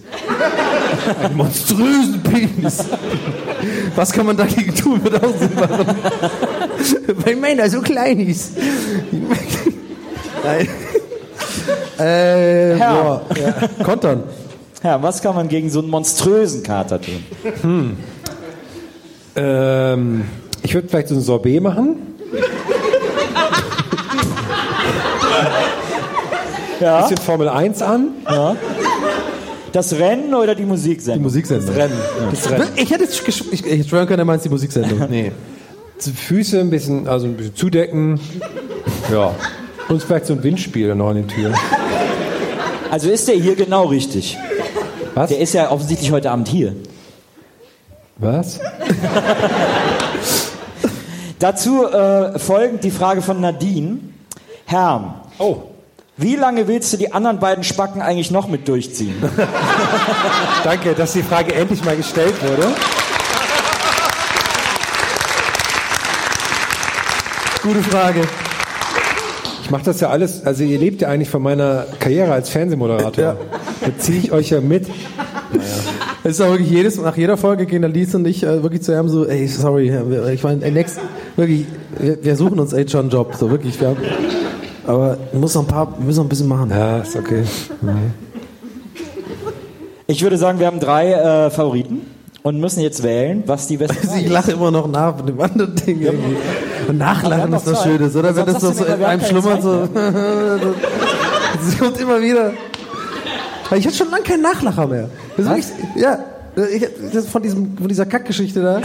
A: Einen monströsen Penis. Was kann man dagegen tun, wird auch Sinn machen. Weil Männer so klein ist. Nein. Äh,
B: Herr.
A: boah, ja. Kontern.
B: Ja, was kann man gegen so einen monströsen Kater tun?
C: Ähm, ich würde vielleicht so ein Sorbet machen.
B: Ja.
C: Bisschen Formel 1 an.
B: Das Rennen oder die Musiksendung?
A: Die Musiksendung.
C: Rennen. Das Rennen.
A: Ich hätte jetzt ich, ich schwören können, er meint die Musiksendung. [laughs]
C: Nee. Füße ein bisschen, also ein bisschen zudecken. [laughs] Ja. Und vielleicht so ein Windspiel noch an den Türen.
B: Also ist der hier genau richtig?
C: Was?
B: Der ist ja offensichtlich heute Abend hier.
C: Was? [laughs]
B: Dazu äh, folgend die Frage von Nadine. Herr,
C: Oh.
B: Wie lange willst du die anderen beiden Spacken eigentlich noch mit durchziehen? [laughs]
C: Danke, dass die Frage endlich mal gestellt wurde.
A: Gute Frage.
C: Ich mache das ja alles, also ihr lebt ja eigentlich von meiner Karriere als Fernsehmoderator.
A: Ja.
C: Da ziehe ich euch ja mit.
A: Es ist auch wirklich jedes, nach jeder Folge gehen der Lies und ich äh, wirklich zu ihm so, ey, sorry, wir- ich meine, next, wirklich, wir, wir suchen uns echt schon einen Job, so wirklich, wir haben, aber wir müssen noch ein paar, wir müssen noch ein bisschen machen.
C: Ja, ist okay.
B: Ich würde sagen, wir haben drei äh, Favoriten und müssen jetzt wählen, was die beste Frage
A: ich lache immer noch nach mit dem anderen Ding irgendwie. Und nachlachen ist
B: noch
A: das
B: Zeit.
A: Schöne, oder? Wenn das noch so in einem schlummert, so. Das [laughs] kommt immer wieder. Ich hatte schon lange keinen Nachlacher mehr. Ja, das ist von, diesem, von dieser Kackgeschichte da.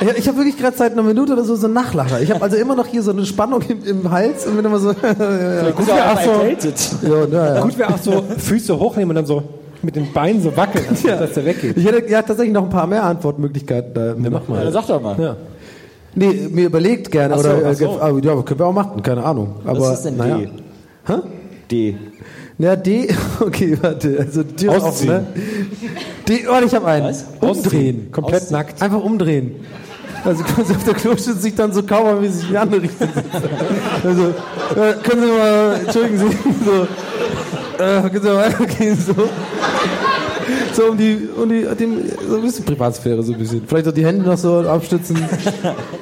A: ich ich habe wirklich gerade seit einer Minute oder so so einen Nachlacher. Ich habe also immer noch hier so eine Spannung im, im Hals und bin immer so. [laughs] ja,
C: Gut wäre auch, so,
A: ja, ja, ja.
C: gut wär auch so Füße hochnehmen und dann so mit den Beinen so wackeln, dass, dass der weggeht.
A: Ich hätte ja tatsächlich noch ein paar mehr Antwortmöglichkeiten. Da. Ja, mach
B: Ja, sag doch mal.
A: Ja. Nee, mir überlegt gerne.
B: Ach so,
A: oder,
B: ach
A: äh,
B: so.
A: ah, ja, können wir auch machen, keine Ahnung. Aber,
B: Was ist denn
A: naja.
B: D?
A: Hä?
B: D.
A: Na, D, [laughs] okay, warte, also Tür auf,
C: Ausziehen.
A: ne? D, warte, ich habe einen.
B: Was?
A: Umdrehen.
C: Komplett nackt.
A: Einfach umdrehen. Also [laughs] quasi auf der Kloschüssel sich dann so kauermäßig in die andere Richtung. Also, äh, können Sie mal, entschuldigen Sie, [laughs] so, äh, können Sie mal [laughs] weitergehen, so. So um die, um die, dem, so ein bisschen Privatsphäre, so ein bisschen. Vielleicht auch die Hände noch so abstützen.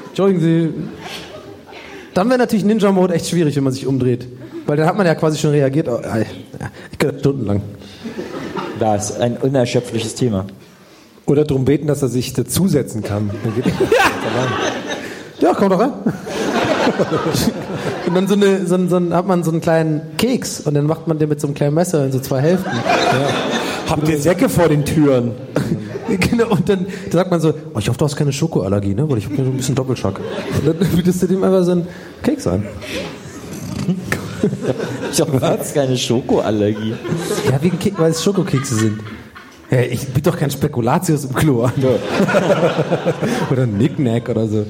A: Entschuldigen Sie. Dann wäre natürlich Ninja-Mode echt schwierig, wenn man sich umdreht. Weil dann hat man ja quasi schon reagiert. Oh, ich könnte stundenlang.
B: Da ist ein unerschöpfliches Thema.
C: Oder darum beten, dass er sich dazusetzen kann. [laughs] Geht
A: Ja, komm doch ran. [laughs] und dann so eine, so, ein- so ein, hat man so einen kleinen Keks und dann macht man den mit so einem kleinen Messer in so zwei Hälften.
C: Habt ihr Säcke vor den Türen? [laughs]
A: Genau, und dann, dann sagt man so, oh, ich hoffe, du hast keine Schokoallergie, ne? Weil ich habe so ein bisschen Doppelschock. Und dann bietest du dem einfach so einen Keks an.
B: Ich habe fast keine Schokoallergie.
A: Ja, wegen Ke weil es Schokokekse sind. Ja, ich biete doch kein Spekulatius im Klo an. [laughs] oder ein Nicknack oder so.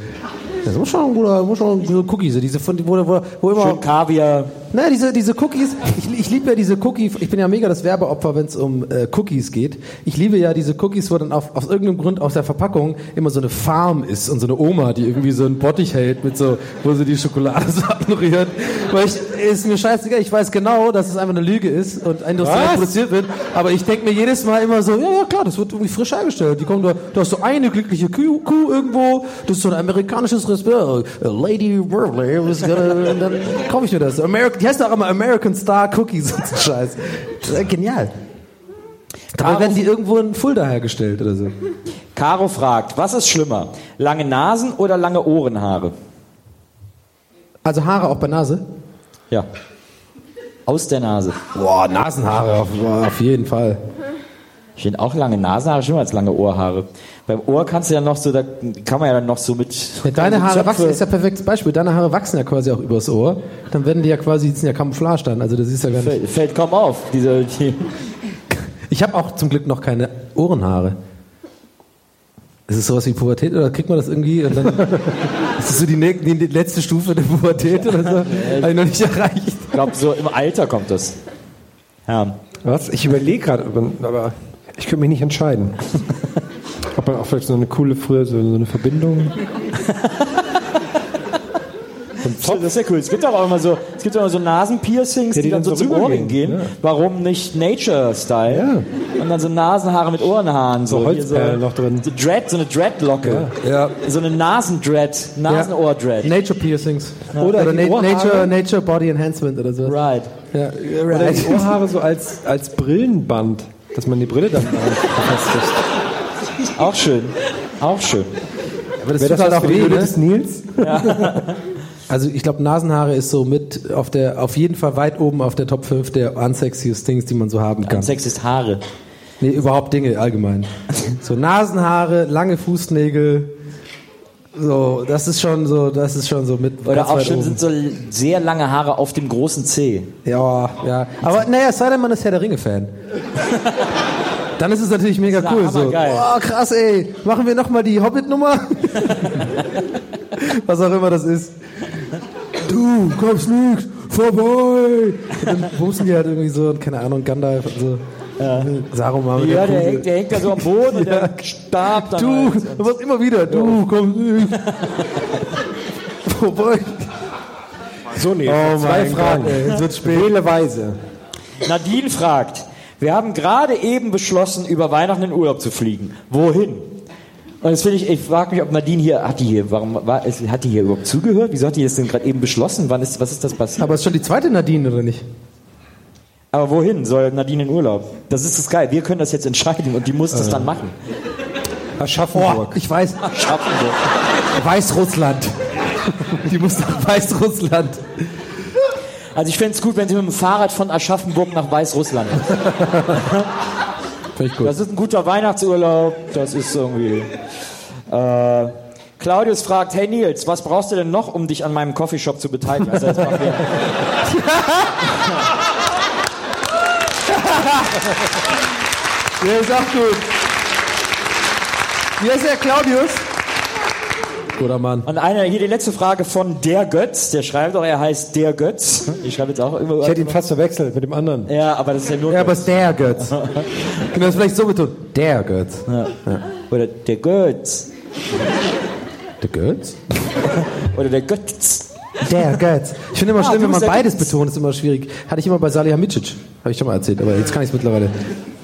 A: Das muss schon, Bruder, muss schon so Cookies, diese von, wo, wo, wo immer.
B: Schön Kaviar.
A: Na, diese, diese Cookies, ich, ich liebe ja diese Cookie, ich bin ja mega das Werbeopfer, wenn es um äh, Cookies geht. Ich liebe ja diese Cookies, wo dann auf, aus irgendeinem Grund aus der Verpackung immer so eine Farm ist und so eine Oma, die irgendwie so einen Bottich hält mit so, wo sie die Schokolade [laughs] so abnuriert. Weil ich, ist mir scheißegal, ich weiß genau, dass es einfach eine Lüge ist und industriell produziert wird, aber ich denke mir jedes Mal immer so, ja, ja klar, das wird irgendwie frisch hergestellt. Die kommen da, da hast so eine glückliche Kuh, Kuh irgendwo, das ist so ein amerikanisches äh, Lady gonna, und dann kaufe ich mir das. American, die heißt auch immer American Star Cookies und so Scheiß. Das ist, äh, genial. Dabei werden die irgendwo in Fulda hergestellt oder so.
B: Caro fragt, was ist schlimmer? Lange Nasen oder lange Ohrenhaare?
A: Also Haare auch bei Nase?
B: Ja. Aus der Nase.
A: Boah, Nasenhaare auf, auf jeden Fall.
B: Ich finde auch lange Nasenhaare schlimmer als lange Ohrhaare. Beim Ohr kannst du ja noch so, da kann man ja dann noch so mit.
A: Ja, deine Haare
B: Zöpfe-
A: wachsen, ist ja ein perfektes Beispiel. Deine Haare wachsen ja quasi auch übers Ohr. Dann werden die ja quasi, die sind ja Camouflage dann. Also das ist ja gar nicht.
B: Fällt, fällt kaum auf. Diese, die,
A: Ich habe auch zum Glück noch keine Ohrenhaare. Ist es sowas wie Pubertät oder kriegt man das irgendwie? Und dann [laughs] ist das so die, ne- die letzte Stufe der Pubertät oder so? Habe ich noch nicht erreicht.
B: ich glaube, so im Alter kommt das. Ja.
C: Was? Ich überlege gerade, aber- aber ich könnte mich nicht entscheiden. [laughs] Ob man auch vielleicht so eine coole, früher so, so eine Verbindung.
B: Das ist ja cool. Es gibt auch immer so, es gibt immer so Nasenpiercings,
C: Ja,
B: die, dann so zum
C: rübergehen.
B: Ohrring gehen.
C: Ja.
B: Warum nicht Nature-Style? Und dann so Nasenhaare mit Ohrenhaaren. So,
C: So Holzperlen noch drin.
B: So Dread, so eine Dreadlocke.
A: Ja.
B: So eine Nasendread, Nasenohr-Dread.
A: Nature Piercings.
C: Oder
A: Oder
C: die
A: Na. Nature, Nature Body Enhancement oder so.
B: Right.
A: Ja,
C: Oder
A: right.
C: die [laughs] Ohrhaare so als, als Brillenband, dass man die Brille dann befestigt.
B: Auch schön. Auch schön.
A: Aber das
C: Wäre das
A: halt auch weh, ne?
C: des Nils?
A: Also ich glaube, Nasenhaare ist so mit auf der, auf jeden Fall weit oben auf der Top 5 der unsexiest Things, die man so haben kann.
B: Sex ist Haare.
A: Nee, überhaupt Dinge allgemein. So Nasenhaare, lange Fußnägel. So, das ist schon so, das ist schon so mit.
B: Oder auch
A: oben.
B: sind so sehr lange Haare auf dem großen C.
A: Ja, ja. Aber naja, es sei denn, man ist Herr der Ringe-Fan. [laughs] Dann ist es natürlich mega
B: ist
A: cool. So. Oh, krass, ey. Machen wir nochmal die Hobbit-Nummer? [laughs] Was auch immer das ist. Du, kommst nicht vorbei. Und dann bumsen die halt irgendwie so, keine Ahnung, Gandalf und so. Saruman. mit
B: Ja, der hängt, der hängt da so am Boden und der starb dann.
A: Du,
B: halt.
A: du wirst immer wieder. Du, kommst nicht vorbei.
C: So, nee,
A: Oh
C: zwei Fragen.
A: Es wird spät.
C: Wähleweise.
B: Nadine fragt, wir haben gerade eben beschlossen, über Weihnachten in Urlaub zu fliegen. Wohin? Und das finde ich, ich frage mich, ob Nadine hier, hat die hier, warum war, hat die hier überhaupt zugehört? Wieso hat die das denn gerade eben beschlossen? Wann ist, was ist das passiert?
A: Aber ist schon die zweite Nadine, oder nicht?
B: Aber wohin soll Nadine in Urlaub? Das ist das geil. Wir können das jetzt entscheiden und die muss das dann machen.
C: Aschaffenburg.
A: Ich weiß.
B: Schaffen wir.
A: Weißrussland. Die muss nach Weißrussland.
B: Also ich fände es gut, wenn sie mit dem Fahrrad von Aschaffenburg nach Weißrussland.
A: Finde ich gut.
B: Das ist ein guter Weihnachtsurlaub. Das ist irgendwie. Äh, Claudius fragt, hey Nils, was brauchst du denn noch, um dich an meinem Coffeeshop zu beteiligen? Also jetzt mal [laughs] wieder- [laughs]
A: Der ist auch gut. Wie heißt der Claudius? Guter Mann.
B: Und eine, hier die letzte Frage von der Götz. Der schreibt auch, er heißt der Götz. Ich schreibe jetzt auch immer.
C: Ich hätte ihn fast verwechselt mit dem anderen.
B: Ja, aber das ist ja nur.
A: Ja, aber es ist der Götz. Können wir das vielleicht so betonen? Der Götz.
B: Ja. Oder der Götz.
A: Der Götz?
B: Oder der Götz.
A: Der Götz. Ich finde immer
B: Ah,
A: schlimm, wenn man beides
B: Götz.
A: betont, ist immer schwierig. Hatte ich immer bei Salihamidzic. Habe ich schon mal erzählt, aber jetzt kann ich es mittlerweile.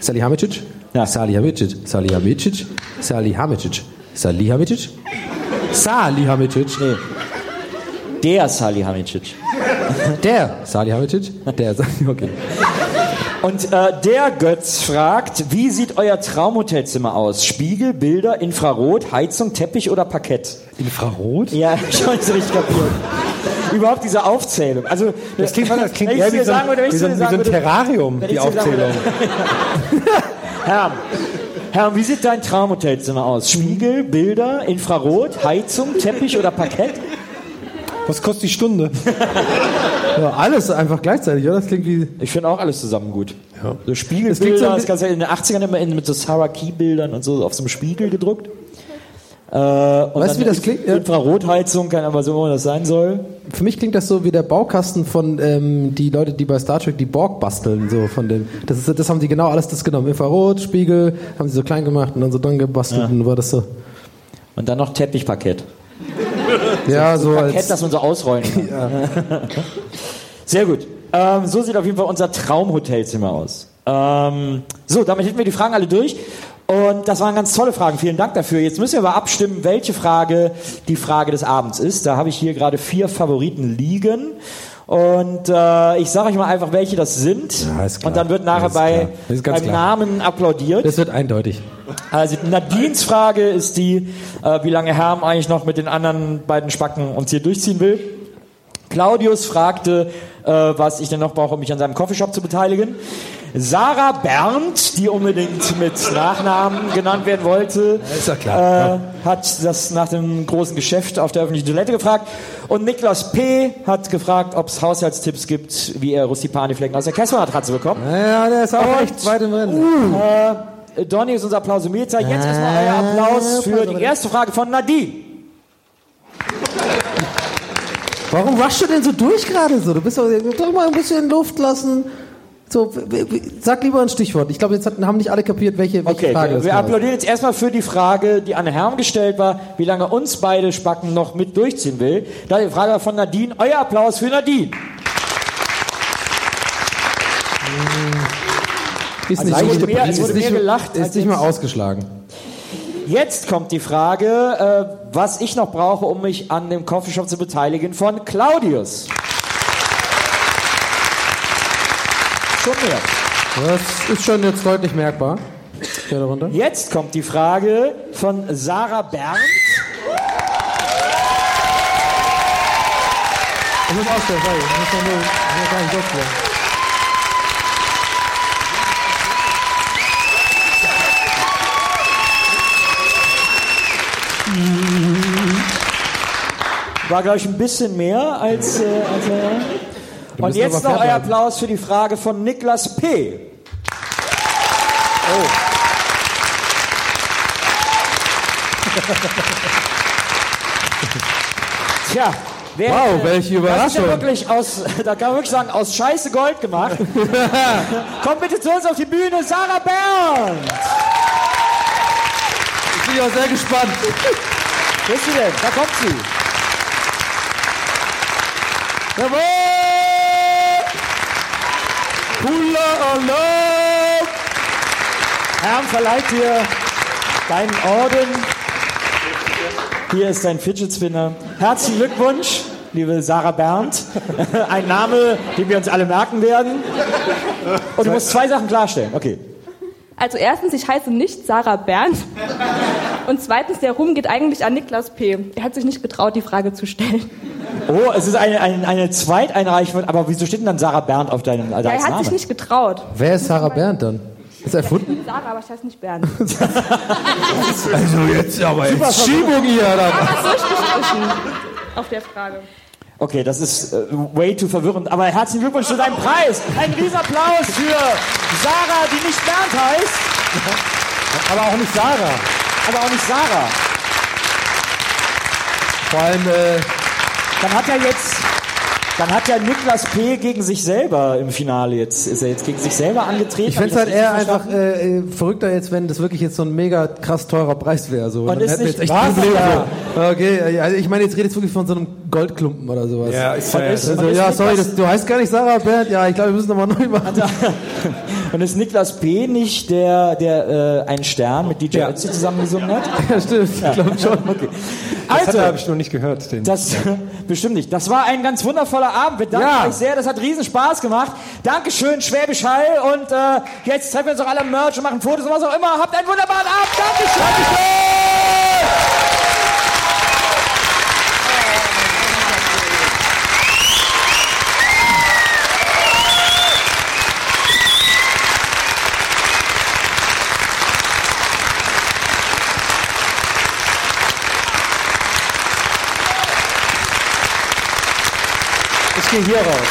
A: Salihamidzic?
B: Ja.
A: Salihamidzic. Salihamidzic. Salihamidzic. Salihamidzic. Salihamidzic.
B: Nee. Der Salihamidzic.
A: Der Salihamidzic. Der Salih- [laughs] okay.
B: Und äh, der Götz fragt, wie sieht euer Traumhotelzimmer aus? Spiegel, Bilder, Infrarot, Heizung, Teppich oder Parkett?
C: Infrarot?
B: Ja, [laughs] ich habe nicht so richtig kapiert. Überhaupt diese Aufzählung. Also,
C: Das klingt, das klingt eher wie so,
B: sagen würde,
C: wie so, wie so ein Terrarium, die Aufzählung. [laughs]
B: Herr, Herr, wie sieht dein Traumhotelzimmer aus? Spiegel, Bilder, Infrarot, Heizung, Teppich oder Parkett?
C: Was kostet die Stunde? [laughs]
A: Ja, alles einfach gleichzeitig, oder? Das klingt wie.
B: Ich finde auch alles zusammen gut. So
A: klingt so
B: Spiegelbilder, das kannst du ja in den 80ern immer in, mit so Sarah Key-Bildern und so auf so einem Spiegel gedruckt. Äh,
A: Weißt du,
B: dann
A: wie das klingt? Ja.
B: Infrarotheizung, kann aber so, wo das sein soll.
A: Für mich klingt das so wie der Baukasten von ähm, die Leute, die bei Star Trek die Borg basteln, so von dem. Das, ist, das haben die genau alles das genommen. Infrarot, Spiegel, haben sie so klein gemacht und dann so dran gebastelt und war das so.
B: Und dann noch Teppichparkett. [laughs]
A: Ja, so
B: Parkett,
A: als.
B: das man so ausrollen kann. [laughs] [laughs] Sehr gut. Ähm, so sieht auf jeden Fall unser Traumhotelzimmer aus. Ähm, so, damit hätten wir die Fragen alle durch. Und das waren ganz tolle Fragen. Vielen Dank dafür. Jetzt müssen wir aber abstimmen, welche Frage die Frage des Abends ist. Da habe ich hier gerade vier Favoriten liegen. Und äh, ich sage euch mal einfach, welche das sind.
A: Ja.
B: Und dann wird nachher bei beim
A: klar.
B: Namen applaudiert.
A: Das wird eindeutig.
B: Also Nadines Frage ist die, äh, wie lange Herm eigentlich noch mit den anderen beiden Spacken uns hier durchziehen will. Claudius fragte, äh, was ich denn noch brauche, um mich an seinem Coffeeshop zu beteiligen. Sarah Berndt, die unbedingt mit Nachnamen genannt werden wollte,
A: ist ja klar.
B: Äh, hat das nach dem großen Geschäft auf der öffentlichen Toilette gefragt. Und Niklas P. hat gefragt, ob es Haushaltstipps gibt, wie er Rustipani-Flecken aus der Kessler-Matratze bekommt.
A: Ja, der ist auch
B: Und-
A: echt weit im Rennen.
B: Äh, Donny ist unser Applausometer. Jetzt erstmal euer Applaus für die erste Frage von Nadine.
A: Warum rushst du denn so durch gerade so? Du bist doch, doch mal ein bisschen Luft lassen. So, sag lieber ein Stichwort. Ich glaube, jetzt haben nicht alle kapiert, welche, welche
B: Okay,
A: Frage
B: wir,
A: das
B: wir applaudieren jetzt erstmal für die Frage, die an Herrn gestellt war, wie lange uns beide Spacken noch mit durchziehen will. Da die Frage von Nadine. Euer Applaus für Nadine.
A: Ist
B: Also
A: nicht,
B: wurde mehr- es
A: ist
B: wurde
A: nicht,
B: mehr gelacht
A: ist nicht mal
B: jetzt.
A: ausgeschlagen.
B: Jetzt kommt die Frage, äh, was ich noch brauche, um mich an dem Coffeeshop zu beteiligen, von Claudius. Schon mehr.
A: Das ist schon jetzt deutlich merkbar.
B: Jetzt kommt die Frage von Sarah Berndt.
A: Ich muss ausstellen, sorry. Ich muss nur, ich muss gar nicht.
B: War, glaube ich, ein bisschen mehr als. Äh, als äh. Und jetzt noch euer. Applaus für die Frage von Niklas P. Oh. Tja. Wer,
A: Wow, welche
B: Das ist ja
A: Überraschung.
B: wirklich aus, da kann man wirklich sagen, aus Scheiße Gold gemacht. [laughs] Kommt bitte zu uns auf die Bühne, Sarah Bernd.
A: Ich bin ja auch sehr gespannt.
B: Wo ist sie denn? Da kommt sie.
A: Jawohl! Alarm!
B: Herrn verleiht dir deinen Orden. Hier ist dein Fidget Spinner. Herzlichen Glückwunsch, liebe Sarah Berndt. [laughs] Ein Name, den wir uns alle merken werden. Und du musst zwei Sachen klarstellen. Okay.
J: Also erstens, ich heiße nicht Sarah Berndt. Und zweitens, der Ruhm geht eigentlich an Niklas P. Er hat sich nicht getraut, die Frage zu stellen.
B: Oh, es ist eine, eine, eine Zweiteinreichung, aber wieso steht denn dann Sarah Berndt auf deinem als
J: Ja, er hat
B: Name?
J: sich nicht getraut.
A: Wer ist Sarah Bernd dann? Ist erfunden?
J: Sarah, aber ich heiße nicht Bernd. [laughs]
A: Also jetzt aber jetzt Schiebung hier. Dann.
J: Auf der Frage.
B: Okay, das ist äh, way too verwirrend. Aber herzlichen Glückwunsch zu deinem Preis. Ein Riesenapplaus für Sarah, die nicht Bernd heißt.
C: Aber auch nicht Sarah.
B: Aber auch nicht Sarah.
A: Vor allem, äh,
B: Dann hat er jetzt, dann hat ja Niklas P. gegen sich selber im Finale jetzt, ist er jetzt gegen sich selber angetreten.
A: ich fände es halt eher einfach äh, äh, verrückter jetzt, wenn das wirklich jetzt so ein mega krass teurer Preis wäre. So.
B: Und
A: Dann
B: ist
A: hätten wir jetzt echt? Probleme.
B: Ja.
A: Okay, ja, also ich meine, jetzt redest du wirklich von so einem Goldklumpen oder sowas.
C: Ja, ist
B: Und
C: ja
B: ist-
A: Also, ja, sorry, das, du heißt gar nicht Sarah Bernd. Ja, ich glaube, wir müssen nochmal neu machen. [laughs]
B: Und ist Niklas P. nicht der, der äh, einen Stern mit DJ
C: Ja.
B: Ötzi zusammengesungen hat? [laughs]
A: Ja, stimmt, ich glaube schon.
B: Okay.
C: Das
B: Also,
C: habe ich noch nicht gehört. Den.
B: Das [laughs] bestimmt nicht. Das war ein ganz wundervoller Abend. Wir danken
A: Ja.
B: euch sehr. Das hat riesen Spaß gemacht. Dankeschön, Schwäbisch Hall. Und äh, jetzt treffen wir uns auch alle am Merch und machen Fotos und was auch immer. Habt einen wunderbaren Abend. Dankeschön.
C: Ich gehe hier raus.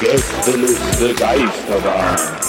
E: Gästeliste Geisterbahn.